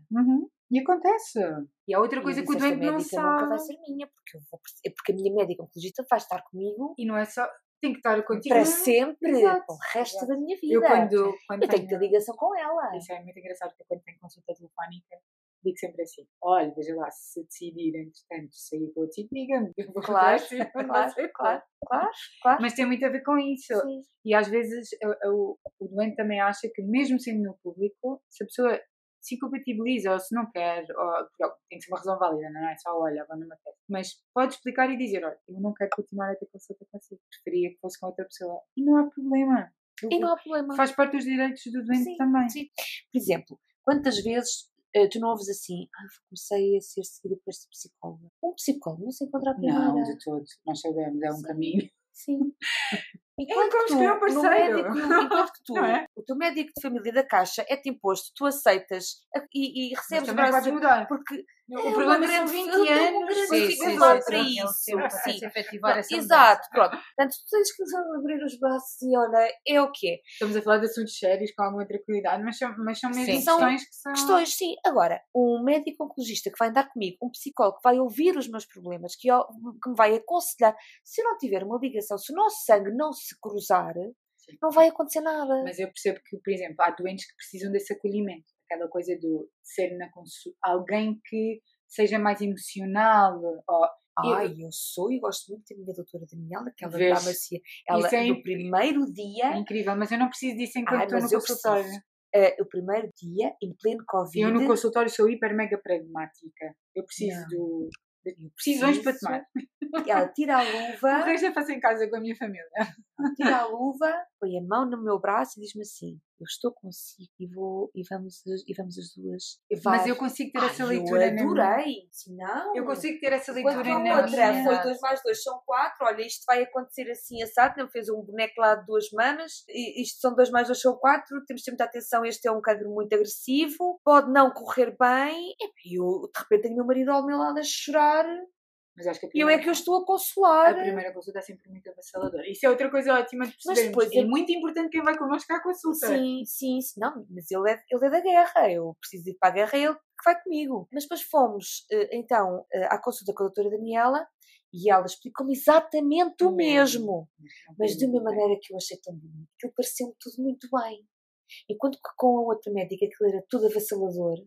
Speaker 2: E acontece. E há outra coisa que o
Speaker 1: disse, "Esta
Speaker 2: doente não
Speaker 1: médica nunca vai
Speaker 2: sabe.
Speaker 1: ser minha, porque, eu vou, porque a minha médica oncologista vai estar comigo
Speaker 2: E não é só. Tem que estar contigo.
Speaker 1: para sempre,
Speaker 2: Exato,
Speaker 1: para o resto
Speaker 2: exato.
Speaker 1: da minha vida.
Speaker 2: Eu quando, quando
Speaker 1: Eu tenho que ter ligação com ela.
Speaker 2: Isso é muito engraçado, porque quando tenho consulta telefónica, digo sempre assim: olha, veja lá, se decidir, entretanto, sair para outro sítio, diga-me. eu vou
Speaker 1: Claro, claro, claro, claro, claro.
Speaker 2: Mas tem muito a ver com isso.
Speaker 1: Sim.
Speaker 2: E às vezes o, o, doente também acha que, mesmo sendo no público, se a pessoa se incompatibiliza ou se não quer, ou, tem que ser uma razão válida, não é só olha, não me apetece. Mas pode explicar e dizer: olha, eu não quero continuar a ter consulta consigo, preferia que fosse com outra pessoa. E não há problema.
Speaker 1: E não há problema.
Speaker 2: Faz parte dos direitos do doente
Speaker 1: Sim,
Speaker 2: também.
Speaker 1: sim. Por exemplo, quantas vezes tu não ouves assim, ah, comecei a ser seguida por esta psicóloga. Um psicólogo não se encontra à primeira.
Speaker 2: Não, de todo. Nós sabemos, é um
Speaker 1: Sim.
Speaker 2: caminho.
Speaker 1: Sim.
Speaker 2: Como escolher um
Speaker 1: no
Speaker 2: parceiro.
Speaker 1: médico, enquanto tu,
Speaker 2: é?
Speaker 1: o teu médico de família da caixa é-te imposto, tu aceitas e, e
Speaker 2: Mas
Speaker 1: recebes
Speaker 2: podes mudar.
Speaker 1: porque
Speaker 2: O
Speaker 1: é
Speaker 2: problema são
Speaker 1: grande-
Speaker 2: 20
Speaker 1: é uma
Speaker 2: anos.
Speaker 1: grande
Speaker 2: Sim,
Speaker 1: dificuldade
Speaker 2: sim,
Speaker 1: para
Speaker 2: sim,
Speaker 1: isso. Sim.
Speaker 3: efetivar essa
Speaker 1: Exato, pronto. Portanto, tu tens que abrir os braços e olha, é o que é.
Speaker 2: Estamos a falar de assuntos sérios com alguma tranquilidade, mas são, mas são mesmo
Speaker 1: Sim.
Speaker 2: Questões que são.
Speaker 1: Questões, sim. Agora, um médico oncologista que vai andar comigo, um psicólogo que vai ouvir os meus problemas, que, eu- que me vai aconselhar, se eu não tiver uma ligação, se o nosso sangue não se cruzar,
Speaker 2: Sim.
Speaker 1: não vai acontecer nada.
Speaker 2: Mas eu percebo que, por exemplo, há doentes que precisam desse acolhimento. Aquela coisa do ser na consulta. Alguém que seja mais emocional. Ou,
Speaker 1: Ai, eu sou e gosto muito da minha doutora Daniela, que ela
Speaker 2: Vês?
Speaker 1: dá macia. Ela,
Speaker 2: é
Speaker 1: no primeiro
Speaker 2: é
Speaker 1: dia,
Speaker 2: incrível, mas eu não preciso disso enquanto
Speaker 1: Ai,
Speaker 2: estou no
Speaker 1: eu
Speaker 2: consultório.
Speaker 1: eh, o primeiro dia, em pleno Covid,
Speaker 2: Eu no consultório sou hiper mega pragmática. Eu preciso
Speaker 1: Não.
Speaker 2: do,
Speaker 1: eu
Speaker 2: decisões para tomar.
Speaker 1: Ela tira a
Speaker 2: O
Speaker 1: luva,
Speaker 2: resto eu faço em casa com a minha família.
Speaker 1: tira a luva, põe a mão no meu braço e diz-me assim: Eu estou consigo e vou e vamos, e vamos as duas.
Speaker 2: Mas eu consigo ter
Speaker 1: Ai,
Speaker 2: essa
Speaker 1: eu
Speaker 2: leitura minha.
Speaker 1: adorei. Não.
Speaker 2: Eu consigo ter essa leitura
Speaker 1: a
Speaker 2: na
Speaker 1: outra
Speaker 2: minha.
Speaker 1: foi 2 mais 2 são 4, olha, isto vai acontecer assim assado, não fez um boneco lá de duas mamas, e isto são 2 mais 2 são 4, temos de ter muita atenção, este é um cancro muito agressivo, pode não correr bem, e eu de repente tenho o meu marido ao meu lado a chorar,
Speaker 2: Mas acho que a
Speaker 1: e eu
Speaker 2: primeira,
Speaker 1: é que eu estou a consolar.
Speaker 2: a primeira consulta é sempre muito avassaladora. Isso é outra coisa ótima de percebermos.
Speaker 1: depois
Speaker 2: é
Speaker 1: é-
Speaker 2: muito importante quem vai connosco à consulta.
Speaker 1: Sim, sim, sim, não, mas ele é, ele é da guerra, eu preciso ir para a guerra, é ele que vai comigo. Mas depois fomos, eh, então, eh, à consulta com a doutora Daniela, E ela explicou-me exatamente o mesmo, mas de uma maneira que eu achei tão bonito. Aquilo pareceu-me tudo muito bem. Enquanto que com a outra médica aquilo era tudo avassalador.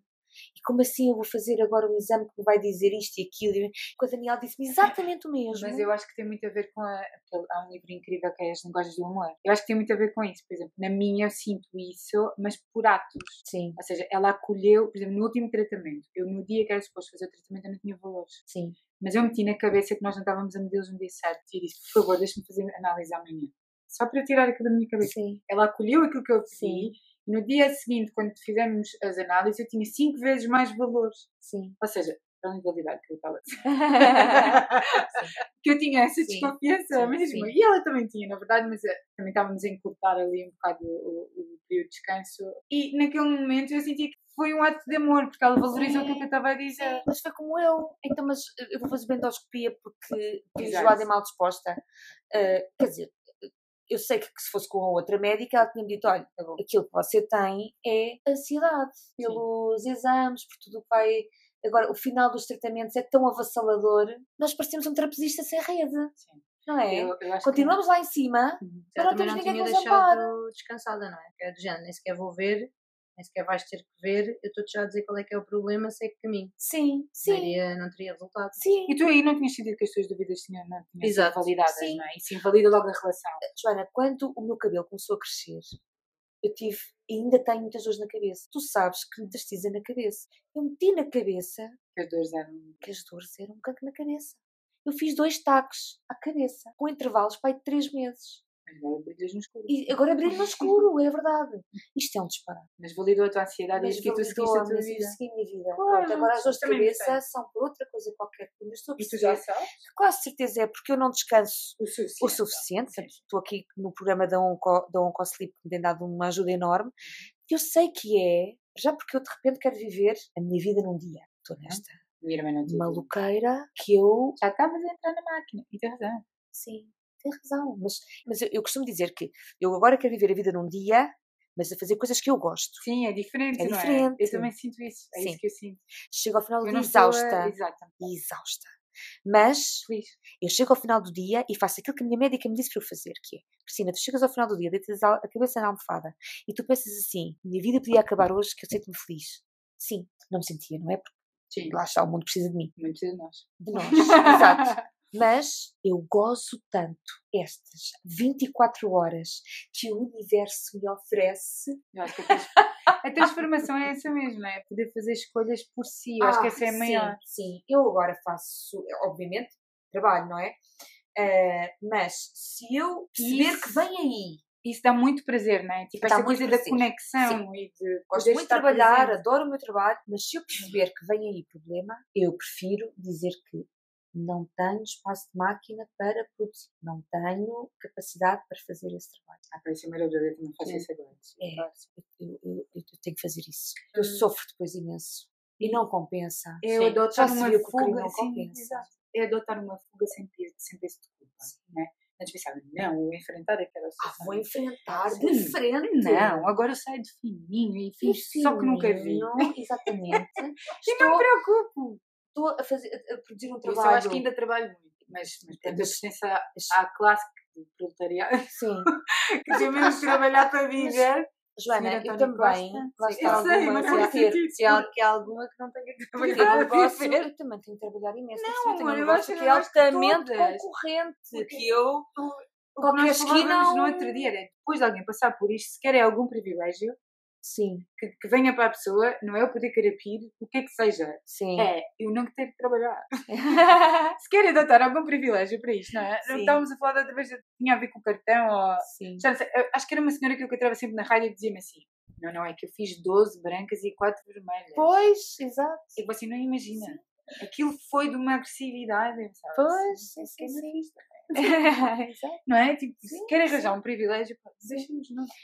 Speaker 1: E como assim eu vou fazer agora um exame que me vai dizer isto e aquilo? E a Daniela disse-me exatamente o mesmo.
Speaker 2: Mas eu acho que tem muito a ver com a, há um livro incrível que é As Linguagens do Amor. Eu acho que tem muito a ver com isso. Por exemplo, na minha eu sinto isso, mas por atos.
Speaker 1: Sim,
Speaker 2: Ou seja, ela acolheu, por exemplo, no último tratamento, eu no dia que era suposto fazer o tratamento eu não tinha valores.
Speaker 1: sim.
Speaker 2: Mas eu meti na cabeça que nós não estávamos a medê-los no dia certo. E disse, por favor, deixa-me fazer análise amanhã. Só para tirar aquilo da minha cabeça.
Speaker 1: Sim.
Speaker 2: Ela acolheu aquilo que eu pedi.
Speaker 1: Sim.
Speaker 2: No dia seguinte, quando fizemos as análises, eu tinha cinco vezes mais valores.
Speaker 1: Sim.
Speaker 2: Ou seja, pela invalidade que eu estava a dizer. que eu tinha essa
Speaker 1: Sim,
Speaker 2: desconfiança
Speaker 1: sim,
Speaker 2: mesmo.
Speaker 1: sim.
Speaker 2: E ela também tinha, na verdade, mas eh, também estávamos a encurtar ali um bocado o, o período de descanso. E naquele momento eu sentia que foi um ato de amor, porque ela valorizou
Speaker 1: Sim.
Speaker 2: aquilo que eu estava a dizer.
Speaker 1: Mas foi como eu. Então, mas eu vou fazer endoscopia porque estou enjoada e mal disposta. Ah, quer dizer, eu sei que, que se fosse com a outra médica, ela tinha-me dito: olha, aquilo que você tem é ansiedade pelos exames, por tudo o que vai. Agora, o final dos tratamentos é tão avassalador, nós parecemos um trapezista sem rede,
Speaker 2: Sim.
Speaker 1: não é?
Speaker 2: Eu- eu
Speaker 1: Continuamos lá em cima,
Speaker 2: que- Uhum.
Speaker 1: Mas
Speaker 3: Ela
Speaker 1: não temos ninguém que nos
Speaker 3: descansada, não é? Que é do género, nem sequer vou ver, nem sequer vais ter que ver, eu estou-te já a dizer qual é que é o problema, sei que caminho.
Speaker 1: sim,
Speaker 3: Não,
Speaker 1: sim,
Speaker 3: iria, não teria resultado.
Speaker 1: sim.
Speaker 2: E tu aí não tinhas sentido que as tuas dúvidas tinham, não tinham sido validadas,
Speaker 1: Sim.
Speaker 2: não é? Isso invalida logo a relação.
Speaker 1: Joana, quando o meu cabelo começou a crescer, eu tive, e ainda tenho muitas dores na cabeça. Tu sabes que metastiza na cabeça. Eu meti na cabeça
Speaker 2: Que as dores eram.
Speaker 1: que as dores eram um caco na cabeça. Eu fiz dois taques à cabeça, com intervalos para aí de três meses.
Speaker 2: Agora brilhas no escuro.
Speaker 1: E agora brilho no escuro, é verdade. Isto é um disparate.
Speaker 2: Mas validou a tua ansiedade
Speaker 1: Mas
Speaker 2: e que tu seguiste a tua
Speaker 1: mas eu
Speaker 2: vida.
Speaker 1: segui a minha vida.
Speaker 2: Claro,
Speaker 1: Pronto, agora as dores de
Speaker 2: também
Speaker 1: cabeça
Speaker 2: gostei.
Speaker 1: são por outra coisa qualquer. Mas estou a
Speaker 2: E tu já sabes?
Speaker 1: Quase certeza é porque eu não descanso
Speaker 2: O suficiente.
Speaker 1: o suficiente. Portanto, Estou aqui no programa da Onco, da Oncosleep que me tem dado uma ajuda enorme. Eu sei que é, já porque eu de repente quero viver a minha vida num dia. Estou nesta
Speaker 2: Minha irmã não tinha.
Speaker 1: maluqueira que eu.
Speaker 2: Já estavas a entrar na máquina. E tens razão.
Speaker 1: Sim, tem razão. Mas, mas eu, eu costumo dizer que eu agora quero viver a vida num dia, mas a fazer coisas que eu gosto.
Speaker 2: Sim, é diferente,
Speaker 1: É
Speaker 2: é?
Speaker 1: diferente.
Speaker 2: Eu também sinto isso. É
Speaker 1: Sim.
Speaker 2: isso que eu sinto.
Speaker 1: Chego ao final do dia
Speaker 2: a-
Speaker 1: exausta. Exausta. Mas
Speaker 2: Feliz.
Speaker 1: eu chego ao final do dia e faço aquilo que a minha médica me disse para eu fazer, que é, Cristina, tu chegas ao final do dia, deitas a cabeça na almofada e tu pensas assim, minha vida podia acabar hoje que eu sinto-me feliz. Sim, não me sentia, não é? Porque
Speaker 2: Sim.
Speaker 1: lá está, o mundo precisa de mim,
Speaker 2: Muitos de nós.
Speaker 1: de nós, exato. Mas eu gozo tanto estas 24 horas que o universo me oferece.
Speaker 2: Eu acho que a, trans- a transformação é essa mesmo, não é? Poder fazer escolhas por si. Eu acho que essa é a
Speaker 1: Ah, sim,
Speaker 2: maior.
Speaker 1: Sim, eu agora faço, obviamente, trabalho, não é? Eh, mas se eu perceber
Speaker 2: Isso.
Speaker 1: que vem aí
Speaker 2: Isso dá muito prazer, não é? Tipo,
Speaker 1: muito
Speaker 2: coisa da
Speaker 1: prazer.
Speaker 2: conexão e de.
Speaker 1: Gosto muito de trabalhar,
Speaker 2: presente.
Speaker 1: adoro o meu trabalho, mas se eu perceber que vem aí problema, eu prefiro dizer que não tenho espaço de máquina para produzir, não tenho capacidade para fazer esse trabalho.
Speaker 2: Ah, parece maravilhoso, eu também faço
Speaker 1: Sim.
Speaker 2: isso agora.
Speaker 1: É, eu, eu- eu- eu tenho que fazer isso. Eu
Speaker 2: Hum.
Speaker 1: sofro depois imenso e não compensa.
Speaker 2: Eu
Speaker 1: Sim,
Speaker 2: adotar
Speaker 1: já
Speaker 2: uma fuga,
Speaker 1: não
Speaker 2: sim,
Speaker 1: compensa.
Speaker 2: exato. É adotar uma fuga sem peso, sem peso de culpa, né? Antes pensava, não, vou enfrentar aquela
Speaker 1: Ah,
Speaker 2: situação.
Speaker 1: vou enfrentar
Speaker 2: Sim.
Speaker 1: de frente.
Speaker 2: Não, agora eu saio de fininho e fiz só que nunca vi.
Speaker 1: Exatamente.
Speaker 2: E não me
Speaker 1: estou,
Speaker 2: preocupo.
Speaker 1: Estou a, fazer, a produzir um
Speaker 2: Eu
Speaker 1: trabalho.
Speaker 2: só acho que ainda trabalho muito, mas, mas
Speaker 1: É,
Speaker 2: portanto, eu pertenço à, classe do proletariado
Speaker 1: Sim.
Speaker 2: que tem mesmo que trabalhar para viver.
Speaker 1: Joana, eu também. Lá está
Speaker 2: eu sei,
Speaker 1: alguma
Speaker 2: não
Speaker 1: a ter.
Speaker 2: sentido.
Speaker 3: Se há, que há alguma que não tenha que
Speaker 1: eu
Speaker 2: Trabalhar,
Speaker 1: gosto,
Speaker 2: viver.
Speaker 1: eu também tenho que trabalhar imenso.
Speaker 2: Não,
Speaker 1: eu tenho
Speaker 2: amor,
Speaker 1: um
Speaker 2: eu
Speaker 1: negócio que
Speaker 2: eu
Speaker 1: é altamente concorrente.
Speaker 2: Porque
Speaker 1: Que eu, qualquer esquina.
Speaker 2: falávamos no outro dia era depois de alguém passar por isto, se quer é algum privilégio
Speaker 1: Sim,
Speaker 2: que, que venha para a pessoa, não é eu poder carapir, o que é que seja.
Speaker 1: sim.
Speaker 2: É eu não ter que trabalhar. se querem adotar algum privilégio para isto, não é? Não
Speaker 1: Sim.
Speaker 2: estávamos a falar da outra vez, tinha a ver com o cartão ou.
Speaker 1: Sim.
Speaker 2: Já não sei, acho que era uma senhora que eu encontrava sempre na rádio e dizia-me assim: Não, não, é que eu fiz 12 brancas e 4 vermelhas.
Speaker 1: Pois, exato.
Speaker 2: E você não imagina. Aquilo foi de uma agressividade, sabe?
Speaker 1: Pois, sim,
Speaker 2: Que
Speaker 1: sim, sim.
Speaker 2: Não é? Tipo,
Speaker 1: Sim, sim.
Speaker 2: arranjar um privilégio,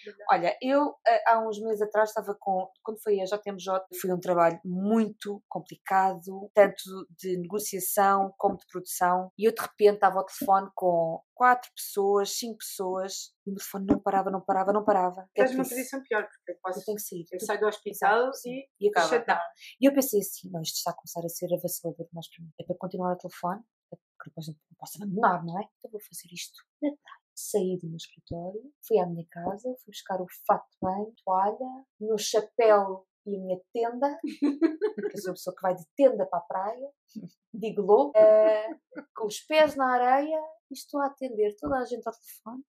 Speaker 2: trabalhar.
Speaker 1: Olha, eu eh, há uns meses atrás estava com, quando foi a JMJ, foi um trabalho muito complicado, tanto de negociação como de produção, e eu de repente estava ao telefone com quatro pessoas, cinco pessoas, e o telefone não parava, não parava, não parava.
Speaker 2: Estás numa posição pior, porque eu posso.
Speaker 1: eu tenho que sair.
Speaker 2: Eu saio do hospital e,
Speaker 1: E acaba. E eu pensei assim, não, isto está a começar a ser avassalador demais para mim. É para continuar ao telefone, é depois não posso abandonar, não é? Então vou fazer isto na praia. Saí do meu escritório, fui à minha casa, fui buscar o fato de banho, toalha, o meu chapéu e a minha tenda, porque eu sou a pessoa que vai de tenda para a praia, digo louco, uh, com os pés na areia e estou a atender toda a gente ao telefone.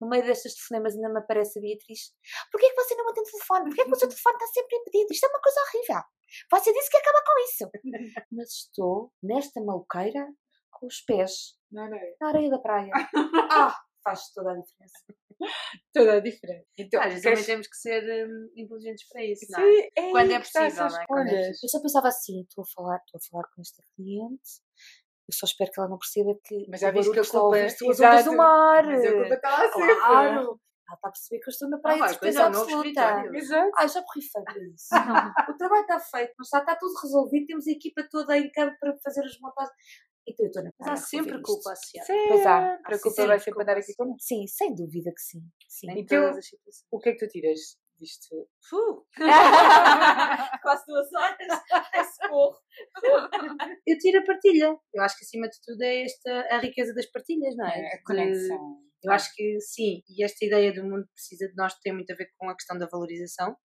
Speaker 1: No meio destas telefonemas ainda me aparece a Beatriz. Porquê que você não atende o telefone? Porquê que o seu telefone está sempre impedido? Isto é uma coisa horrível. Você disse que ia acabar com isso. Mas estou nesta maluqueira com os pés
Speaker 2: na areia,
Speaker 1: na areia da praia. ah, faz toda a diferença.
Speaker 2: toda a diferença.
Speaker 5: Então, Às vezes queres... também temos que ser um, inteligentes para isso, não é? Sim, é Quando é possível, não é? Quando é
Speaker 1: Eu só pensava assim, estou a falar, estou a falar com esta cliente, eu só espero que ela não perceba que
Speaker 2: mas já viste que a culpa é
Speaker 1: as ondas do mar.
Speaker 2: Mas a culpa está
Speaker 1: lá sempre. Claro. Ela está a perceber que eu estou na praia ah, de despesa absoluta.
Speaker 2: Exato.
Speaker 1: Ai, já borrifei isso. o trabalho está feito, mas está, está tudo resolvido, temos a equipa toda em campo para fazer as montagens. Eu estou na.
Speaker 5: Mas há sempre culpa associada.
Speaker 2: Pois há. A culpa vai sempre andar aqui connosco.
Speaker 1: Sim, sem dúvida que sim. sim.
Speaker 2: Então, o que é que tu tiras disto?
Speaker 5: Quase duas horas. Socorro.
Speaker 3: Eu tiro a partilha. Eu acho que acima de tudo é esta a riqueza das partilhas, não é?
Speaker 2: é a conexão.
Speaker 3: Eu acho que sim, e esta ideia do mundo precisa de nós tem muito a ver com a questão da valorização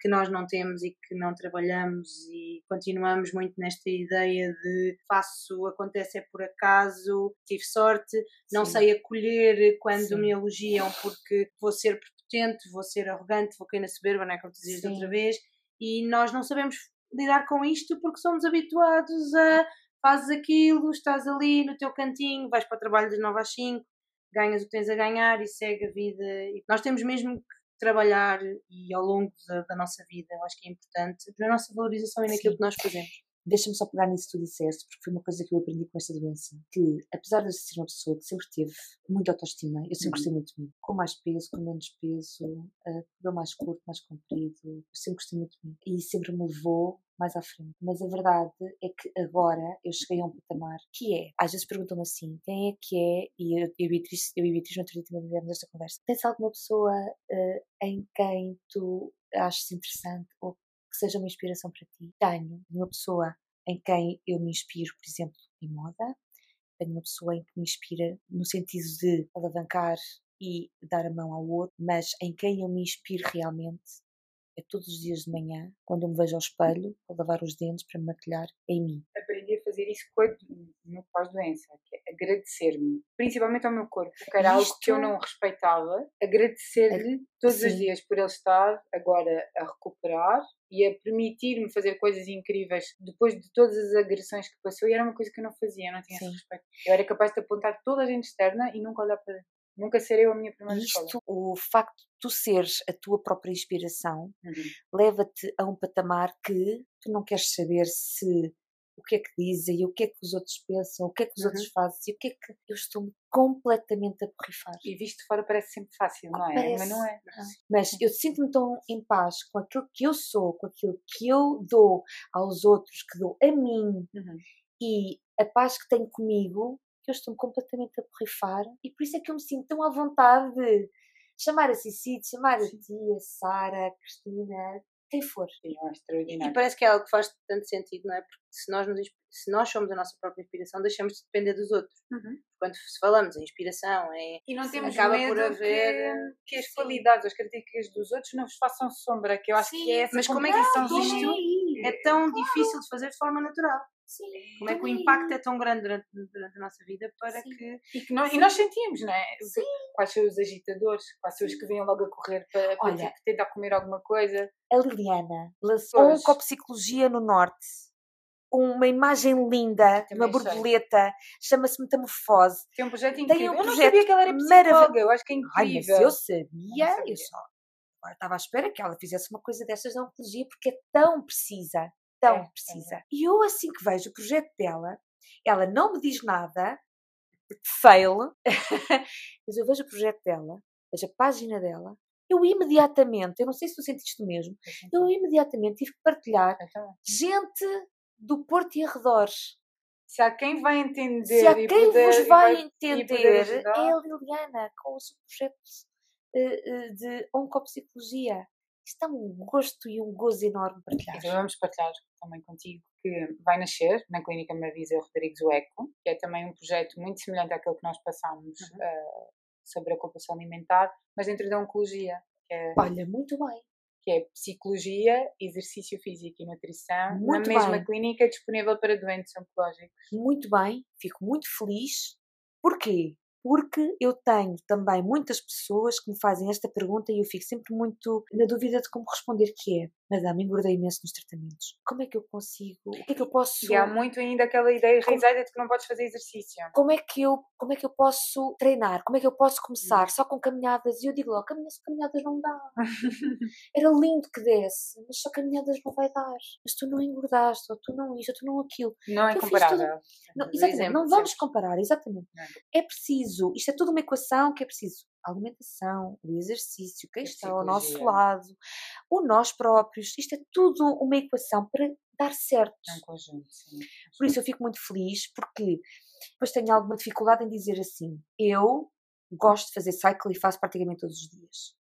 Speaker 3: que nós não temos e que não trabalhamos e continuamos muito nesta ideia de faço, acontece é por acaso, tive sorte, não Sim. sei acolher quando Sim. me elogiam porque vou ser prepotente, vou ser arrogante, vou cair na soberba, não é como tu dizias outra vez, e nós não sabemos lidar com isto porque somos habituados a fazes aquilo, estás ali no teu cantinho, vais para o trabalho das 9 às 5, ganhas o que tens a ganhar e segue a vida. E nós temos mesmo que trabalhar e ao longo da, da, nossa vida, eu acho que é importante, na nossa valorização e naquilo Sim. que nós fazemos.
Speaker 1: Deixa-me só pegar nisso que tu disseste, porque foi uma coisa que eu aprendi com esta doença, que apesar de ser uma pessoa que sempre teve muita autoestima, eu sempre uhum. gostei muito de mim, com mais peso, com menos peso, uh, cabelo mais curto, mais comprido, eu sempre gostei muito de mim. E sempre me levou mais à frente. Mas a verdade é que agora eu cheguei a um patamar que é, às vezes perguntam-me assim, quem é que é, e eu, eu e Beatriz, eu e Beatriz no outro dia esta conversa, tens alguma pessoa uh, em quem tu achas interessante ou que seja uma inspiração para ti? Tenho uma pessoa em quem eu me inspiro, por exemplo, em moda, tenho uma pessoa em que me inspira no sentido de alavancar e dar a mão ao outro, mas em quem eu me inspiro realmente é todos os dias de manhã, quando eu me vejo ao espelho, para lavar os dentes, para me maquilhar, é em mim.
Speaker 2: Aprendi a fazer isso no pós-doença, que é agradecer-me, principalmente ao meu corpo, que era algo que eu não respeitava, agradecer-lhe todos Sim. os dias por ele estar agora a recuperar e a permitir-me fazer coisas incríveis depois de todas as agressões que passou, e era uma coisa que eu não fazia, eu não tinha Sim. esse respeito. Eu era capaz de apontar toda a gente externa e nunca olhar para dentro. Nunca serei eu a minha primeira Isto, escola.
Speaker 1: O facto de tu seres a tua própria inspiração uhum. leva-te a um patamar que tu não queres saber se o que é que dizem, o que é que os outros pensam, o que é que os uhum. outros fazem, e o que é que eu estou completamente a borrifar.
Speaker 2: E visto fora parece sempre fácil, não é? Parece, Mas não é. Não.
Speaker 1: Mas eu sinto-me tão em paz com aquilo que eu sou, com aquilo que eu dou aos outros, que dou a mim, uhum. e a paz que tenho comigo, eu estou completamente a borrifar e por isso é que eu me sinto tão à vontade de chamar a Cici, de chamar a tia, a Sara, Cristina, quem for.
Speaker 2: Sim, é extraordinário.
Speaker 3: E parece que é algo que faz tanto sentido, não é? Porque se nós, nos, se nós somos a nossa própria inspiração, deixamos de depender dos outros. Uhum. Quando se falamos em inspiração, é,
Speaker 2: e não temos acaba medo por haver que, que as qualidades, as características dos outros não vos façam sombra, que eu acho Sim, que é essa
Speaker 3: Mas como é que isto é tão difícil de fazer de forma natural? Sim, Como é que o impacto é tão grande durante, durante a nossa vida para Sim. que.
Speaker 2: E, que nós, e nós sentimos, não é? Sim. Quais são os agitadores, quais são os que vêm logo a correr para, para Olha, tentar comer alguma coisa.
Speaker 1: A Liliana lançou um Copsicologia no Norte. Uma imagem linda, uma borboleta, chama-se Metamorfose.
Speaker 2: Tem um projeto incrível. Tem um projeto eu não sabia que ela era psicóloga, eu acho que é incrível. Ai,
Speaker 1: mas eu sabia, eu, sabia. eu só agora estava à espera que ela fizesse uma coisa dessas na oncologia porque é tão precisa tão é, precisa. É. E eu, assim que vejo o projeto dela, ela não me diz nada, fail, mas eu vejo o projeto dela, vejo a página dela, eu imediatamente, eu não sei se tu sentiste o mesmo, eu imediatamente tive que partilhar gente do Porto e arredores.
Speaker 2: Se há quem vai entender
Speaker 1: Se há quem poder, vos vai, vai entender, é a Liliana, com o seu projeto uh, uh, de oncopsicologia. Isto é um gosto e um gozo enorme partilhar.
Speaker 2: Então vamos partilhar também contigo que vai nascer na Clínica Marisa Rodrigues Eco, que é também um projeto muito semelhante àquele que nós passámos uhum. uh, sobre a compulsão alimentar, mas dentro da oncologia.
Speaker 1: É, Olha, muito bem.
Speaker 2: Que é psicologia, exercício físico e nutrição, muito na mesma bem. clínica disponível para doentes oncológicos.
Speaker 1: Muito bem, fico muito feliz. Porquê? Porque eu tenho também muitas pessoas que me fazem esta pergunta e eu fico sempre muito na dúvida de como responder que é Madame, engordei imenso nos tratamentos. Como é que eu consigo? O que é que eu posso.
Speaker 2: E há muito ainda aquela ideia enraizada de que não podes fazer exercício.
Speaker 1: Como é que eu, como é que eu posso treinar? Como é que eu posso começar? Hum. Só com caminhadas? E eu digo logo: caminhadas, caminhadas não dá. Era lindo que desse, mas só caminhadas não vai dar. Mas tu não engordaste, ou tu não isto, ou tu não aquilo.
Speaker 2: Não é comparável. Tudo...
Speaker 1: Não, exatamente, não vamos comparar, exatamente. É preciso, isto é tudo uma equação que é preciso a alimentação, o exercício, quem está ao nosso lado, o nós próprios, isto é tudo uma equação para dar certo.
Speaker 2: É um conjunto, sim.
Speaker 1: Por isso eu fico muito feliz, porque depois tenho alguma dificuldade em dizer assim, eu gosto de fazer cycle e faço praticamente todos os dias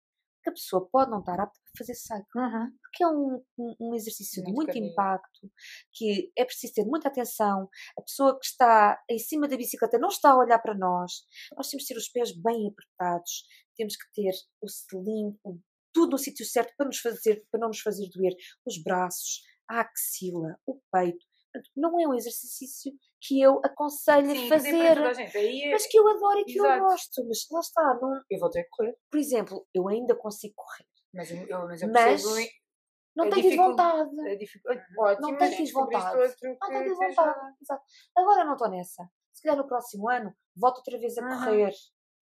Speaker 1: a pessoa pode não estar apta fazer cycle. Uhum. Porque é um, um, um exercício muito de muito caminho. impacto, que é preciso ter muita atenção. A pessoa que está em cima da bicicleta não está a olhar para nós. Nós temos que ter os pés bem apertados, temos que ter o selim, tudo no sítio certo para, nos fazer, para não nos fazer doer. Os braços, a axila, o peito. Não é um exercício que eu aconselho Sim, a fazer,
Speaker 2: Aí,
Speaker 1: mas que eu adoro e que Exato. eu gosto. Mas lá está, não.
Speaker 2: Eu vou ter que correr.
Speaker 1: Por exemplo, eu ainda consigo correr.
Speaker 2: Mas eu, mas eu mas
Speaker 1: não tens vontade.
Speaker 2: É Ótimo,
Speaker 1: não tens vontade. Não tens vontade. Exato. Agora não estou nessa. Se calhar no próximo ano volto outra vez a uhum. correr.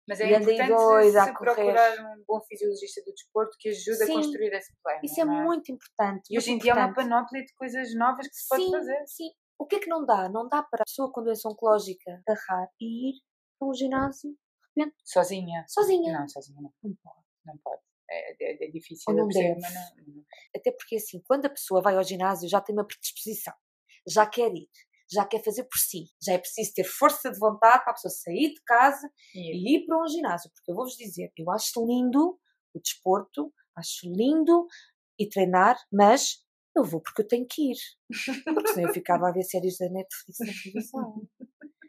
Speaker 2: Mas é e importante doida se procurar um bom fisiologista do desporto que ajude sim, a construir esse plano.
Speaker 1: Isso é, é, muito importante.
Speaker 2: E hoje em dia há uma panóplia de coisas novas que se sim, pode fazer.
Speaker 1: Sim, o que é que não dá? Não dá para a pessoa com doença oncológica agarrar e ir para um ginásio de repente.
Speaker 2: Sozinha?
Speaker 1: Sozinha.
Speaker 2: Não, sozinha não. Não pode. Não pode. É, é, é difícil.
Speaker 1: Não deve. Não, não. Até porque assim, quando a pessoa vai ao ginásio já tem uma predisposição, já quer ir, já quer fazer por si. Já é preciso ter força de vontade para a pessoa sair de casa e, e ir para um ginásio. Porque eu vou-vos dizer, eu acho lindo o desporto, acho lindo e treinar, mas eu vou porque eu tenho que ir. Porque senão eu ficava a ver séries da Netflix na televisão.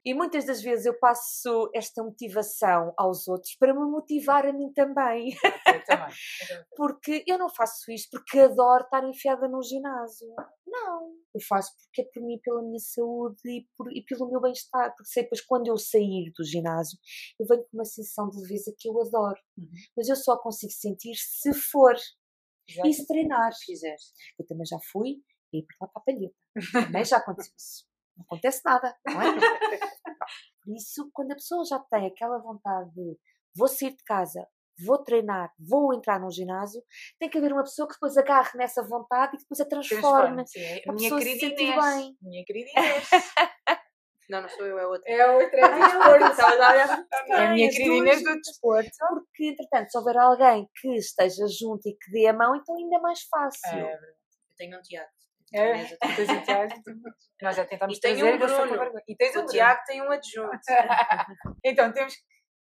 Speaker 1: E muitas das vezes eu passo esta motivação aos outros para me motivar a mim também.
Speaker 2: Eu também.
Speaker 1: porque eu não faço isto porque adoro estar enfiada no ginásio. Não. Eu faço porque é por mim, pela minha saúde e, por, e pelo meu bem-estar. Porque sei, depois, quando eu sair do ginásio, eu venho com uma sensação de leveza que eu adoro. Uhum. Mas eu só consigo sentir se for já e se treinar.
Speaker 2: Fizeste.
Speaker 1: Eu também já fui e ir para lá para a palheta. Também já aconteceu isso. Não acontece nada, não é? Por isso, quando a pessoa já tem aquela vontade de vou sair de casa, vou treinar, vou entrar num ginásio, tem que haver uma pessoa que depois agarre nessa vontade e que depois a transforme.
Speaker 2: Transforme a minha querida Inês. Bem. Minha querida Inês.
Speaker 3: Não, não sou eu, é outra.
Speaker 2: É outra, é desporto. é a minha querida Inês do desporto.
Speaker 1: Porque, entretanto, se houver alguém que esteja junto e que dê a mão, então ainda é mais fácil. É,
Speaker 3: eu tenho um teatro.
Speaker 2: É, um Tiago. Nós já tentámos
Speaker 3: e trazer. Um Bruno. E tens o um Tiago tem um adjunto.
Speaker 2: então, temos que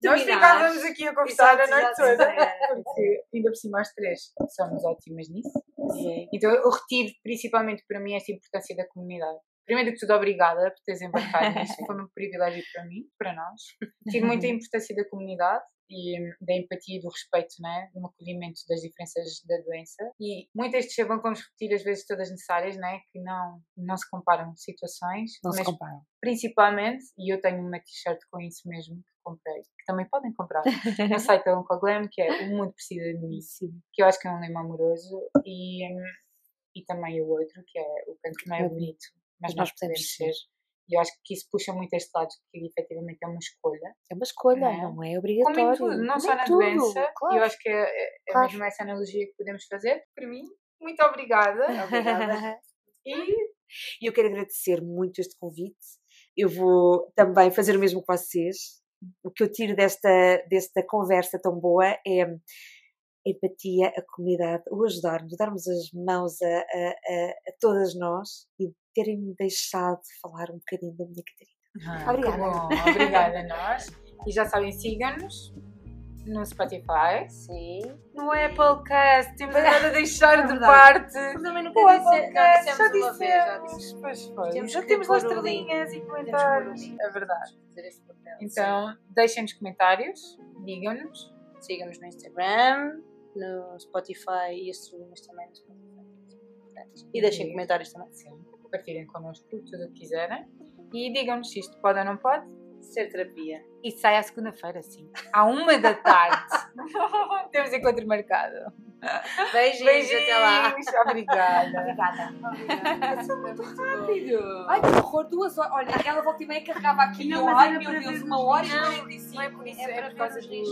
Speaker 2: nós ficávamos aqui a conversar a noite toda, porque ainda por cima as três somos ótimas nisso. Sim. Então eu retiro principalmente para mim esta importância da comunidade. Primeiro de tudo, obrigada por teres embarcado nisto, foi um privilégio para mim, para nós. Tive muita importância da comunidade e hum, da empatia e do respeito, né? no acolhimento das diferenças da doença. E muitas destes vamos repetir as vezes todas necessárias, né? que não, não se comparam situações.
Speaker 1: Não mas se comparam.
Speaker 2: Principalmente, e eu tenho uma t-shirt com isso mesmo que comprei, que também podem comprar, no site da Oncoglam, que é O Mundo Precisa de Mim, que eu acho que é um lema amoroso, e, hum, e também o outro, que é O Canto Não é Bonito, mas, nós podemos ser. E eu acho que isso puxa muito este lado, que efetivamente é uma escolha.
Speaker 1: É uma escolha, não é, não é obrigatório. Como em
Speaker 2: tudo, não só na tudo, doença. Claro. Eu acho que é, é, é claro. mesmo essa analogia que podemos fazer. Para mim, muito obrigada. Obrigada.
Speaker 1: e eu quero agradecer muito este convite. Eu vou também fazer o mesmo com vocês. O que eu tiro desta, desta conversa tão boa é a empatia, a comunidade, o ajudar-nos, darmos as mãos a, a, a, a todas nós e terem-me deixado falar um bocadinho da minha Catarina.
Speaker 2: Ah, Obrigada. Bom. Obrigada a nós. E já sabem, sigam-nos no Spotify,
Speaker 3: Sim.
Speaker 2: no Applecast, temos nada a deixar
Speaker 3: É
Speaker 2: de parte.
Speaker 3: Mas também nunca
Speaker 2: O
Speaker 3: disse,
Speaker 2: Applecast, já
Speaker 3: dissemos vez, já
Speaker 2: dissemos. Pois foi.
Speaker 3: Temos
Speaker 2: Já temos lá estrelinhas e comentários. É verdade. Então, deixem-nos comentários, digam-nos.
Speaker 3: Sigam-nos no Instagram, no Spotify e as também no Spotify. E deixem comentários também.
Speaker 2: Sim, partilhem connosco tudo o que quiserem. E digam-nos se isto pode ou não pode.
Speaker 3: Ser terapia.
Speaker 2: E sai à segunda-feira, sim. À uma da tarde. Temos encontro marcado.
Speaker 3: Beijinhos, até lá.
Speaker 2: Beijinhos, Obrigada.
Speaker 3: Obrigada.
Speaker 2: Passou muito rápido.
Speaker 1: Ai, que horror, duas horas. Olha, ela volta e meia carregava aqui
Speaker 3: Não,
Speaker 1: ai meu Deus, uma hora e quarenta
Speaker 2: Não é por isso,
Speaker 3: É
Speaker 2: é por causa
Speaker 3: ver